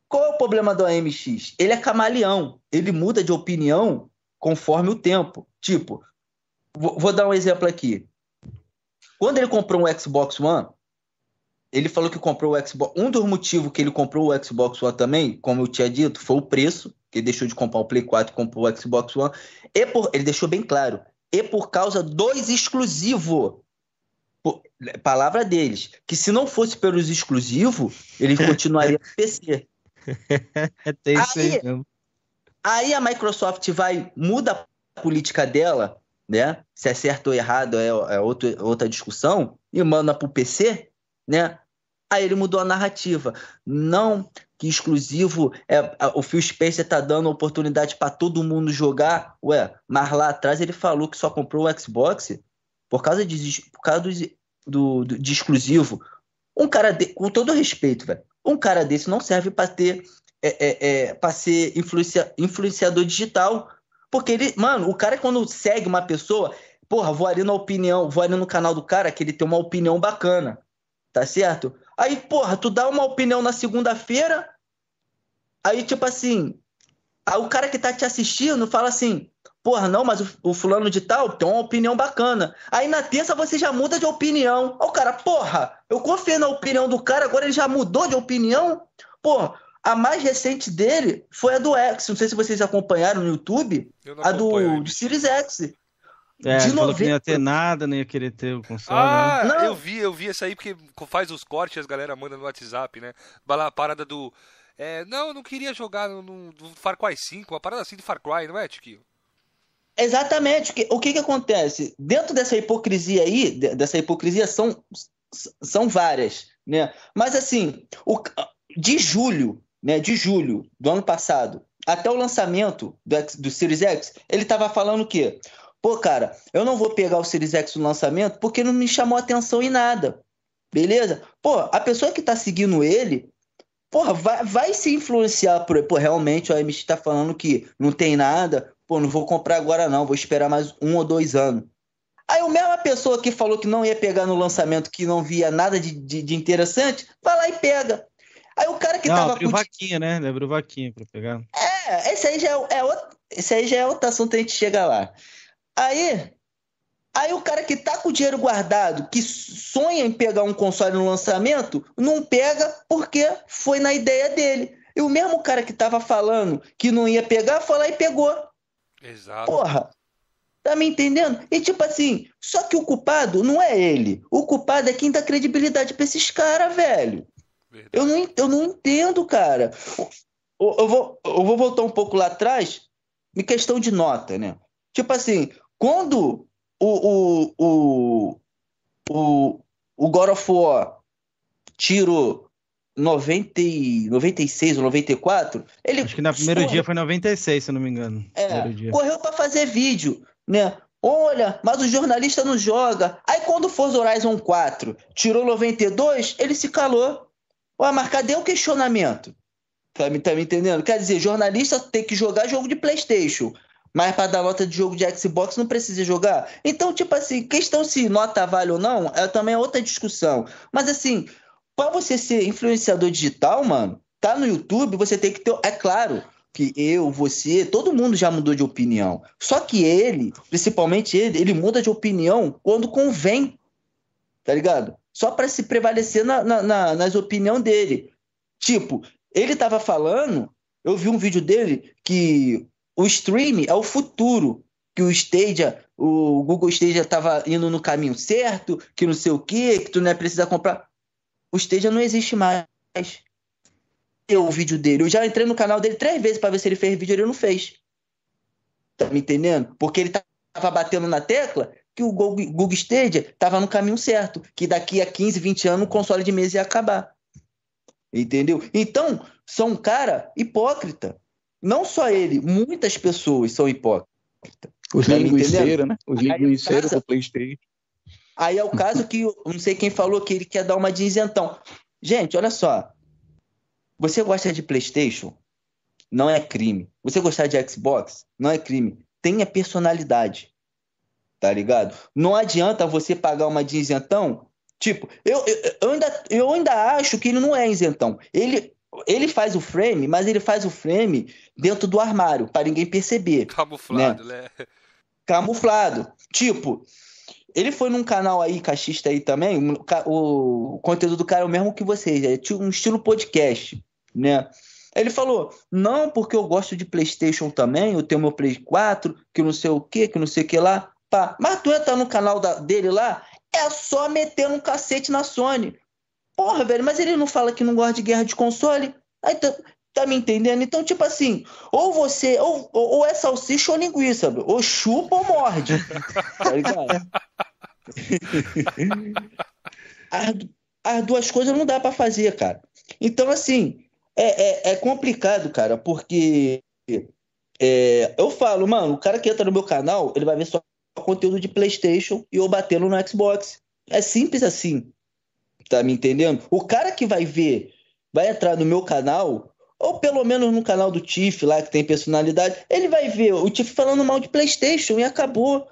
qual é o problema do AMX? Ele é camaleão, ele muda de opinião conforme o tempo. Tipo, vou, dar um exemplo aqui. Quando ele comprou um Xbox One, ele falou que comprou o Xbox. Um dos motivos que ele comprou o Xbox One também, como eu tinha dito, foi o preço, que ele deixou de comprar o Play 4 e comprou o Xbox One. E por, ele deixou bem claro, e por causa dos exclusivos. Palavra deles, que se não fosse pelos exclusivos, ele continuaria no PC. É, tem isso aí Aí- mesmo. Aí a Microsoft vai, muda a política dela, né? Se é certo ou errado é, é outro, outra discussão, e manda pro PC, né? Aí ele mudou a narrativa. Não que exclusivo é o Phil Spencer tá dando oportunidade para todo mundo jogar. Ué, mas lá atrás ele falou que só comprou o Xbox por causa de, por causa do, do- de exclusivo. Um cara de, com todo respeito, velho. Um cara desse não serve para ter é, é, é, para ser influencia- influenciador digital. Porque ele, mano, o cara quando segue uma pessoa, porra, vou ali na opinião, vou ali no canal do cara que ele tem uma opinião bacana, tá certo? Aí, porra, tu dá uma opinião na segunda-feira, aí tipo assim, aí o cara que tá te assistindo fala assim, porra, não, mas o, o fulano de tal tem uma opinião bacana. Aí na terça você já muda de opinião. Aí o cara, porra, eu confiei na opinião do cara, agora ele já mudou de opinião? Porra, a mais recente dele foi a do X. Não sei se vocês acompanharam no YouTube. A do, ele. do Series X. É, de ele falou que não ia 90. ter nada, não ia querer ter o console. Ah, né? Não. eu vi, eu vi essa aí porque faz os cortes e as galera manda no WhatsApp, né? A parada do. É, não, eu não queria jogar no, no- no Far Cry 5, uma parada assim de Far Cry, não é, Tiquinho? Exatamente. O que, o que que acontece? Dentro dessa hipocrisia aí, de- dessa hipocrisia são, são várias, né? Mas assim, o, de julho, né, de julho do ano passado até o lançamento do, X- do Series X, ele tava falando o quê? Pô, cara, eu não vou pegar o Series X no lançamento porque não me chamou atenção em nada. Beleza? Pô, a pessoa que tá seguindo ele, porra, vai, vai se influenciar por, pô, realmente o AMX tá falando que não tem nada, pô, não vou comprar agora não, vou esperar mais um ou dois anos. Aí a mesma pessoa que falou que não ia pegar no lançamento, que não via nada de, de, de interessante, vai lá e pega. Aí o cara que Não, tava abriu vaquinha, né? Ele abriu vaquinha pra pegar. É, esse aí já é, é outro, esse aí já é outro assunto, a gente chega lá. Aí, aí o cara que tá com o dinheiro guardado, que sonha em pegar um console no lançamento, não pega porque foi na ideia dele. E o mesmo cara que tava falando que não ia pegar, foi lá e pegou. Exato. Porra, tá me entendendo? E tipo assim, só que o culpado não é ele. O culpado é quem dá credibilidade pra esses caras, velho. Verdade. Eu não, eu não entendo, cara. Eu, eu vou, eu vou voltar um pouco lá atrás, em questão de nota, né? Tipo assim, quando o, o, o, o, o God of War tirou 90, e- 96 ou 94, ele Acho que no primeiro correu- dia foi 96, se eu não me engano. É, correu pra fazer vídeo, né? Olha, mas o jornalista não joga. Aí quando for Horizon 4, tirou 92, ele se calou. Ué, mas cadê o questionamento? Tá me, tá me entendendo? Quer dizer, jornalista tem que jogar jogo de PlayStation. Mas para dar nota de jogo de Xbox não precisa jogar. Então, tipo assim, questão se nota vale ou não, é também outra discussão. Mas assim, para você ser influenciador digital, mano, tá no YouTube, você tem que ter. É claro que eu, você, todo mundo já mudou de opinião. Só que ele, principalmente ele, ele muda de opinião quando convém. Tá ligado? Só para se prevalecer na, na- na- nas opiniões dele. Tipo, ele tava falando, eu vi um vídeo dele que o stream é o futuro, que o Stadia, o Google Stadia tava indo no caminho certo, que não sei o quê, que tu não ia precisar comprar. O Stadia não existe mais. Eu o vídeo dele, eu já entrei no canal dele três vezes para ver se ele fez vídeo, ele não fez. Tá me entendendo? Porque ele tava batendo na tecla que o Google, Stadia tava no caminho certo, que daqui a 15, 20 anos o console de mesa ia acabar. Entendeu? Então, são um cara hipócrita. Não só ele, muitas pessoas são hipócritas. Os Tá linguiceiros, né? Os linguiceiros do Playstation. Aí é o caso que eu não sei quem falou que ele quer dar uma de isentão. Gente, olha só. Você gosta de PlayStation? Não é crime. Você gostar de Xbox? Não é crime. Tenha personalidade. Tá ligado? Não adianta você pagar uma de isentão. Tipo, eu, eu, ainda, eu ainda acho que ele não é isentão. Ele, ele faz o frame, mas ele faz o frame dentro do armário, para ninguém perceber Camuflado, né? camuflado. Tipo, ele foi num canal aí, cachista aí também, ca- o conteúdo do cara é o mesmo que vocês, é um estilo podcast, né? Ele falou, não, porque eu gosto de Playstation também, eu tenho meu Play 4, que não sei o que, que não sei o que lá, pá. Mas tu entra no canal da- dele lá, é só meter um cacete na Sony. Porra, velho, mas ele não fala que não gosta de guerra de console? Aí tá, tá me entendendo? Então, tipo assim, ou você, ou, ou, é salsicha ou linguiça, ou chupa ou morde. Tá ligado? as, as duas coisas não dá pra fazer, cara. Então, assim, é, é, é complicado, cara, porque é, eu falo, mano, o cara que entra no meu canal, ele vai ver só conteúdo de PlayStation e eu batendo no Xbox. É simples assim. Tá me entendendo? O cara que vai ver, vai entrar no meu canal, ou pelo menos no canal do Tiff lá, que tem personalidade, ele vai ver o Tiff falando mal de PlayStation e acabou.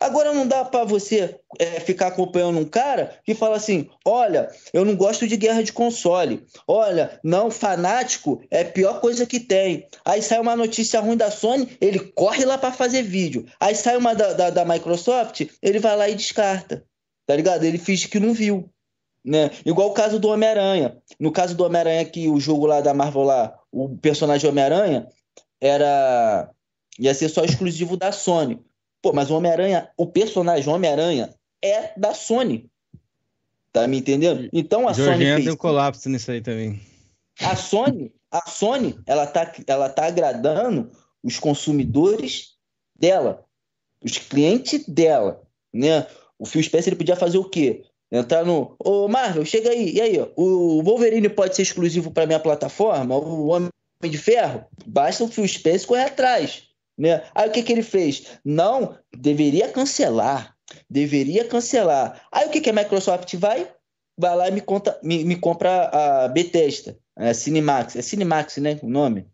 Agora não dá pra você é, ficar acompanhando um cara que fala assim: olha, eu não gosto de guerra de console. Olha, não, fanático é a pior coisa que tem. Aí sai uma notícia ruim da Sony, ele corre lá pra fazer vídeo. Aí sai uma da, da, da Microsoft, ele vai lá e descarta. Tá ligado? Ele finge que não viu. Né? Igual o caso do Homem-Aranha. No caso do Homem-Aranha, que o jogo lá da Marvel lá, o personagem Homem-Aranha era ia ser só exclusivo da Sony. Pô, mas o Homem-Aranha, o personagem Homem-Aranha é da Sony. Tá me entendendo? Então a Sony Georgiana fez deu colapso nisso aí também. a Sony, a Sony, ela tá, ela tá agradando os consumidores dela, os clientes dela, né? O Phil Spencer ele podia fazer o quê? Entrar no, ô Marvel, chega aí, e aí, ó, o Wolverine pode ser exclusivo para minha plataforma, o Homem de Ferro, basta o Phil Spencer correr atrás, né? Aí o que que ele fez? Não, deveria cancelar, deveria cancelar. Aí o que que a Microsoft vai? Vai lá e me, conta, me, me compra a Bethesda, a Cinemax, é Cinemax, né, o nome?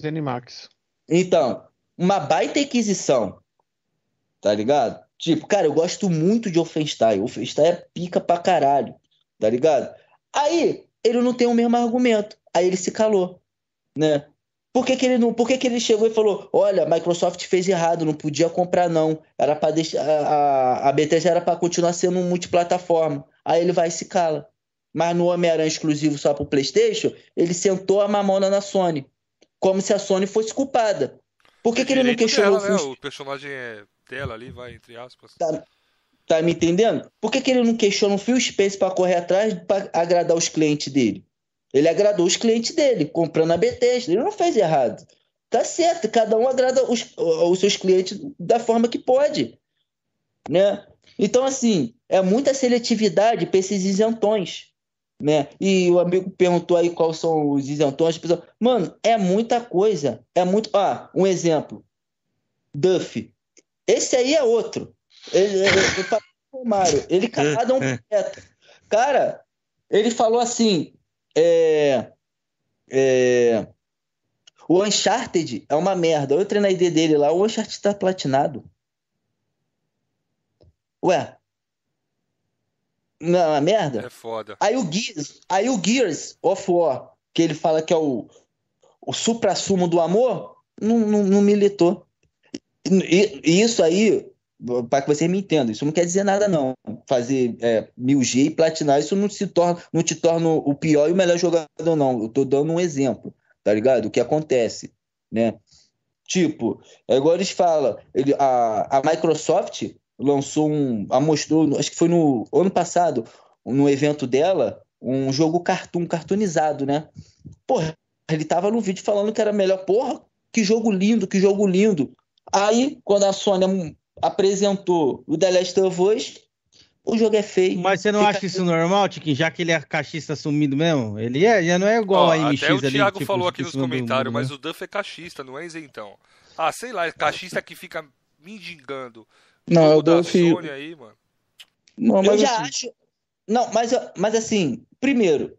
Zenimax. Então, uma baita aquisição, tá ligado? Tipo, cara, eu gosto muito de Wolfenstein. Wolfenstein é pica pra caralho, tá ligado? Aí, ele não tem o mesmo argumento. Aí ele se calou, né? Por que, que ele não, por que, que ele chegou e falou: "Olha, a Microsoft fez errado, não podia comprar não. Era para deixar a, a, Bethesda era para continuar sendo um multiplataforma". Aí ele vai e se cala. Mas no Homem-Aranha exclusivo só pro PlayStation, ele sentou a mamona na Sony, como se a Sony fosse culpada. Por que, que ele não questionou dela, o né? O personagem é dela ali, vai, entre aspas. Tá, tá me entendendo? Por que, que ele não questiona o Phil Spencer para correr atrás para agradar os clientes dele? Ele agradou os clientes dele, comprando a Bethesda. Ele não fez errado. Tá certo, cada um agrada os, os seus clientes da forma que pode. Né? Então, assim, é muita seletividade para esses isentões. Né? E o amigo perguntou aí quais são os isentões. Mano, é muita coisa. É muito. Ah, um exemplo. Duff. Esse aí é outro. Ele, ele, pro Mário, ele calado é um poeta. Cara, ele falou assim: é, é, o Uncharted é uma merda. Eu entrei na ID dele lá, o Uncharted tá platinado. Ué. Não é uma merda? É foda. Aí o Gears, aí o Gears of War, que ele fala que é o, o supra-sumo do amor, não, não, não militou. E, e isso aí, para que você me entenda, isso não quer dizer nada, não. Fazer é, 1000G e platinar, isso não, se torna, não te torna o pior e o melhor jogador, não. Eu tô dando um exemplo, tá ligado? O que acontece, né? Tipo, agora eles falam, ele, a, a Microsoft lançou um, a mostrou, acho que foi no ano passado, no evento dela, um jogo cartoon, cartoonizado, né? Porra, ele tava no vídeo falando que era melhor, porra, que jogo lindo, que jogo lindo. Aí, quando a Sony apresentou o The Last of Us, o jogo é feio. Mas você não Fica- acha isso normal, Tiquinho? Já que ele é cachista assumido mesmo? Ele é, já não é igual Ó, a MX até o ali. Thiago tipo, falou aqui nos comentários, mas né? o Duff é cachista, não é isentão. Ah, sei lá, é cachista que fica mendigando. Não, é o Duff. Sony aí, mano. Não, Eu mas já assim, acho. Não, mas, mas assim, primeiro,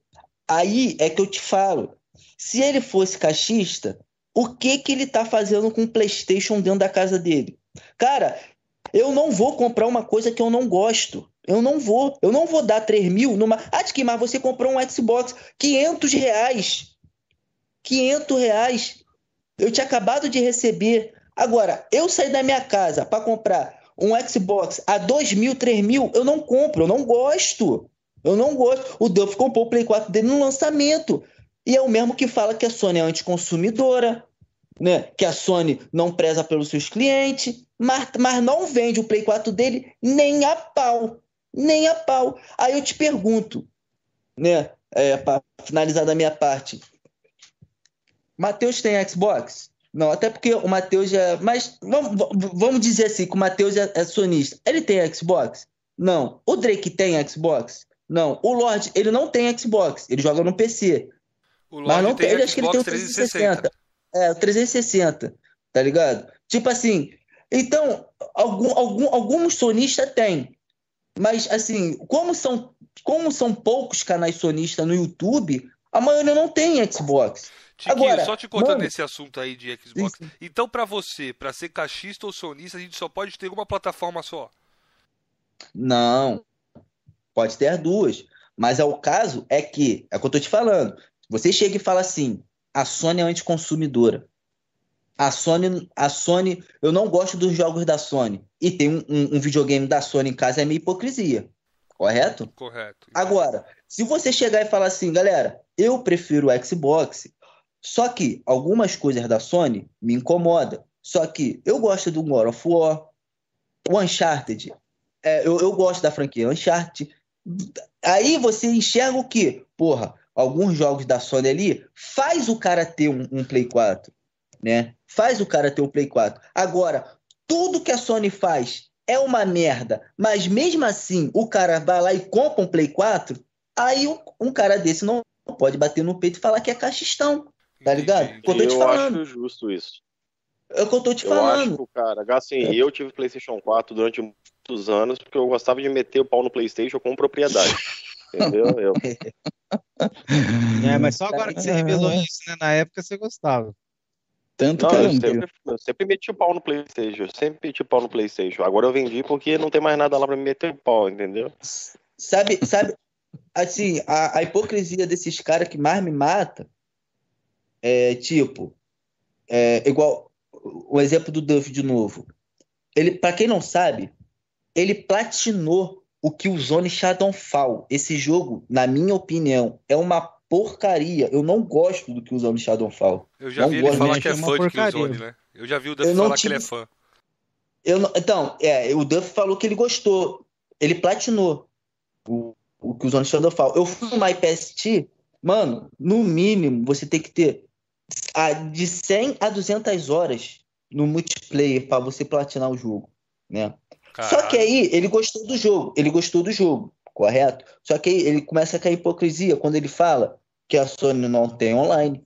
aí é que eu te falo. Se ele fosse cachista, o que que ele tá fazendo com o PlayStation dentro da casa dele? Cara, eu não vou comprar uma coisa que eu não gosto. Eu não vou. Eu não vou dar 3 mil numa. Ah, que mas você comprou um Xbox 500 reais. 500 reais. Eu tinha acabado de receber. Agora, eu sair da minha casa para comprar um Xbox a 2 mil, 3 mil, eu não compro, eu não gosto. Eu não gosto. O Duff comprou o Play 4 dele no lançamento. E é o mesmo que fala que a Sony é anticonsumidora, né? que a Sony não preza pelos seus clientes, mas, mas não vende o Play 4 dele nem a pau. Nem a pau. Aí eu te pergunto, né? É, para finalizar da minha parte. Matheus tem Xbox? Não, até porque o Matheus já. Mas vamos, vamos dizer assim: que o Matheus é, é sonista. Ele tem Xbox? Não. O Drake tem Xbox? Não. O Lorde, ele não tem Xbox. Ele joga no PC. O Mas Lorde não tem tem. Ele acho que ele tem o Xbox 360. É, o 360. Tá ligado? Tipo assim. Então, algum, algum, alguns sonistas têm. Mas, assim, como são, como são poucos canais sonistas no YouTube, a maioria não tem Xbox. Tiquinho, Agora, só te cortando mano- nesse assunto aí de Xbox. Sim. Então, pra você, pra ser cachista ou sonista, a gente só pode ter uma plataforma só. Não. Pode ter as duas. Mas é o caso é que, é o que eu tô te falando. Você chega e fala assim: a Sony é anticonsumidora. A Sony, a Sony, eu não gosto dos jogos da Sony. E tem um, um- um videogame da Sony em casa, é meio hipocrisia. Correto? Correto. Agora, se você chegar e falar assim, galera, eu prefiro o Xbox, só que algumas coisas da Sony me incomodam. Só que eu gosto do God of War, o Uncharted, é, eu, eu gosto da franquia Uncharted. Aí você enxerga o quê? Porra, alguns jogos da Sony ali faz o cara ter um, um Play 4, né? Faz o cara ter um Play 4. Agora, tudo que a Sony faz é uma merda, mas mesmo assim o cara vai lá e compra um Play 4, aí um, um cara desse não pode bater no peito e falar que é cachistão, tá ligado? Entendi. Eu tô te eu falando. acho justo isso. É o que eu tô te Eu acho falando. que, cara, assim, eu tive PlayStation 4 durante muitos anos porque eu gostava de meter o pau no PlayStation com propriedade. Entendeu? Eu, É, mas só agora que você revelou isso, né? Na época você gostava. Tanto não, que eu eu sempre, eu sempre meti o pau no PlayStation. Eu sempre meti o pau no PlayStation. Agora eu vendi porque não tem mais nada lá pra me meter o pau, entendeu? Sabe, sabe, assim, a, a hipocrisia desses caras que mais me mata é tipo, é, igual o exemplo do Duff de novo. Ele, para quem não sabe, ele platinou o Killzone Shadowfall. Esse jogo, na minha opinião, é uma porcaria. Eu não gosto do Killzone Shadowfall. Eu já Não vi ele gosto, falar que é fã de porcaria. Killzone, né? Eu já vi o Duff falar que ele é tive- fã. Eu não- então, é, o Duff falou que ele gostou. Ele platinou o, o Killzone Shadowfall. Eu fui no MyPST, mano, no mínimo você tem que ter a- de 100 a 200 horas no multiplayer para você platinar o jogo, né? Só que Caralho. aí ele gostou do jogo, ele gostou do jogo, correto? Só que aí ele começa a cair hipocrisia quando ele fala que a Sony não tem online,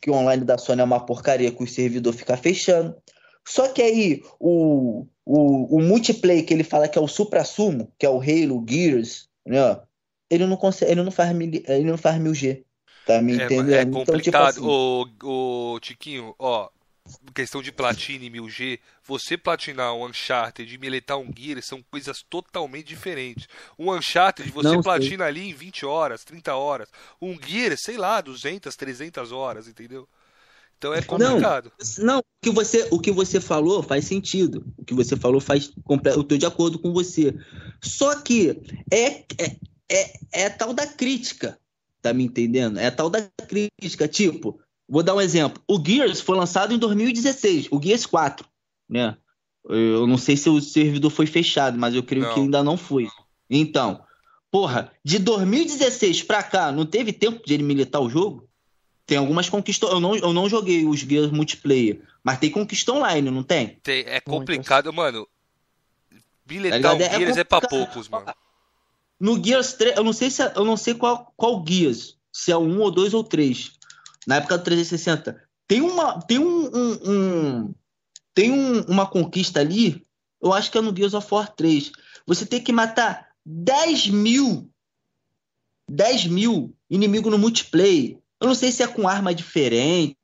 que o online da Sony é uma porcaria, que o servidor fica fechando. Só que aí o, o, o multiplayer que ele fala que é o supra-sumo, que é o Halo, Gears, né? Ele não consegue, ele não faz, mil- ele não faz 1000G. Tá me É, entendendo? é Então, tipo complicado. assim, Ô, ô, Tiquinho, ó, questão de platina e 1000G, você platinar um Uncharted e militar um Gear são coisas totalmente diferentes. Um Uncharted você Não sei. platina ali em 20 horas, 30 horas. Um Gear, sei lá, 200, 300 horas, entendeu? Então é complicado. Não, o que você, o que você falou faz sentido. O que você falou faz comple- eu estou de acordo com você. Só que é, é, é, é a tal da crítica, tá me entendendo? É a tal da crítica. Tipo, vou dar um exemplo. O Gears foi lançado em 2016, o Gears 4, né? Eu não sei se o servidor foi fechado, mas eu creio Não. que ainda não foi. Então, porra, de 2016 pra cá, não teve tempo de ele militar o jogo? Tem algumas conquistas. Eu não, eu não joguei os Gears multiplayer, mas tem conquista online, não tem? Tem- é complicado, mano. Tá Biletar ligado? um É Gears é pra poucos, mano. No Gears 3, eu não sei se é- eu não sei qual, qual Gears, se é o 1 ou 2 ou 3. Na época do 360. Tem uma tem um, um- um- tem um- uma conquista ali, eu acho que é no Gears of War 3. Você tem que matar 10 mil 10 mil inimigos no multiplayer. Eu não sei se é com arma diferente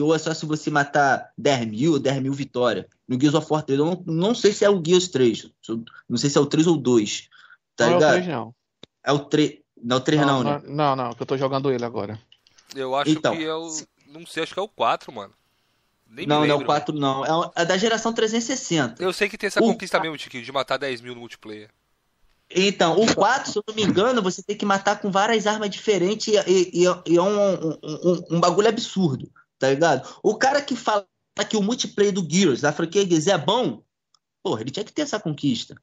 ou é só se você matar 10 mil, 10 mil vitória. No Gears of War 3, eu não, não sei se é o Gears 3. Não sei se é o 3 ou 2. Tá não é o ligado? 3, não. É o 3. Não, é o 3 não, né? não, não, não, que eu tô jogando ele agora. Eu acho Então, que é o. Não sei, acho que é o 4, mano. Nem Não, não é o lembro. 4, não. É é da geração 360. Eu sei que tem essa O conquista mesmo, Tiquinho, de matar 10 mil no multiplayer. Então, o 4, se eu não me engano, você tem que matar com várias armas diferentes e, e- e- e é um, um- um- um bagulho absurdo, tá ligado? O cara que fala que o multiplayer do Gears, da franquia Gears é bom, porra, ele tinha que ter essa conquista.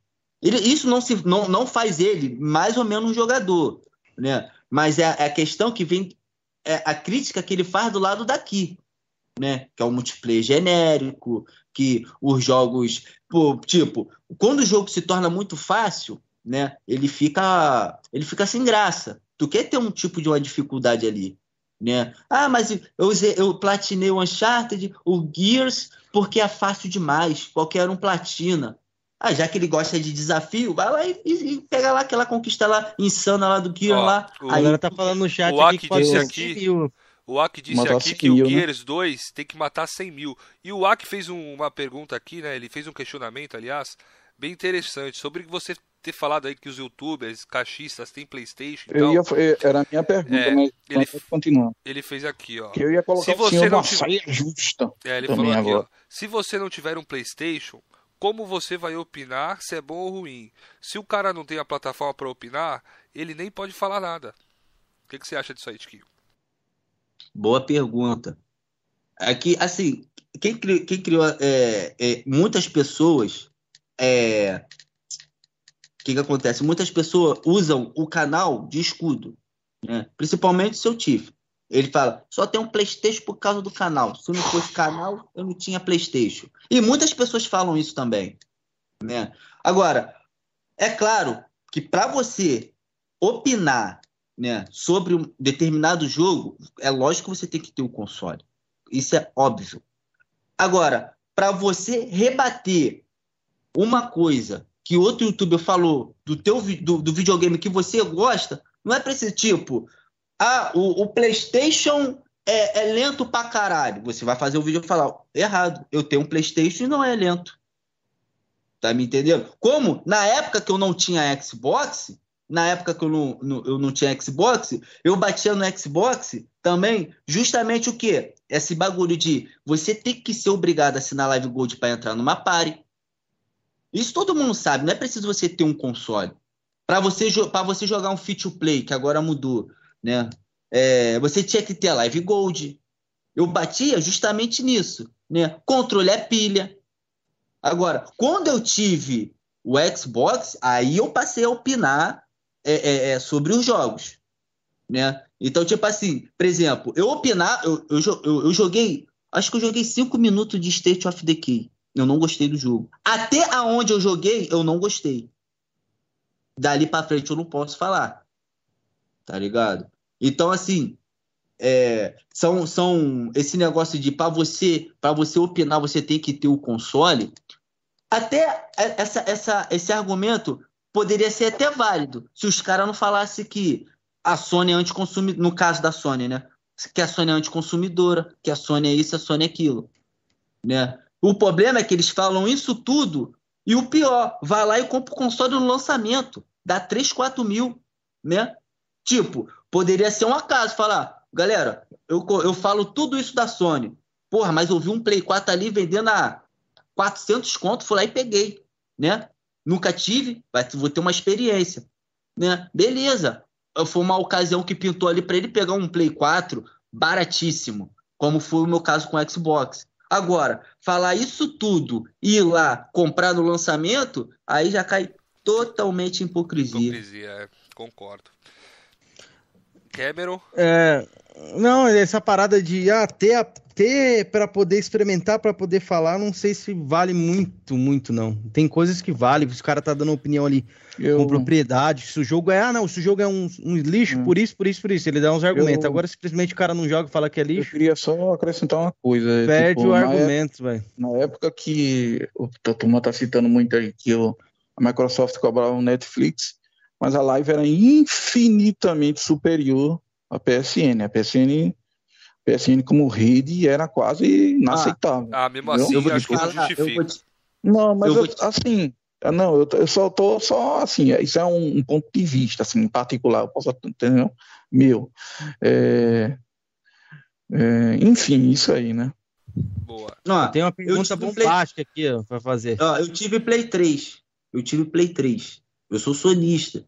Ele- isso não, se, não, não faz ele mais ou menos um jogador, né? Mas é, é a questão que vem, é a crítica que ele faz do lado daqui, né? Que é o multiplayer genérico, que os jogos, pô, tipo, quando o jogo se torna muito fácil, né? Ele fica, ele fica sem graça. Tu quer ter um tipo de uma dificuldade ali, né? Ah, mas eu usei, eu platinei o Uncharted, o Gears, porque é fácil demais. Qualquer um platina. Ah, já que ele gosta de desafio, vai lá e, e- pega lá aquela conquista lá insana lá do Ó, lá. o- Aí, tá falando no chat o aqui que disse aqui- 100 mil. O Aki disse aqui 100 que o mil, né? Gears 2 tem que matar 100 mil. E o Aki fez um- uma pergunta aqui, né? Ele fez um questionamento, aliás, bem interessante, sobre você ter falado aí que os youtubers, caixistas, têm Playstation e Eu tal. ia, eh, era a minha pergunta, É, mas ele- pode continuar. Ele fez aqui, ó. Que eu ia colocar Se o você não tiver- saia justa. É, ele falou aqui, ó. Se você não tiver um PlayStation, como você vai opinar se é bom ou ruim? Se o cara não tem a plataforma para opinar, ele nem pode falar nada. O que, que você acha disso aí, Tiquinho? Boa pergunta. Aqui, assim, quem criou, quem criou é, é, muitas pessoas é, o que, que acontece? Muitas pessoas usam o canal de escudo, né? principalmente seu Tiff. Ele fala, só tem um Playstation por causa do canal. Se não fosse canal, eu não tinha Playstation. E muitas pessoas falam isso também. Né? Agora, é claro que para você opinar né, sobre um determinado jogo, é lógico que você tem que ter o console. Isso é óbvio. Agora, para você rebater uma coisa que outro youtuber falou do teu do, do videogame que você gosta, não é para esse tipo, ah, o, o PlayStation é, é, lento pra caralho. Você vai fazer o vídeo e falar, errado, eu tenho um PlayStation e não é lento. Tá me entendendo? Como na época que eu não tinha Xbox, na época que eu não, não, eu não tinha Xbox, eu batia no Xbox também, justamente o quê? Esse bagulho de você ter que ser obrigado a assinar Live Gold para entrar numa party. Isso todo mundo sabe, não é preciso você ter um console. Para você, você jogar um Fit to Play, que agora mudou, né? É, você tinha que ter Live Gold. Eu batia justamente nisso, né? Controle é pilha. Agora, quando eu tive o Xbox, aí eu passei a opinar é, é, é, sobre os jogos, né? Então, tipo assim, por exemplo, eu opinar, eu, eu, eu, eu joguei, acho que eu joguei cinco minutos de State of Decay. Eu não gostei do jogo. Até aonde eu joguei, eu não gostei. Dali para frente eu não posso falar. Tá ligado? Então, assim, é, são, são esse negócio de para você para você opinar você tem que ter o console até essa, essa, esse argumento poderia ser até válido se os caras não falassem que a Sony é anticonsumidora, no caso da Sony, né? Que a Sony é anticonsumidora, que a Sony é isso, a Sony é aquilo. Né? O problema é que eles falam isso tudo e o pior, vai lá e compra o console no lançamento, dá 3, 4 mil, né? Tipo, poderia ser um acaso falar, galera, eu, eu falo tudo isso da Sony, porra, mas eu vi um Play 4 ali vendendo a 400 conto, fui lá e peguei, né? Nunca tive, vou ter uma experiência. Né? Beleza. Foi uma ocasião que pintou ali para ele pegar um Play 4 baratíssimo, como foi o meu caso com o Xbox. Agora, falar isso tudo e ir lá comprar no lançamento, aí já cai totalmente hipocrisia. Hipocrisia, é, concordo. Cameron? É, não, essa parada de ah, ter a ter para poder experimentar, para poder falar, não sei se vale muito, muito não. Tem coisas que vale, os cara tá dando opinião ali eu... com propriedade, se o jogo é, ah, não, se o jogo é um, um lixo, hum. por isso, por isso, por isso, ele dá uns argumentos. Eu... Agora simplesmente o cara não joga e fala que é lixo. Eu queria só acrescentar uma coisa. Perde tipo, o argumento, velho. Na época que o turma tá citando muito aí que o, a Microsoft cobrava o Netflix, mas a live era infinitamente superior à PSN. A PSN PSN como rede era quase inaceitável. Ah, ah mesmo assim, eu vou acho que isso justifica. Te... Não, mas eu, assim, não, eu, eu, só tô só assim, isso é um, um, ponto de vista, assim, em particular, eu posso entender, meu. É, é, enfim, isso aí, né? Boa. Não, tem uma pergunta bombástica Play... aqui para fazer. Ó, eu tive Play 3. Eu tive Play 3. Eu sou sonista.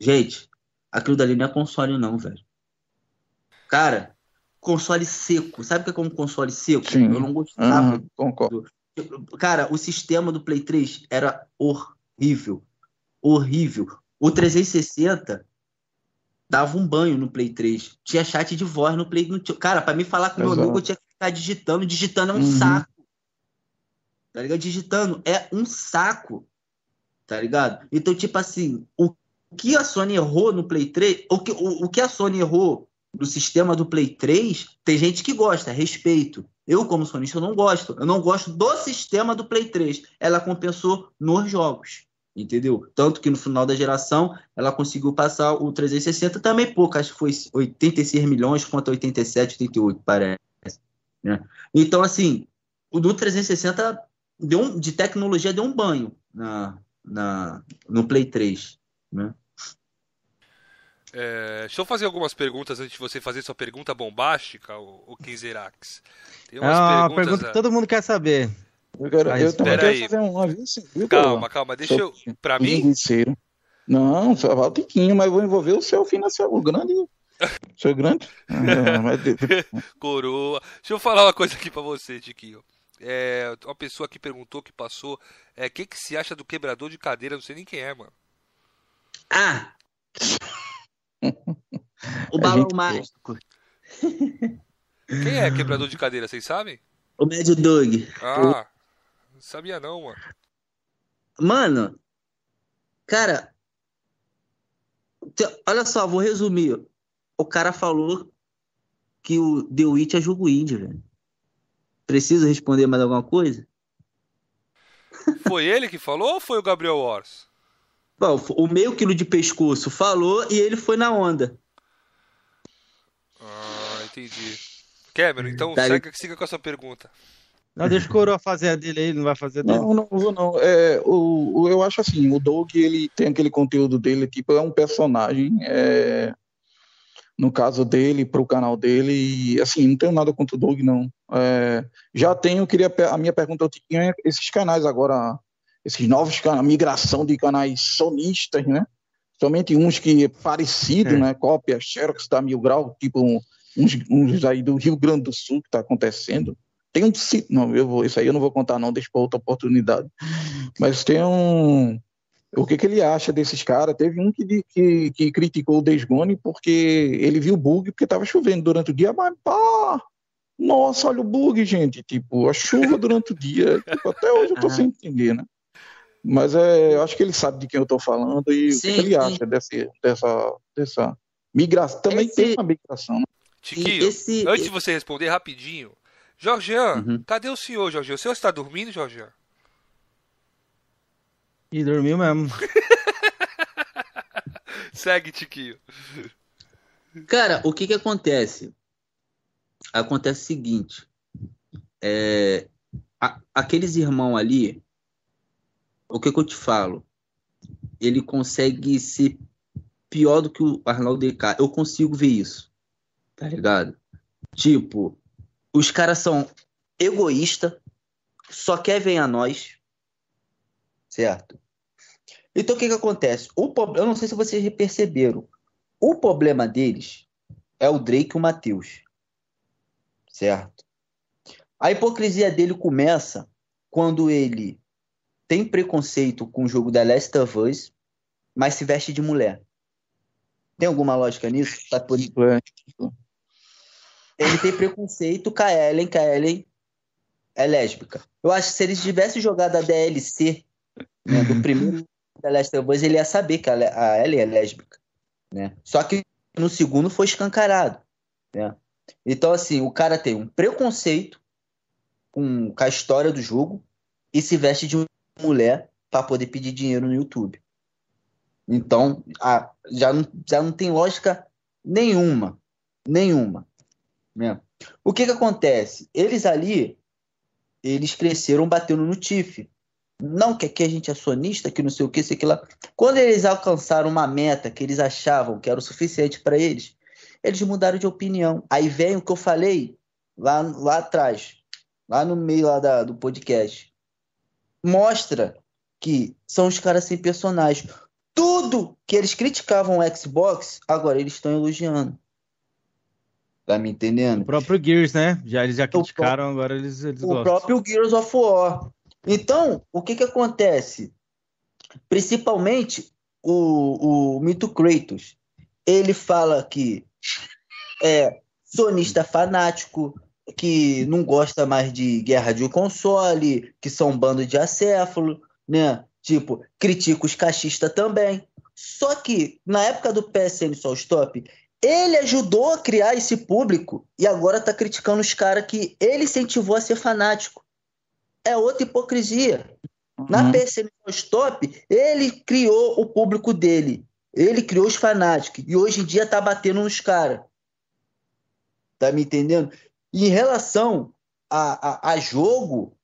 Gente, aquilo dali não é console, não, velho. Cara, console seco. Sabe o que é um console seco? Sim. Eu não gostava. Uhum, concordo. Cara, o sistema do Play 3 era horrível. Horrível. O 360 dava um banho no Play 3. Tinha chat de voz no Play. Cara, para mim falar com Exato. meu amigo, eu tinha que ficar digitando. Digitando é um uhum. saco. Tá ligado? Digitando é um saco. Tá ligado? Então, tipo assim, o que a Sony errou no Play 3, o que, o, o que a Sony errou do sistema do Play 3, tem gente que gosta, respeito. Eu, como sonista, não gosto. Eu não gosto do sistema do Play 3. Ela compensou nos jogos. Entendeu? Tanto que no final da geração ela conseguiu passar o 360 também pouco, acho que foi 86 milhões contra 87, 88, parece. Né? Então, assim, o do 360 deu um, de tecnologia deu um banho na, na, no Play 3. Né? É, deixa eu fazer algumas perguntas antes de você fazer sua pergunta bombástica, o, o Kinzerax. Tem umas é uma pergunta a... que todo mundo quer saber. Eu quero, eu também quero fazer um aviso. Calma, calma, deixa eu. Pra mim? Não, só vai o tiquinho, mas vou envolver o seu financeiro, o grande. Seu grande. É, Coroa. Deixa eu falar uma coisa aqui pra você, Tiquinho. É, uma pessoa que perguntou, que passou, é, o que, que se acha do quebrador de cadeira? Não sei nem quem é, mano. Ah! o balão mágico. Quem é quebrador de cadeira, vocês sabem? O Médio Doug. Ah, não sabia não, mano. Mano, cara, olha só, vou resumir. O cara falou que o The Witch é jogo indie, velho. Preciso responder mais alguma coisa? Foi ele que falou ou foi o Gabriel Wars? Bom, o meio quilo de pescoço falou e ele foi na onda. Ah, entendi. Cameron, então Tá, segue, siga com a sua pergunta. Não, deixa o Coroa fazer a dele aí, ele não vai fazer dele. Não, não vou não. É, o, o- eu acho assim, o Doug, ele tem aquele conteúdo dele, tipo, é um personagem, é, no caso dele, pro canal dele, e assim, não tenho nada contra o Doug, não. É, já tenho, queria, a minha pergunta eu tinha é esses canais agora, esses novos canais, migração de canais sonistas, né? Somente uns que é parecido, É. né? Cópia, Xerox da Mil Grau, tipo uns, uns aí do Rio Grande do Sul que tá acontecendo. Tem um não, eu vou, isso aí eu não vou contar não, deixa para outra oportunidade. Mas tem um, o que que ele acha desses caras? Teve um que, que, que criticou o Days Gone porque ele viu bug porque estava chovendo durante o dia, mas pá, nossa, olha o bug, gente, tipo, a chuva durante o dia, tipo, até hoje eu tô Ah. sem entender, né? Mas é, eu acho que ele sabe de quem eu tô falando e o que Sim, que ele sim. acha desse, dessa, dessa migração. Também Esse- tem uma migração, né? Tiquinho, esse- antes de você responder rapidinho, Jorgean, Uhum. cadê o senhor, Jorgean? O senhor está dormindo, Jorgean? E dormiu mesmo. Segue, Tiquinho. Cara, o que que acontece? Acontece o seguinte, é, a- aqueles irmãos ali, o que que eu te falo? Ele consegue ser pior do que o Arnaldo DK. Eu consigo ver isso, tá ligado? Tipo, os caras são egoístas, só querem a nós, certo? Então o que que acontece? O, eu não sei se vocês perceberam, o problema deles é o Drake e o Matheus. Certo? A hipocrisia dele começa quando ele tem preconceito com o jogo da Last of Us, mas se veste de mulher. Tem alguma lógica nisso? Pra poder- Ele tem preconceito com a Ellen, que a Ellen é lésbica. Eu acho que se ele tivesse jogado a DLC né, do primeiro da Last of Us, ele ia saber que a Le- a Ellie é lésbica. Né? Só que no segundo foi escancarado. Né? Então, assim, o cara tem um preconceito com, com a história do jogo e se veste de mulher para poder pedir dinheiro no YouTube. Então, a- já, não, já não tem lógica nenhuma. Nenhuma. Né? O que que acontece? Eles ali, eles cresceram batendo no TIF. Não que aqui a gente é sonista, que não sei o que, sei que lá. Quando eles alcançaram uma meta que eles achavam que era o suficiente para eles, eles mudaram de opinião. Aí vem o que eu falei lá, lá atrás, lá no meio lá da- do podcast. Mostra que são os caras sem personagem. Tudo que eles criticavam o Xbox, agora eles estão elogiando. Tá me entendendo? O próprio Gears, né? Já, eles já criticaram, agora eles, eles o gostam. próprio Gears of War. Então, o que que acontece? Principalmente o, o Mito Kratos. Ele fala que é sonista fanático, que não gosta mais de guerra de console, que são um bando de acéfalo, né? Tipo, critica os cachistas também. Só que, na época do PSN Só Stop, ele ajudou a criar esse público e agora tá criticando os caras que ele incentivou a ser fanático. É outra hipocrisia. Na Uhum. PSN Só Stop, ele criou o público dele. Ele criou os fanáticos. E hoje em dia tá batendo nos caras. Tá me entendendo? E em relação a, a, a jogo,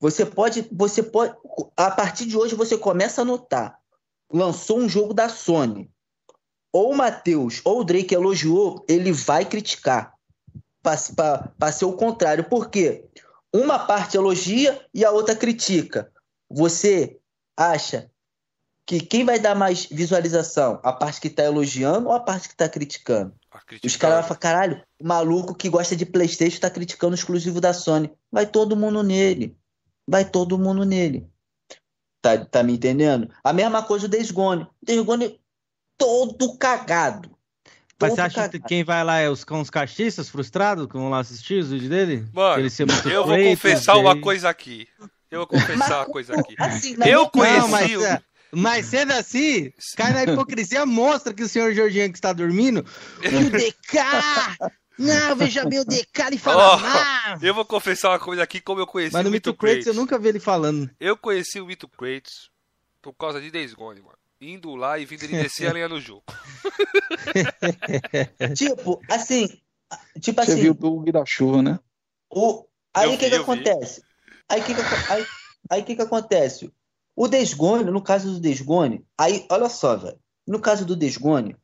você pode, você pode. A partir de hoje você começa a notar. Lançou um jogo da Sony. Ou o Matheus ou o Drake elogiou, ele vai criticar. Para ser o contrário. Por quê? Uma parte elogia e a outra critica. Você acha que quem vai dar mais visualização? A parte que tá elogiando ou a parte que tá criticando? Ah, Os caras vão falar, caralho, o maluco que gosta de Playstation tá criticando o exclusivo da Sony. Vai todo mundo nele. Vai todo mundo nele. Tá, tá me entendendo? A mesma coisa o Days Gone. O Days Gone todo cagado. Mas você acha que cagado. quem vai lá é os, com os cachistas frustrados que vão lá assistir os vídeos dele? Mano, Ele ser muito Eu vou confessar uma coisa aqui. Eu vou confessar uma coisa aqui. Assim, Eu conheci Não, mas, o- é, mas sendo assim, cai na hipocrisia, mostra que o senhor Jorginho que está dormindo, o DK! Não, veja bem o DK, ele fala Ó, mal. Eu vou confessar uma coisa aqui, como eu conheci Mas no o Mito Mito Kratos Kratos. eu nunca vi ele falando. Eu conheci o Mito Kratos por causa de Days Gone, mano. Indo lá e vindo ele descer a lenha no jogo. Tipo, assim. Tipo Você assim. viu o bug da chuva, né? O... Aí o que vi, que vi. acontece? Aí o que que, aí, aí que que acontece? O Desgone, no caso do Desgone, aí, olha só, velho. No caso do Desgone,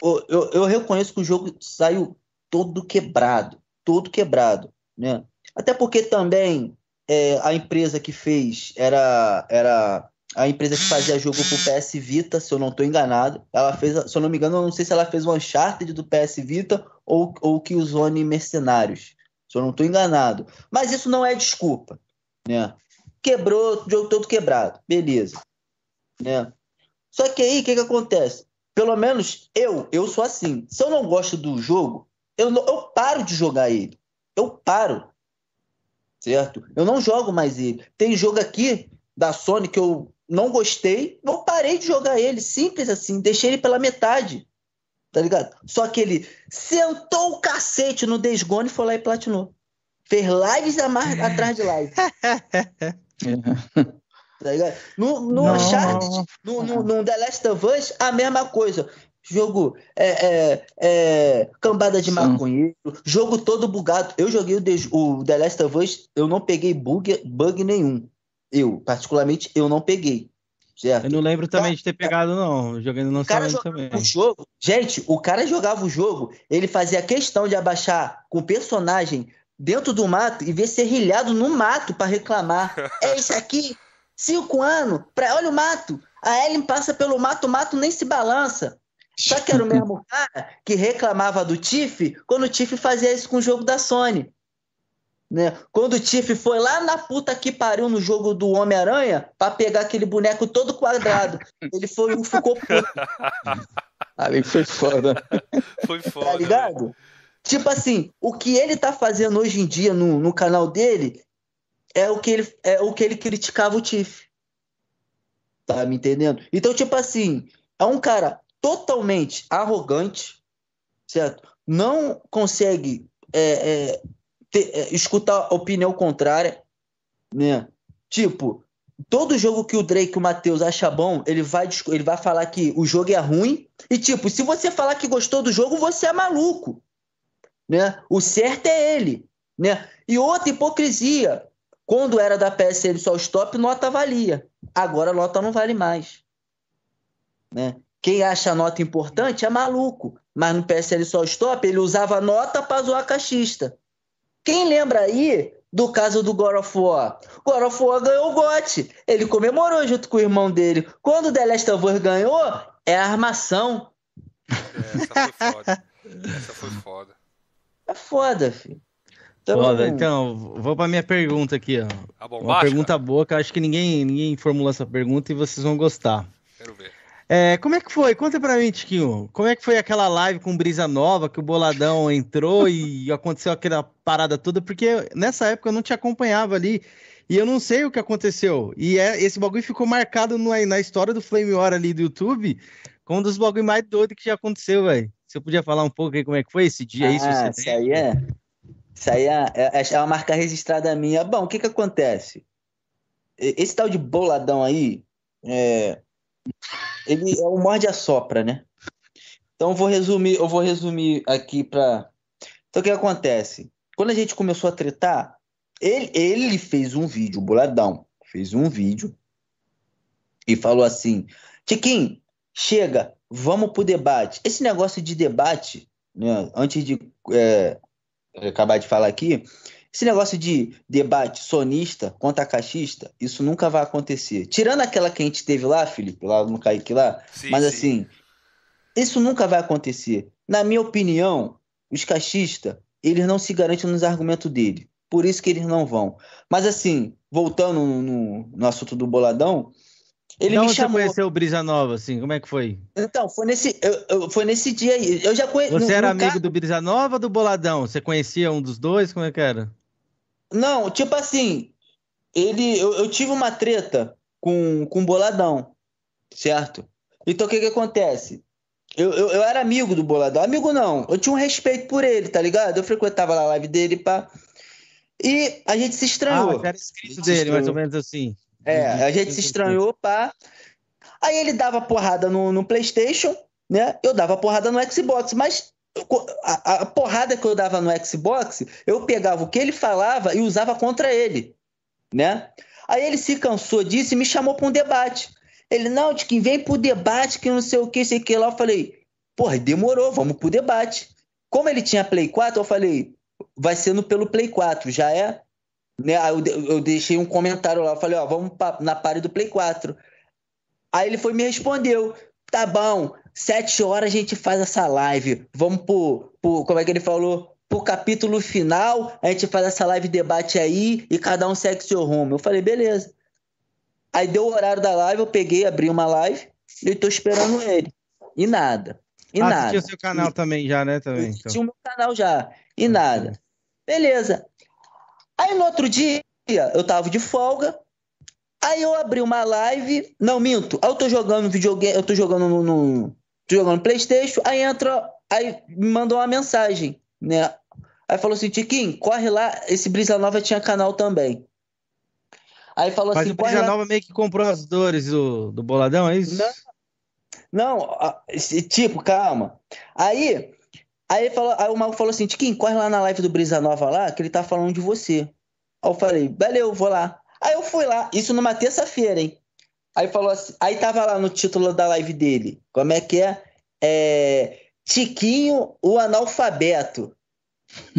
eu, eu reconheço que o jogo saiu todo quebrado. Todo quebrado, né? Até porque também é, a empresa que fez era, era a empresa que fazia jogo pro PS Vita, se eu não estou enganado. Ela fez, se eu não me engano, eu não sei se ela fez o Uncharted do PS Vita ou ou que o Zone Mercenários. Se eu não estou enganado. Mas isso não é desculpa, né? Quebrou, jogo todo quebrado, beleza, né? Só que aí o que que acontece? Pelo menos eu, eu sou assim. Se eu não gosto do jogo, eu, não- eu paro de jogar ele. Eu paro, certo? Eu não jogo mais ele. Tem jogo aqui da Sony que eu não gostei, eu parei de jogar ele, simples assim, deixei ele pela metade. Tá ligado? Só que ele sentou o cacete no Days Gone e foi lá e platinou. Fez lives atrás de live. Tá ligado? No, no Não. Uncharted, no, no, no The Last of Us, a mesma coisa. Jogo é, é, é, cambada de Sim. maconheiro, jogo todo bugado. Eu joguei o, The- o The Last of Us, eu não peguei bug, bug nenhum. Eu, particularmente, eu não peguei. Certo? Eu não lembro também de ter pegado, não. Jogando no cara também. o jogo. Gente, o cara jogava o jogo, ele fazia questão de abaixar com o personagem dentro do mato e ver serrilhado no mato pra reclamar. É isso aqui, cinco anos, pra... olha o mato. A Ellen passa pelo mato, o mato nem se balança. Só que era o mesmo cara que reclamava do Tiff quando o Tiff fazia isso com o jogo da Sony. Né? Quando o Tiff foi lá na puta que pariu no jogo do Homem-Aranha pra pegar aquele boneco todo quadrado. Ele foi, ficou puto, Ali foi foda. Foi foda. tá ligado? Tipo assim, o que ele tá fazendo hoje em dia no, no canal dele é o que ele, é o que ele criticava o Tiff. Tá me entendendo? Então, tipo assim, é um cara totalmente arrogante, certo? Não consegue é, é, ter- é, escutar opinião contrária, né? Tipo, todo jogo que o Drake o Matheus acha bom, ele vai, ele vai falar que o jogo é ruim. E, tipo, se você falar que gostou do jogo, você é maluco. Né? O certo é ele. Né? E outra hipocrisia. Quando era da PSN só stop, nota valia. Agora nota não vale mais. Né? Quem acha a nota importante é maluco. Mas no PSN só stop, ele usava nota para zoar caixista. Quem lembra aí do caso do God of War? God of War ganhou o GOT. Ele comemorou junto com o irmão dele. Quando o The Last of Us ganhou, é armação. É, essa foi foda. Essa foi foda. É foda, filho. Então, Foda. Então, vou pra minha pergunta aqui, ó. A Uma bombástica? pergunta boa que eu acho que ninguém, ninguém formulou essa pergunta e vocês vão gostar. Quero ver. É, como é que foi? Conta pra mim, Tiquinho. Como é que foi aquela live com Brisa Nova, que o Boladão entrou e aconteceu aquela parada toda? Porque nessa época eu não te acompanhava ali e eu não sei o que aconteceu. E é, esse bagulho ficou marcado no- na história do Flame War ali do YouTube como um dos bagulhos mais doidos que já aconteceu, velho. Você podia falar um pouco aí como é que foi esse dia aí? Ah, isso aí é. Isso aí é, é, é uma marca registrada minha. Bom, o que que acontece? Esse tal de boladão aí, é, ele é um morde a sopra, né? Então eu vou resumir, eu vou resumir aqui pra. Então o que acontece? Quando a gente começou a tretar, ele, ele fez um vídeo, o boladão, fez um vídeo e falou assim: Tiquinho, chega, vamos pro debate. Esse negócio de debate, né, antes de é, acabar de falar aqui, Esse negócio de debate sonista contra caixista, isso nunca vai acontecer. Tirando aquela que a gente teve lá, Felipe, lá no Kaique lá, Sim, mas sim. assim, isso nunca vai acontecer. Na minha opinião, os caixistas, eles não se garantem nos argumentos dele. Por isso que eles não vão. Mas assim, voltando no- no assunto do boladão, ele Da me você chamou. conheceu o Brisa Nova, assim? Como é que foi? Então, foi nesse, eu- eu- foi nesse dia aí. Eu já conheci. Você era amigo do Brisa Nova ou do Boladão? Você conhecia um dos dois? Como é que era? Não, tipo assim, ele, eu, eu tive uma treta com, com o Boladão, certo? Então o que que acontece? Eu, eu, eu era amigo do Boladão, amigo não, eu tinha um respeito por ele, tá ligado? Eu frequentava lá a live dele, pá. E a gente se Ah, estranhou. você era inscrito Se dele, mais ou menos assim. É, a gente se estranhou, pá. Aí ele dava porrada no, no PlayStation, né? Eu dava porrada no Xbox, mas a, a porrada que eu dava no Xbox, eu pegava o que ele falava e usava contra ele, né? Aí ele se cansou disso e me chamou para um debate. Ele, não, de quem vem pro debate, que não sei o que, sei o que lá. Eu falei, porra, demorou, vamos pro debate. Como ele tinha Play 4, eu falei, vai sendo pelo Play 4, já é? Né? Aí eu, eu deixei um comentário lá, falei, ó, vamos pa- na pare do Play 4. Aí ele foi e me respondeu, tá bom, sete horas a gente faz essa live, vamos pro, pro como é que ele falou? Pro capítulo final, a gente faz essa live debate aí e cada um segue seu rumo. Eu falei, beleza. Aí deu o horário da live, eu peguei, abri uma live e eu tô esperando ele. E nada. E ah, nada. tinha seu canal também já, né? Também, então. Tinha o meu canal já. E nada. Beleza. Aí no outro dia, eu tava de folga. Aí eu abri uma live. Não, minto. Aí eu tô jogando videogame. Eu tô jogando no. no tô jogando no Playstation. Aí entra. Aí me mandou uma mensagem, né? Aí falou assim, Tiquinho, corre lá. Esse Brisa Nova tinha canal também. Aí falou Mas assim, o Brisa lá. Nova meio que comprou as dores do, do Boladão, é isso? Não. Não, tipo, calma. Aí, aí, falou, aí o mago falou assim: Tiquinho, corre lá na live do Brisa Nova lá, que ele tá falando de você. Aí eu falei, valeu, vou lá. Aí eu fui lá, isso numa terça-feira, hein? Aí falou assim, aí tava lá no título da live dele. Como é que é? É, Tiquinho, o analfabeto.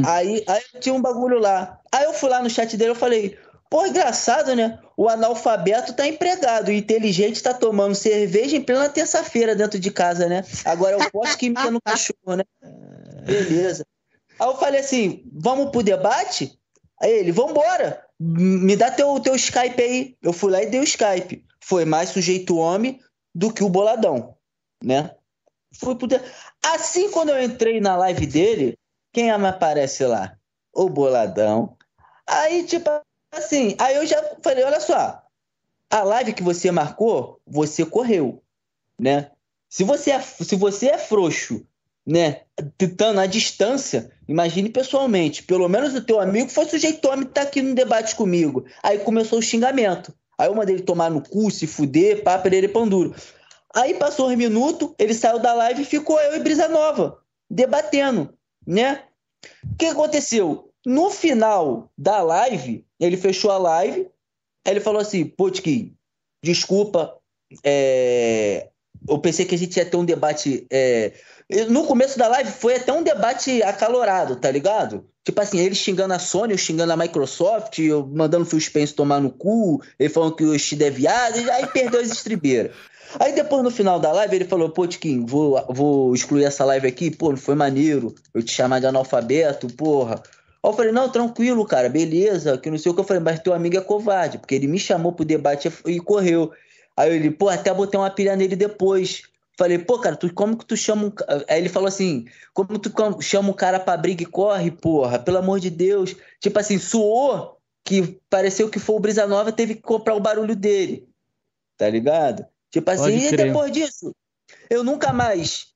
Aí, aí tinha um bagulho lá. Aí eu fui lá no chat dele, eu falei, pô, engraçado, né? O analfabeto tá empregado, o inteligente tá tomando cerveja em plena terça-feira dentro de casa, né? Agora eu posso que imita no cachorro, né? Beleza. Aí eu falei assim, vamos pro debate? Aí ele, vambora. Me dá teu, teu Skype aí. Eu fui lá e dei o Skype. Foi mais sujeito homem do que o boladão, né? Fui pro de- Assim, quando eu entrei na live dele, quem me aparece lá? O boladão. Aí, tipo assim, aí eu já falei, olha só, a live que você marcou, você correu, né? Se você é, se você é frouxo, né, à distância, imagine pessoalmente. Pelo menos o teu amigo foi sujeito homem que tá aqui no debate comigo. Aí começou o xingamento. Aí eu mandei ele tomar no cu, se fuder, pá, perere pão duro. Aí passou uns minutos, ele saiu da live e ficou eu e Brisa Nova, debatendo, né? O que aconteceu? No final da live, ele fechou a live, aí ele falou assim, Tiquinho, desculpa, é, eu pensei que a gente ia ter um debate. é, No começo da live foi até um debate acalorado, tá ligado? Tipo assim, ele xingando a Sony, eu xingando a Microsoft, eu mandando o Phil Spencer tomar no cu, ele falando que o Steve é viado, aí perdeu as estribeiras. Aí depois no final da live ele falou, pô, Tiquinho, vou, vou excluir essa live aqui, pô, não foi maneiro eu te chamar de analfabeto, porra. Aí eu falei, não, tranquilo, cara, beleza, que não sei o que eu falei, mas teu amigo é covarde, porque ele me chamou pro debate e correu. Aí ele, pô, até botei uma pilha nele depois. Falei, pô, cara, tu, como que tu chama um... Aí ele falou assim, como tu chama um cara pra briga e corre, porra? Pelo amor de Deus. Tipo assim, suou que pareceu que foi o Brisa Nova, teve que comprar o barulho dele. Tá ligado? Tipo assim, Pode e crer. depois disso, eu nunca mais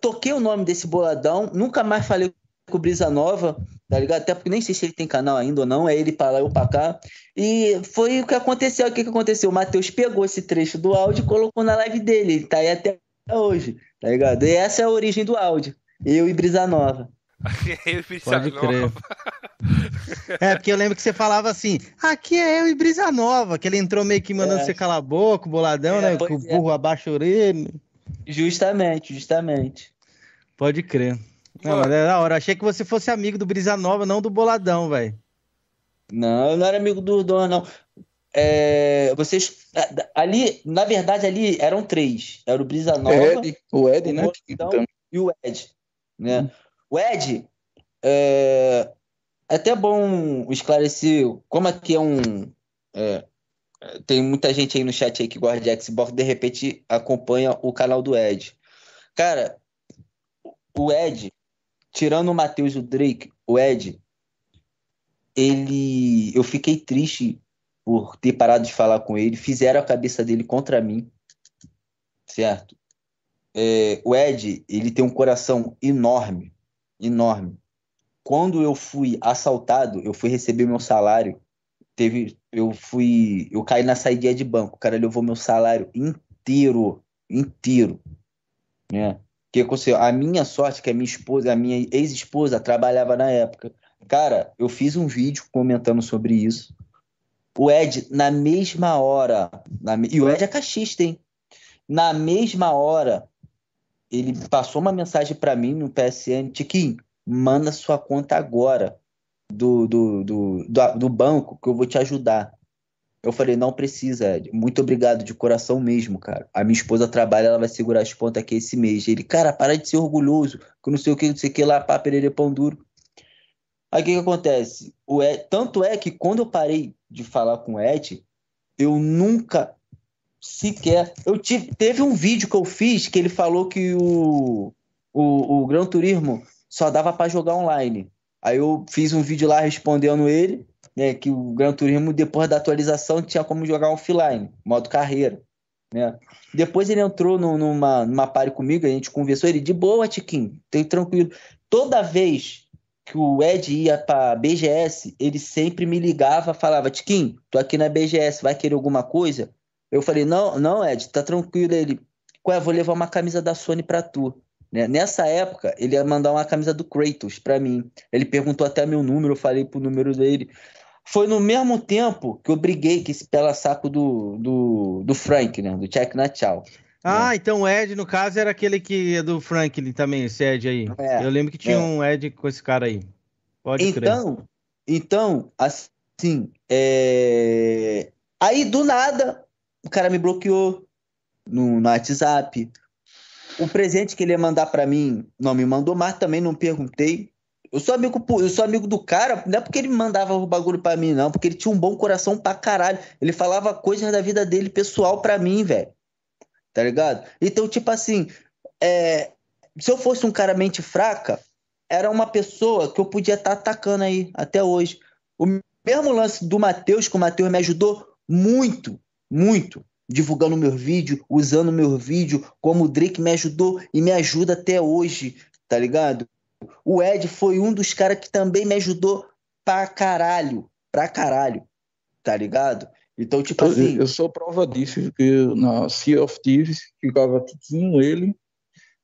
toquei o nome desse boladão, nunca mais falei com o Brisa Nova, tá ligado? Até porque nem sei se ele tem canal ainda ou não, é ele pra lá, eu pra cá. E foi o que aconteceu. O que, que aconteceu? O Matheus pegou esse trecho do áudio e colocou na live dele. Ele tá aí até hoje, tá ligado? E essa é a origem do áudio. Eu e Brisa Nova. Eu fiz Pode essa crer. nova. É, porque eu lembro que você falava assim, aqui é eu e Brisa Nova, que ele entrou meio que mandando É. você calar a boca, o boladão, É, né? Com o é. burro abaixa a orelha. Justamente, justamente. Pode crer. Não, mas é da hora. Achei que você fosse amigo do Brisa Nova, não do Boladão, velho. Não, eu não era amigo do Dom, não. É, vocês. Ali, na verdade, ali eram três. Era o Brisa Nova, Ed, o Ed, né? Boladão e o Ed. Né? O Ed, é, é até bom esclarecer como aqui é um. é, tem muita gente aí no chat aí que gosta de Xbox, de repente acompanha o canal do Ed. Cara, o Ed, tirando o Matheus o Drake, o Ed, ele. Eu fiquei triste por ter parado de falar com ele. Fizeram a cabeça dele contra mim. Certo? É, o Ed, ele tem um coração enorme. Enorme. Quando eu fui assaltado, eu fui receber meu salário. Teve, eu fui, eu caí na saída de banco. O cara levou meu salário inteiro, inteiro, né? Que aconteceu? A minha sorte é que a minha esposa, a minha ex-esposa trabalhava na época. Cara, eu fiz um vídeo comentando sobre isso. O Ed, na mesma hora, na e o Ed é cachista, hein? Na mesma hora, ele passou uma mensagem pra mim no PSN, Tiquinho, manda sua conta agora do, do, do, do, do banco que eu vou te ajudar. Eu falei, não precisa, Ed. Muito obrigado de coração mesmo, cara. A minha esposa trabalha, ela vai segurar as pontas aqui esse mês. Ele, cara, para de ser orgulhoso, que não sei o que, não sei o que lá, pá, perere, pão duro. Aí o que que acontece? O Ed, tanto é que quando eu parei de falar com o Ed, eu nunca sequer. Eu tive, teve um vídeo que eu fiz que ele falou que o, o, o Gran Turismo só dava para jogar online. Aí eu fiz um vídeo lá respondendo ele, né, que o Gran Turismo, depois da atualização, tinha como jogar offline, modo carreira. Né? Depois ele entrou no- numa, numa party comigo, a gente conversou, ele de boa, Tiquinho, tem tranquilo. Toda vez que o Ed ia pra BGS, ele sempre me ligava, falava, Tiquinho, tô aqui na BGS, vai querer alguma coisa? Eu falei, não, não, Ed, tá tranquilo. Ele, ué, vou levar uma camisa da Sony pra tu. Né? Nessa época, ele ia mandar uma camisa do Kratos pra mim. Ele perguntou até meu número, eu falei pro número dele. Foi no mesmo tempo que eu briguei com esse pela saco do, do, do Frank, né? Do Check na Tchau. Ah, então o Ed, no caso, era aquele que é do Franklin também, esse Ed aí. É, Eu lembro que tinha é. um Ed com esse cara aí. Pode crer. Então, então, assim, é... aí do nada, o cara me bloqueou no, no WhatsApp. O presente que ele ia mandar pra mim não me mandou mais, também não perguntei. Eu sou amigo, eu sou amigo do cara, não é porque ele mandava o bagulho pra mim, não, porque ele tinha um bom coração pra caralho. Ele falava coisas da vida dele pessoal pra mim, velho. Tá ligado? Então, tipo assim, é, se eu fosse um cara mente fraca, era uma pessoa que eu podia estar atacando aí até hoje. O mesmo lance do Matheus, que o Matheus me ajudou muito, muito, divulgando meu vídeo, usando meu vídeo, como o Drake me ajudou e me ajuda até hoje, tá ligado? O Ed foi um dos caras que também me ajudou pra caralho, pra caralho, tá ligado? Então, tipo Eu, assim, eu sou prova disso, que na Sea of Thieves ficava Tiquinho, ele,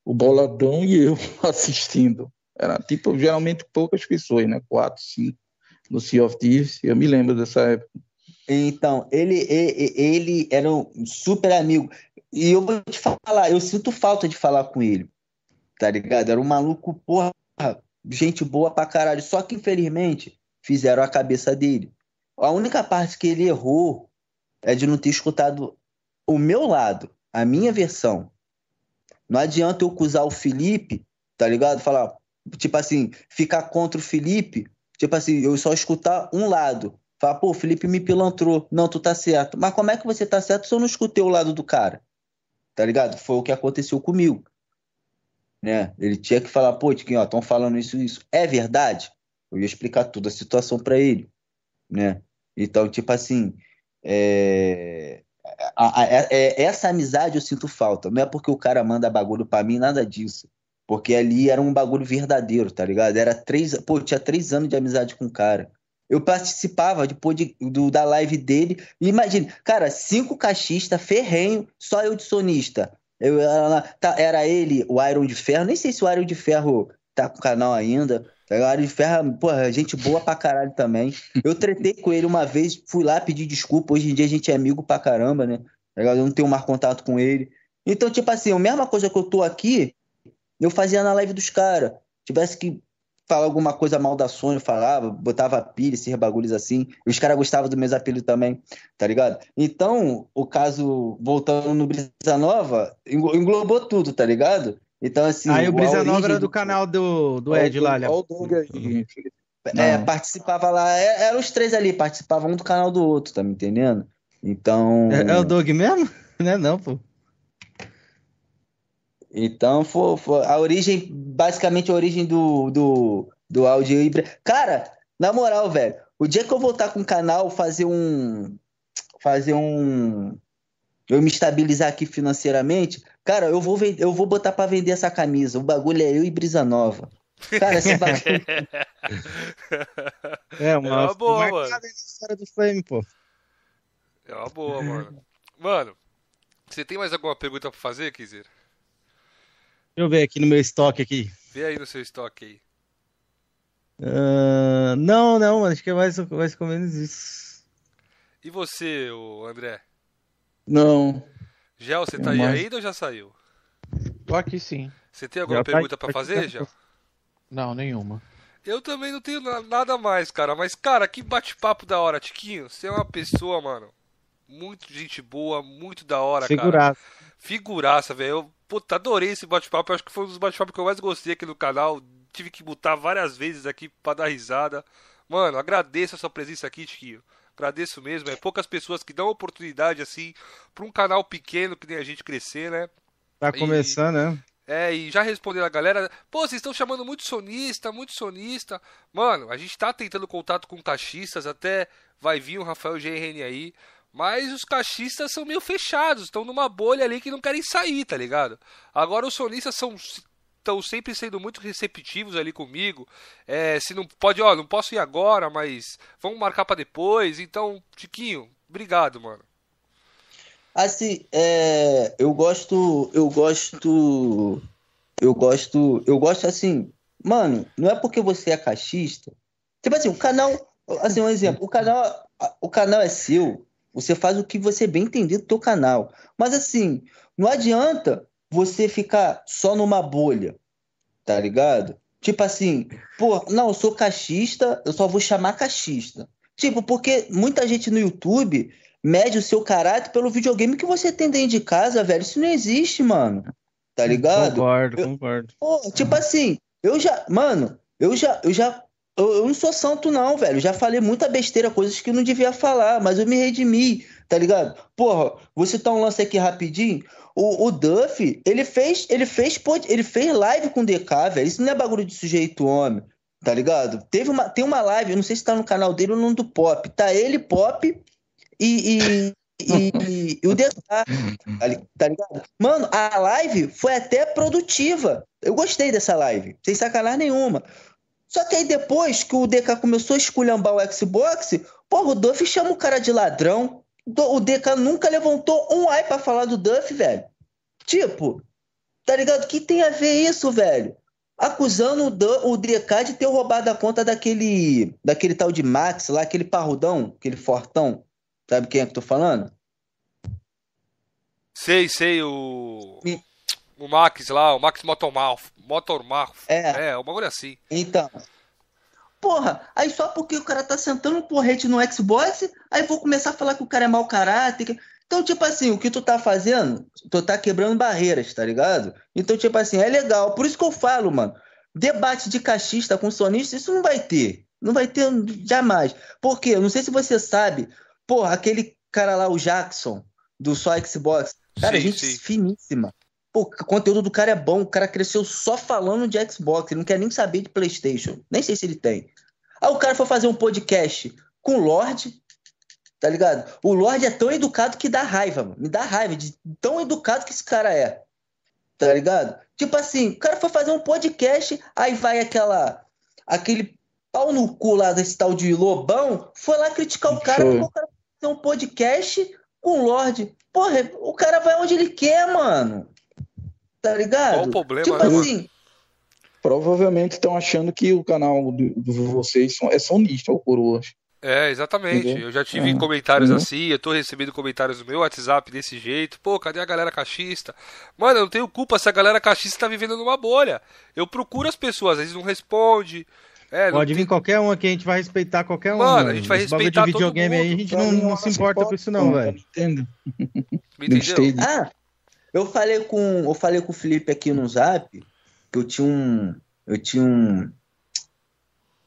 o Boladão e eu assistindo. Era tipo, geralmente poucas pessoas, né? Quatro, cinco no Sea of Thieves. Eu me lembro dessa época. Então, ele, e- e- ele era um super amigo. E eu vou te falar, eu sinto falta de falar com ele, tá ligado? Era um maluco, porra, gente boa pra caralho. Só que, infelizmente, fizeram a cabeça dele. A única parte que ele errou é de não ter escutado o meu lado, a minha versão. Não adianta eu acusar o Felipe, tá ligado? Falar, tipo assim, ficar contra o Felipe, tipo assim, eu só escutar um lado. Falar, pô, o Felipe me pilantrou. Não, tu tá certo. Mas como é que você tá certo se eu não escutei o lado do cara? Tá ligado? Foi o que aconteceu comigo. Né? Ele tinha que falar, pô, Tiquinho, ó, estão falando isso isso. É verdade? Eu ia explicar toda a situação pra ele. Né? Então, tipo assim, é, a- a- a- é- essa amizade eu sinto falta. Não é porque o cara manda bagulho pra mim, nada disso. Porque ali era um bagulho verdadeiro, tá ligado? Era três, pô, tinha três anos de amizade com o cara. Eu participava depois de, do- da live dele. Imagine, cara, cinco caixistas, ferrenho, só eu de sonista. Eu, tá, era ele, o Iron de Ferro. Nem sei se o Iron de Ferro tá com o canal ainda. tá? O Iron de Ferro, porra, gente boa pra caralho também. Eu tretei com ele uma vez, fui lá pedir desculpa. Hoje em dia a gente é amigo pra caramba, né? Tá? Eu não tenho mais contato com ele. Então, tipo assim, a mesma coisa que eu tô aqui, eu fazia na live dos caras. tivesse que falar alguma coisa mal da Sony, eu falava, botava pilha, esses bagulhos assim. E os caras gostavam dos meus apelidos também, tá ligado? Então, o caso, voltando no Brisa Nova, englo- englobou tudo, tá ligado? Então, assim. Aí o Brisa Nova era do canal do, do Ed lá, Olha Felipe. É, Não. participava lá, é- eram os três ali, participavam um do canal do outro, tá me entendendo? Então. É, é o Doug mesmo? Não é não, pô. Então, foi, foi a origem, basicamente a origem do, do, do áudio híbrido. Cara, na moral, velho, o dia que eu voltar com o canal, fazer um. Fazer um. Eu me estabilizar aqui financeiramente, cara, eu vou, vender, eu vou botar pra vender essa camisa. O bagulho é eu e Brisa Nova. Cara, esse bagulho. É, uma, É uma boa, mano. história do Flame, pô. É uma boa, mano. Mano, você tem mais alguma pergunta pra fazer, Kizer? Deixa eu ver aqui no meu estoque aqui. Vê aí no seu estoque aí. Ah, não, não, acho que é mais, mais ou menos isso. E você, André? Não. Gel, você Eu tá aí mais- ainda ou já saiu? Tô aqui sim. Você tem alguma Já tá pergunta pra tá fazer, aqui. Gel? Não, nenhuma. Eu também não tenho na- nada mais, cara. Mas, cara, que bate-papo da hora, Tiquinho. Você é uma pessoa, mano. Muito gente boa, muito da hora, cara. Figuraça, velho. Eu, puta, adorei esse bate-papo. Eu acho que foi um dos bate-papos que eu mais gostei aqui no canal. Tive que botar várias vezes aqui pra dar risada. Mano, agradeço a sua presença aqui, Tiquinho. Agradeço mesmo. É poucas pessoas que dão oportunidade, assim, pra um canal pequeno que nem a gente crescer, né? Tá E- começando, né? É, e já respondendo a galera, pô, vocês estão chamando muito sonista, muito sonista. Mano, a gente tá tentando contato com caixistas, até vai vir o Rafael GRN aí. Mas os caixistas são meio fechados, estão numa bolha ali que não querem sair, tá ligado? Agora os sonistas são estão sempre sendo muito receptivos ali comigo. É, se não pode, ó, não posso ir agora, mas vamos marcar pra depois. Então, Tiquinho, obrigado, mano. Assim, é, eu gosto, eu gosto, eu gosto, eu gosto assim, mano, não é porque você é caixista. Tipo assim, o canal, assim, um exemplo, o canal, o canal é seu, você faz o que você bem entender do teu canal. Mas assim, não adianta você ficar só numa bolha, tá ligado? Tipo assim, pô, não, eu sou caixista, eu só vou chamar caixista. Tipo, porque muita gente no YouTube mede o seu caráter pelo videogame que você tem dentro de casa, velho. Isso não existe, mano. Tá ligado? Concordo, Eu- concordo. Pô, tipo assim, eu já, mano, eu já, eu já, eu, eu não sou santo não, velho. Já falei muita besteira, coisas que eu não devia falar, mas eu me redimi, tá ligado? Porra, vou citar um lance aqui rapidinho. O, o Duff, ele fez, ele fez, ele fez live com o DK, velho. Isso não é bagulho de sujeito homem, tá ligado? Teve uma, tem uma live, eu não sei se tá no canal dele ou no do Pop. Tá ele, Pop e, e, e- e o DK, tá tá ligado? Mano, a live foi até produtiva. Eu gostei dessa live, sem sacanagem nenhuma. Só que aí depois que o DK começou a esculhambar o Xbox, porra, o Duff chama o cara de ladrão. O DK nunca levantou um ai pra falar do Duff, velho. Tipo, tá ligado? Que tem a ver isso, velho? Acusando o, Dan- o DK de ter roubado a conta daquele, daquele tal de Max lá, aquele parrudão, aquele fortão. Sabe quem é que eu tô falando? Sei, sei, o. E- O Max lá, o Max Motormouth. Motormouth. É. É, um bagulho assim. Então. Porra, aí só porque o cara tá sentando um porrete no Xbox, aí vou começar a falar que o cara é mau caráter. que- Então, tipo assim, o que tu tá fazendo, tu tá quebrando barreiras, tá ligado? Então, tipo assim, é legal. Por isso que eu falo, mano, debate de cachista com sonista, isso não vai ter. Não vai ter jamais. Por quê? Eu não sei se você sabe. Porra, aquele cara lá, o Jackson, do Só Xbox. Cara, Sim, gente sim. finíssima. Pô, o conteúdo do cara é bom. O cara cresceu só falando de Xbox. Ele não quer nem saber de PlayStation. Nem sei se ele tem. Aí o cara foi fazer um podcast com o Lorde. Tá ligado? O Lorde é tão educado que dá raiva, mano. Me dá raiva de tão educado que esse cara é. Tá ligado? Tipo assim, o cara foi fazer um podcast, aí vai aquela. aquele pau no cu lá desse tal de Lobão, foi lá criticar o cara o cara foi fazer um podcast com o Lorde. Porra, o cara vai onde ele quer, mano. Tá ligado? Qual o problema, Tipo né, assim, Provavelmente estão achando que o canal de, de vocês são- é sonista, o Coroas. É, exatamente. Entendeu? Eu já tive Uhum. comentários Uhum. assim, eu tô recebendo comentários no meu WhatsApp desse jeito. Pô, cadê a galera cachista? Mano, eu não tenho culpa se a galera cachista tá vivendo numa bolha. Eu procuro as pessoas, às vezes não responde. É, Pode tem- vir qualquer um aqui, a gente vai respeitar qualquer um. Mano, a gente vai Esse respeitar de todo videogame aí, a mundo. gente não, não se importa com isso não, velho. Entendo. Me entendeu? Ah, eu falei com eu falei com o Felipe aqui no Zap que eu tinha um eu tinha um,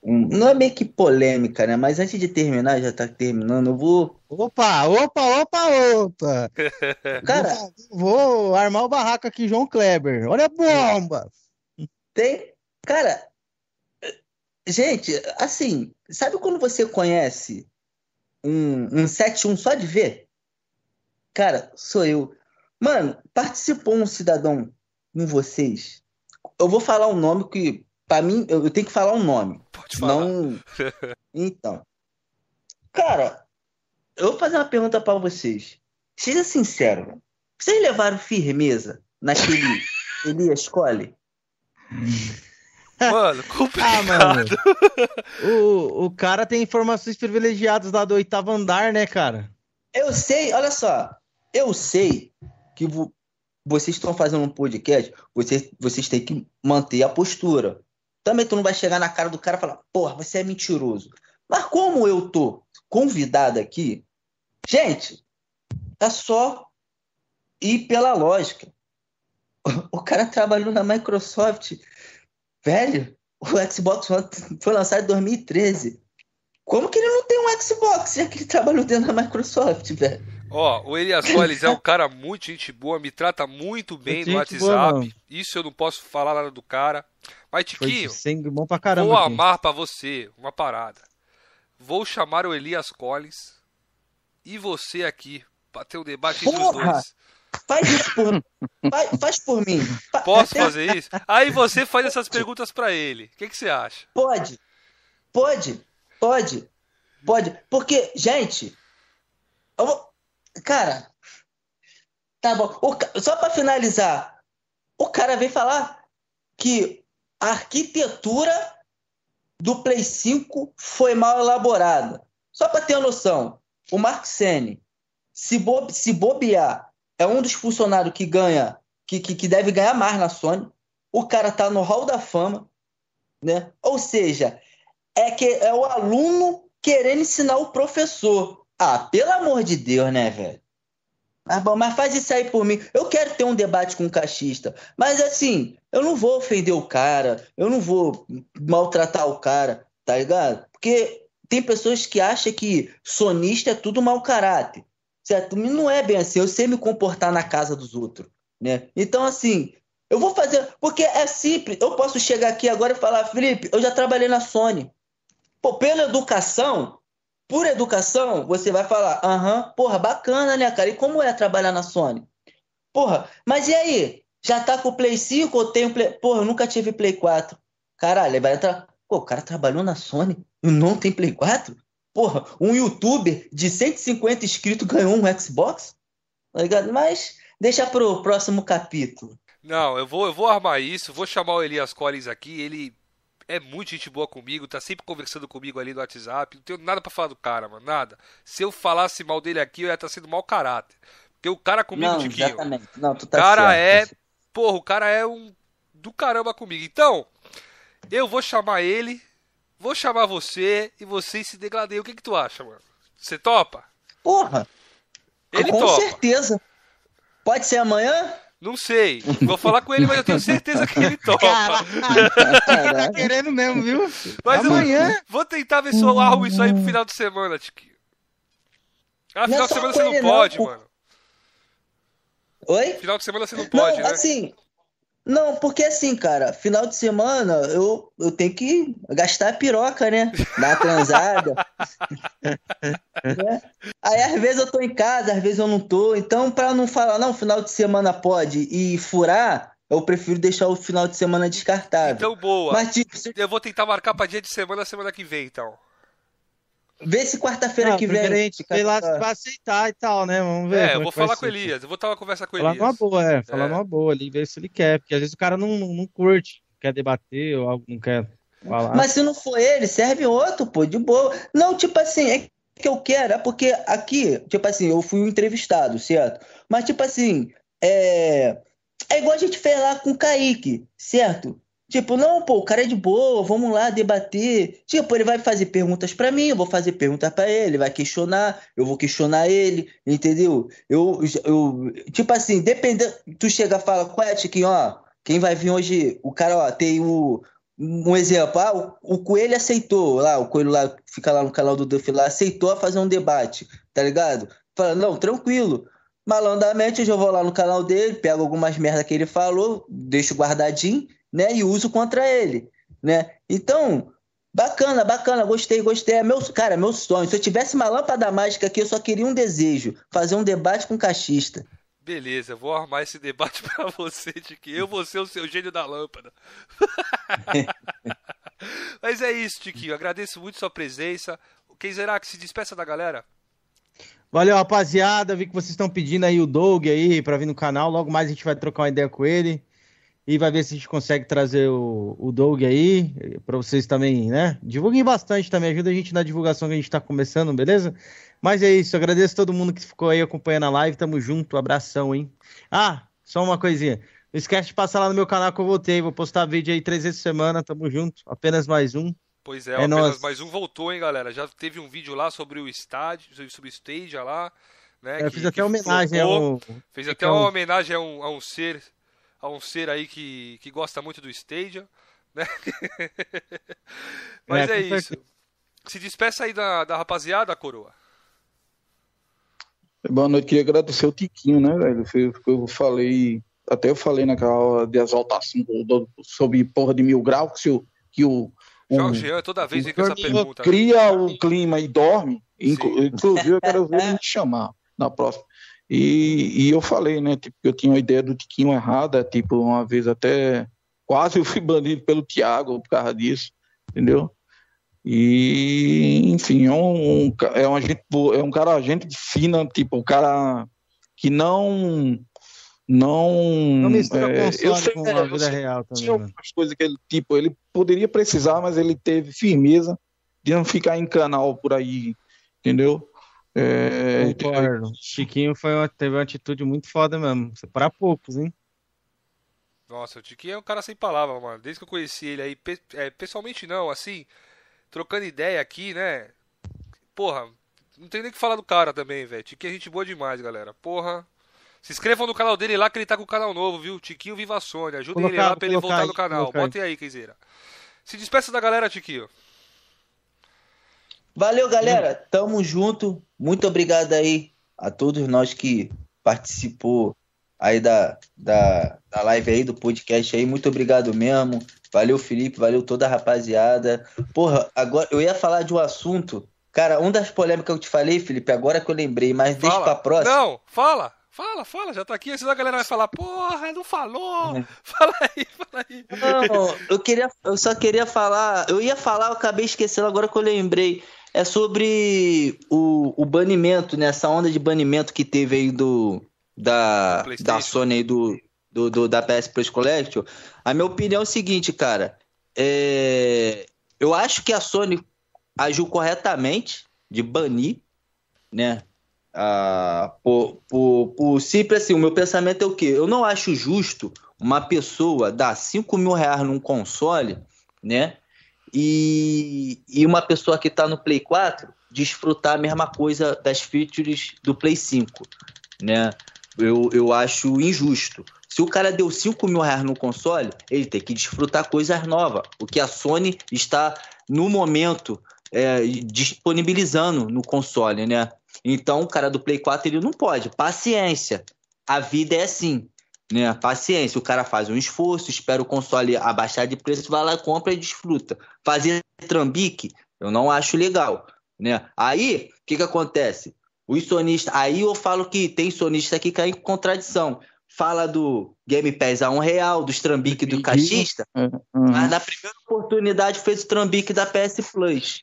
um não é meio que polêmica, né? Mas antes de terminar, já tá terminando, eu vou Opa, opa, opa, opa. Cara, Vou armar o barraco aqui, João Kleber. Olha a bomba. Tem. Cara, gente, assim, sabe quando você conhece um, um 7-1 só de ver? Cara, sou eu. Mano, participou um cidadão com vocês. Eu vou falar um nome que, pra mim, eu, tenho que falar um nome. Pode falar. Não. Então. Cara, eu vou fazer uma pergunta pra vocês. Seja sincero. Vocês levaram firmeza naquele Elias Cole? Mano, Ah, complicado. mano. O, o cara tem informações privilegiadas lá do oitavo andar, né, cara? Eu sei, olha só. Eu sei que vo- vocês estão fazendo um podcast, vocês, vocês têm que manter a postura. Também tu não vai chegar na cara do cara e falar, porra, você é mentiroso. Mas como eu tô convidado aqui, gente, é só ir pela lógica. O cara trabalhou na Microsoft. Velho, o Xbox One foi lançado em 2013. Como que ele não tem um Xbox, já que ele trabalhou dentro da Microsoft, velho? Ó, o Elias Colles é um cara muito gente boa, me trata muito bem no boa, WhatsApp. mano. Isso eu não posso falar nada do cara. Mas, Tiquinho, bom pra caramba. vou aqui. amar pra você uma parada. Vou chamar o Elias Collins e você aqui pra ter um debate entre os Porra! dois. Faz isso por mim. Faz, faz por mim. Posso fazer isso? Aí você faz essas perguntas pra ele. O que, que você acha? Pode. Pode. Pode. Pode. Porque, gente. eu vou- Cara. Tá bom. O Só pra finalizar. O cara veio falar que a arquitetura do Play 5 foi mal elaborada. Só pra ter noção. O Mark Sene, se, bo- se bobear, é um dos funcionários que ganha, que, que, que deve ganhar mais na Sony. O cara tá no Hall da Fama, né? Ou seja, é que é o aluno querendo ensinar o professor. Ah, pelo amor de Deus, né, velho? Mas, bom, mas faz isso aí por mim. Eu quero ter um debate com um cachista, mas assim, eu não vou ofender o cara, eu não vou maltratar o cara, tá ligado? Porque tem pessoas que acham que sonista é tudo mau caráter, certo? Não é bem assim, eu sei me comportar na casa dos outros, né? Então, assim, eu vou fazer, porque é simples, eu posso chegar aqui agora e falar, Felipe, eu já trabalhei na Sony. Pô, pela educação, por educação, você vai falar, aham, porra, bacana, né, cara? E como é trabalhar na Sony? Porra, mas e aí? Já tá com o Play 5 ou tem o Play... Porra, eu nunca tive Play 4. Caralho, ele vai entrar... Pô, o cara trabalhou na Sony e não tem Play 4? Porra, um youtuber de 150 inscritos ganhou um Xbox? Tá ligado? Mas deixa pro próximo capítulo. Não, eu vou, eu vou armar isso, vou chamar o Elias Collins aqui, ele é muito gente boa comigo, tá sempre conversando comigo ali no WhatsApp, não tenho nada pra falar do cara, mano, nada. Se eu falasse mal dele aqui, eu ia estar sendo mau caráter. Porque o cara comigo, não, Tiquinho, exatamente. Não, tu o tá cara certo. é, porra, o cara é um do caramba comigo. Então, eu vou chamar ele, vou chamar você e vocês se degladeiam. O que que tu acha, mano? Você topa? Porra, Ele com topa. certeza. Pode ser amanhã? Não sei. Vou falar com ele, mas eu tenho certeza que ele topa. Tá querendo mesmo, viu? Mas eu Amanhã. vou tentar ver se eu arrumo isso aí pro final de semana, Tiquinho. Ah, Não é final de só semana você não não, pode, pô. mano. Oi? Final de semana você não pode, não, né? assim. Não, porque assim, cara, final de semana eu, eu tenho que gastar a piroca, né? Dar uma transada. Né? Aí às vezes eu tô em casa, às vezes eu não tô. Então, pra não falar, não, final de semana pode e furar, eu prefiro deixar o final de semana descartável. Então, boa. Mas, tipo, se- Eu vou tentar marcar pra dia de semana, semana que vem, então. Vê se quarta-feira que vem. gente vê lá se vai aceitar e tal, né? Vamos ver. É, eu como vou falar com o. Elias. Eu vou ter uma conversa com o Falar Elias. numa boa, é. Falar É. numa boa ali, ver se ele quer. Porque às vezes o cara não, não curte, quer debater ou algo, não quer. Falar. Mas se não for ele, serve outro, pô, de boa. Não, tipo assim, é que eu quero, é porque aqui, tipo assim, eu fui um entrevistado, certo? Mas, tipo assim, é. É igual a gente fez lá com o Kaique, certo? Tipo, não, pô, o cara é de boa, vamos lá debater. Tipo, ele vai fazer perguntas pra mim, eu vou fazer perguntas pra ele, vai questionar, eu vou questionar ele, entendeu? Eu, eu tipo assim, dependendo, tu chega e fala, qual Tiquinho, ó, quem vai vir hoje, o cara, ó, tem o, um exemplo, ah, o, o Coelho aceitou, lá, o Coelho lá, fica lá no canal do Duff lá, aceitou fazer um debate, tá ligado? Fala, não, tranquilo. Malandramente eu já vou lá no canal dele, pego algumas merda que ele falou, deixo guardadinho, né? E uso contra ele, né? Então, bacana, bacana, gostei, gostei. É meu, cara, é meu sonho. Se eu tivesse uma lâmpada mágica aqui, eu só queria um desejo: fazer um debate com cachista. Beleza, vou armar esse debate pra você de que eu vou ser o seu gênio da lâmpada. Mas é isso, Tiquinho. Agradeço muito sua presença. Quem será que se despeça da galera? Valeu, rapaziada. Vi que vocês estão pedindo aí o Doug aí pra vir no canal. Logo mais a gente vai trocar uma ideia com ele. E vai ver se a gente consegue trazer o, o Doug aí, para vocês também, né? Divulguem bastante também, ajuda a gente na divulgação que a gente tá começando, beleza? Mas é isso, agradeço todo mundo que ficou aí acompanhando a live, tamo junto, abração, hein? Ah, só uma coisinha, não esquece de passar lá no meu canal que eu voltei, vou postar vídeo aí três vezes por semana, tamo junto, apenas mais um. Pois é, É apenas nóis. mais um voltou, hein, galera? Já teve um vídeo lá sobre o estádio, sobre o Stadia lá, né? Eu que- fiz até homenagem ao... Fez até ao- uma homenagem a um, a um ser a um ser aí que, que gosta muito do Stadia, né? Mas É, é, isso. Se despeça aí da, da rapaziada, coroa. Boa noite, queria agradecer o Tiquinho, né, velho? Foi- Eu falei, até eu falei naquela hora de exaltação do, do, sobre porra de mil graus, que o, que o, o, Jorge Jean, toda vez vem com essa pergunta. né? cria o clima e dorme. Inclu-. Inclusive, eu quero ver ele me chamar na próxima. E, e eu falei, né, tipo, que eu tinha uma ideia do Tiquinho errada, tipo, uma vez até quase eu fui banido pelo Thiago por causa disso, entendeu? E, enfim, é um, um é um, agente, é um cara gente fina, tipo, um cara que não não Não mistura é, eu sei, com a eu vida real tinha também, mano. algumas coisas que ele, tipo, ele poderia precisar, mas ele teve firmeza de não ficar em canal por aí, entendeu? É, Concordo. Chiquinho foi uma- teve uma atitude muito foda mesmo. Para poucos, hein? Nossa, o Tiquinho é um cara sem palavra, mano. Desde que eu conheci ele aí, pe- é, pessoalmente não, assim, trocando ideia aqui, né? Porra, não tem nem o que falar do cara também, velho. Tiquinho é gente boa demais, galera. Porra. Se inscrevam no canal dele lá que ele tá com o canal novo, viu? Tiquinho Viva Sônia. Ajudem ele Colocar- lá pra ele voltar aí, no canal. colocar aí. Botem aí, quem quiser. Se despeça da galera, Tiquinho. Valeu, galera. Tamo junto. Muito obrigado aí a todos nós que participou aí da, da, da live aí, do podcast aí. Muito obrigado mesmo. Valeu, Felipe. Valeu toda a rapaziada. Porra, agora eu ia falar de um assunto. Cara, uma das polêmicas que eu te falei, Felipe, agora que eu lembrei, mas deixa pra próxima. Não, fala. Fala, fala, já tá aqui, senão a galera vai falar, porra, não falou. É. Fala aí, fala aí. Não, eu queria, eu só queria falar, eu ia falar, eu acabei esquecendo agora que eu lembrei. É sobre o, o banimento, né? Essa onda de banimento que teve aí do da, da Sony aí do, do, do- da PS Plus Collection. A minha opinião é o seguinte, cara. É, eu acho que a Sony agiu corretamente de banir, né? Ah, por, por, por simples assim, o meu pensamento é o quê? Eu não acho justo uma pessoa dar 5 mil reais num console, né? E, e uma pessoa que está no Play 4 desfrutar a mesma coisa das features do Play 5, né? Eu, eu acho injusto. Se o cara deu 5 mil reais no console, ele tem que desfrutar coisas novas. O que a Sony está, no momento, é, disponibilizando no console, né? Então, o cara do Play 4 ele não pode. Paciência. A vida é assim, né? Paciência. O cara faz um esforço, espera o console abaixar de preço, vai lá, compra e desfruta. Fazer trambique, eu não acho legal, né? Aí, o que que acontece? Os sonistas, aí eu falo que tem sonista que cai em contradição. Fala do Game Pass a um real, dos trambique do cachista, É, mas uhum. na primeira oportunidade fez o trambique da PS Plus,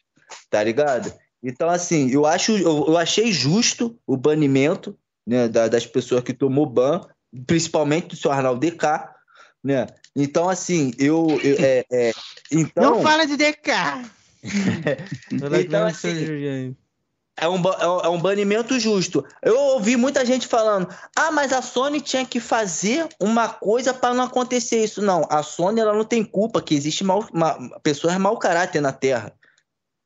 tá ligado? Então, assim, eu, acho, eu, eu achei justo o banimento né, da- das pessoas que tomou ban, principalmente do seu Arnaldo DK, né? Então, assim, eu. eu- é, é, então, Não fala de DK! Então, assim, é um, é um- é um banimento justo. Eu ouvi muita gente falando: ah, mas a Sony tinha que fazer uma coisa para não acontecer isso. Não, a Sony ela não tem culpa que existe mal, ma- pessoas mau caráter na Terra.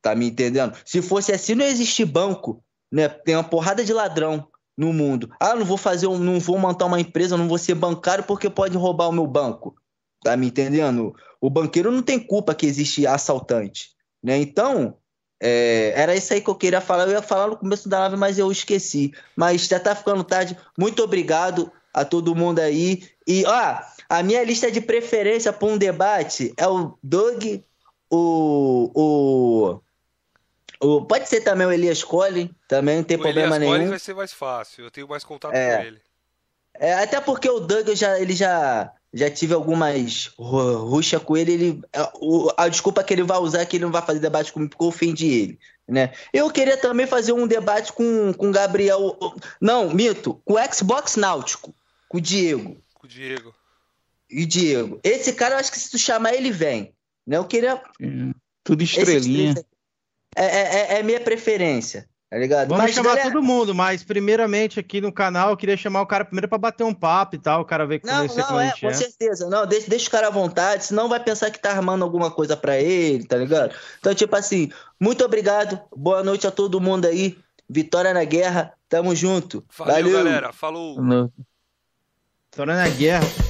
Tá me entendendo? Se fosse assim, não existir banco, né? Tem uma porrada de ladrão no mundo. Ah, não vou fazer, um, não vou montar uma empresa, não vou ser bancário porque pode roubar o meu banco. Tá me entendendo? O banqueiro não tem culpa que existe assaltante, né? Então, é, era isso aí que eu queria falar. Eu ia falar no começo da live, mas eu esqueci. Mas já tá ficando tarde. Muito obrigado a todo mundo aí. E, ó, a minha lista de preferência para um debate é o Doug, o. o, o pode ser também o Elias Collin, também não tem o problema Elias nenhum. vai ser mais fácil. Eu tenho mais contato É. com ele. É, até porque o Doug, eu já, ele já, já tive algumas ru- ruxa com ele. ele a, o- a desculpa que ele vai usar é que ele não vai fazer debate comigo porque eu ofendi ele. Né? Eu queria também fazer um debate com com o Gabriel. Não, Mito, com o Xbox Náutico, com o Diego. Com o Diego. E o Diego. Esse cara, eu acho que se tu chamar ele, vem. Né? Eu queria. Tudo esses estrelinha. três aí. É, é, é- é minha preferência, tá ligado? Vamos Mas, chamar galera, todo mundo, mas primeiramente aqui no canal eu queria chamar o cara primeiro pra bater um papo e tal, o cara ver Não, conhecer não, como a é, gente com é. certeza. Não, deixa, deixa o cara à vontade, senão vai pensar que tá armando alguma coisa pra ele, tá ligado? Então, tipo assim, muito obrigado, boa noite a todo mundo aí, vitória na guerra, tamo junto. Valeu, Valeu. galera. Falou. Vitória na guerra.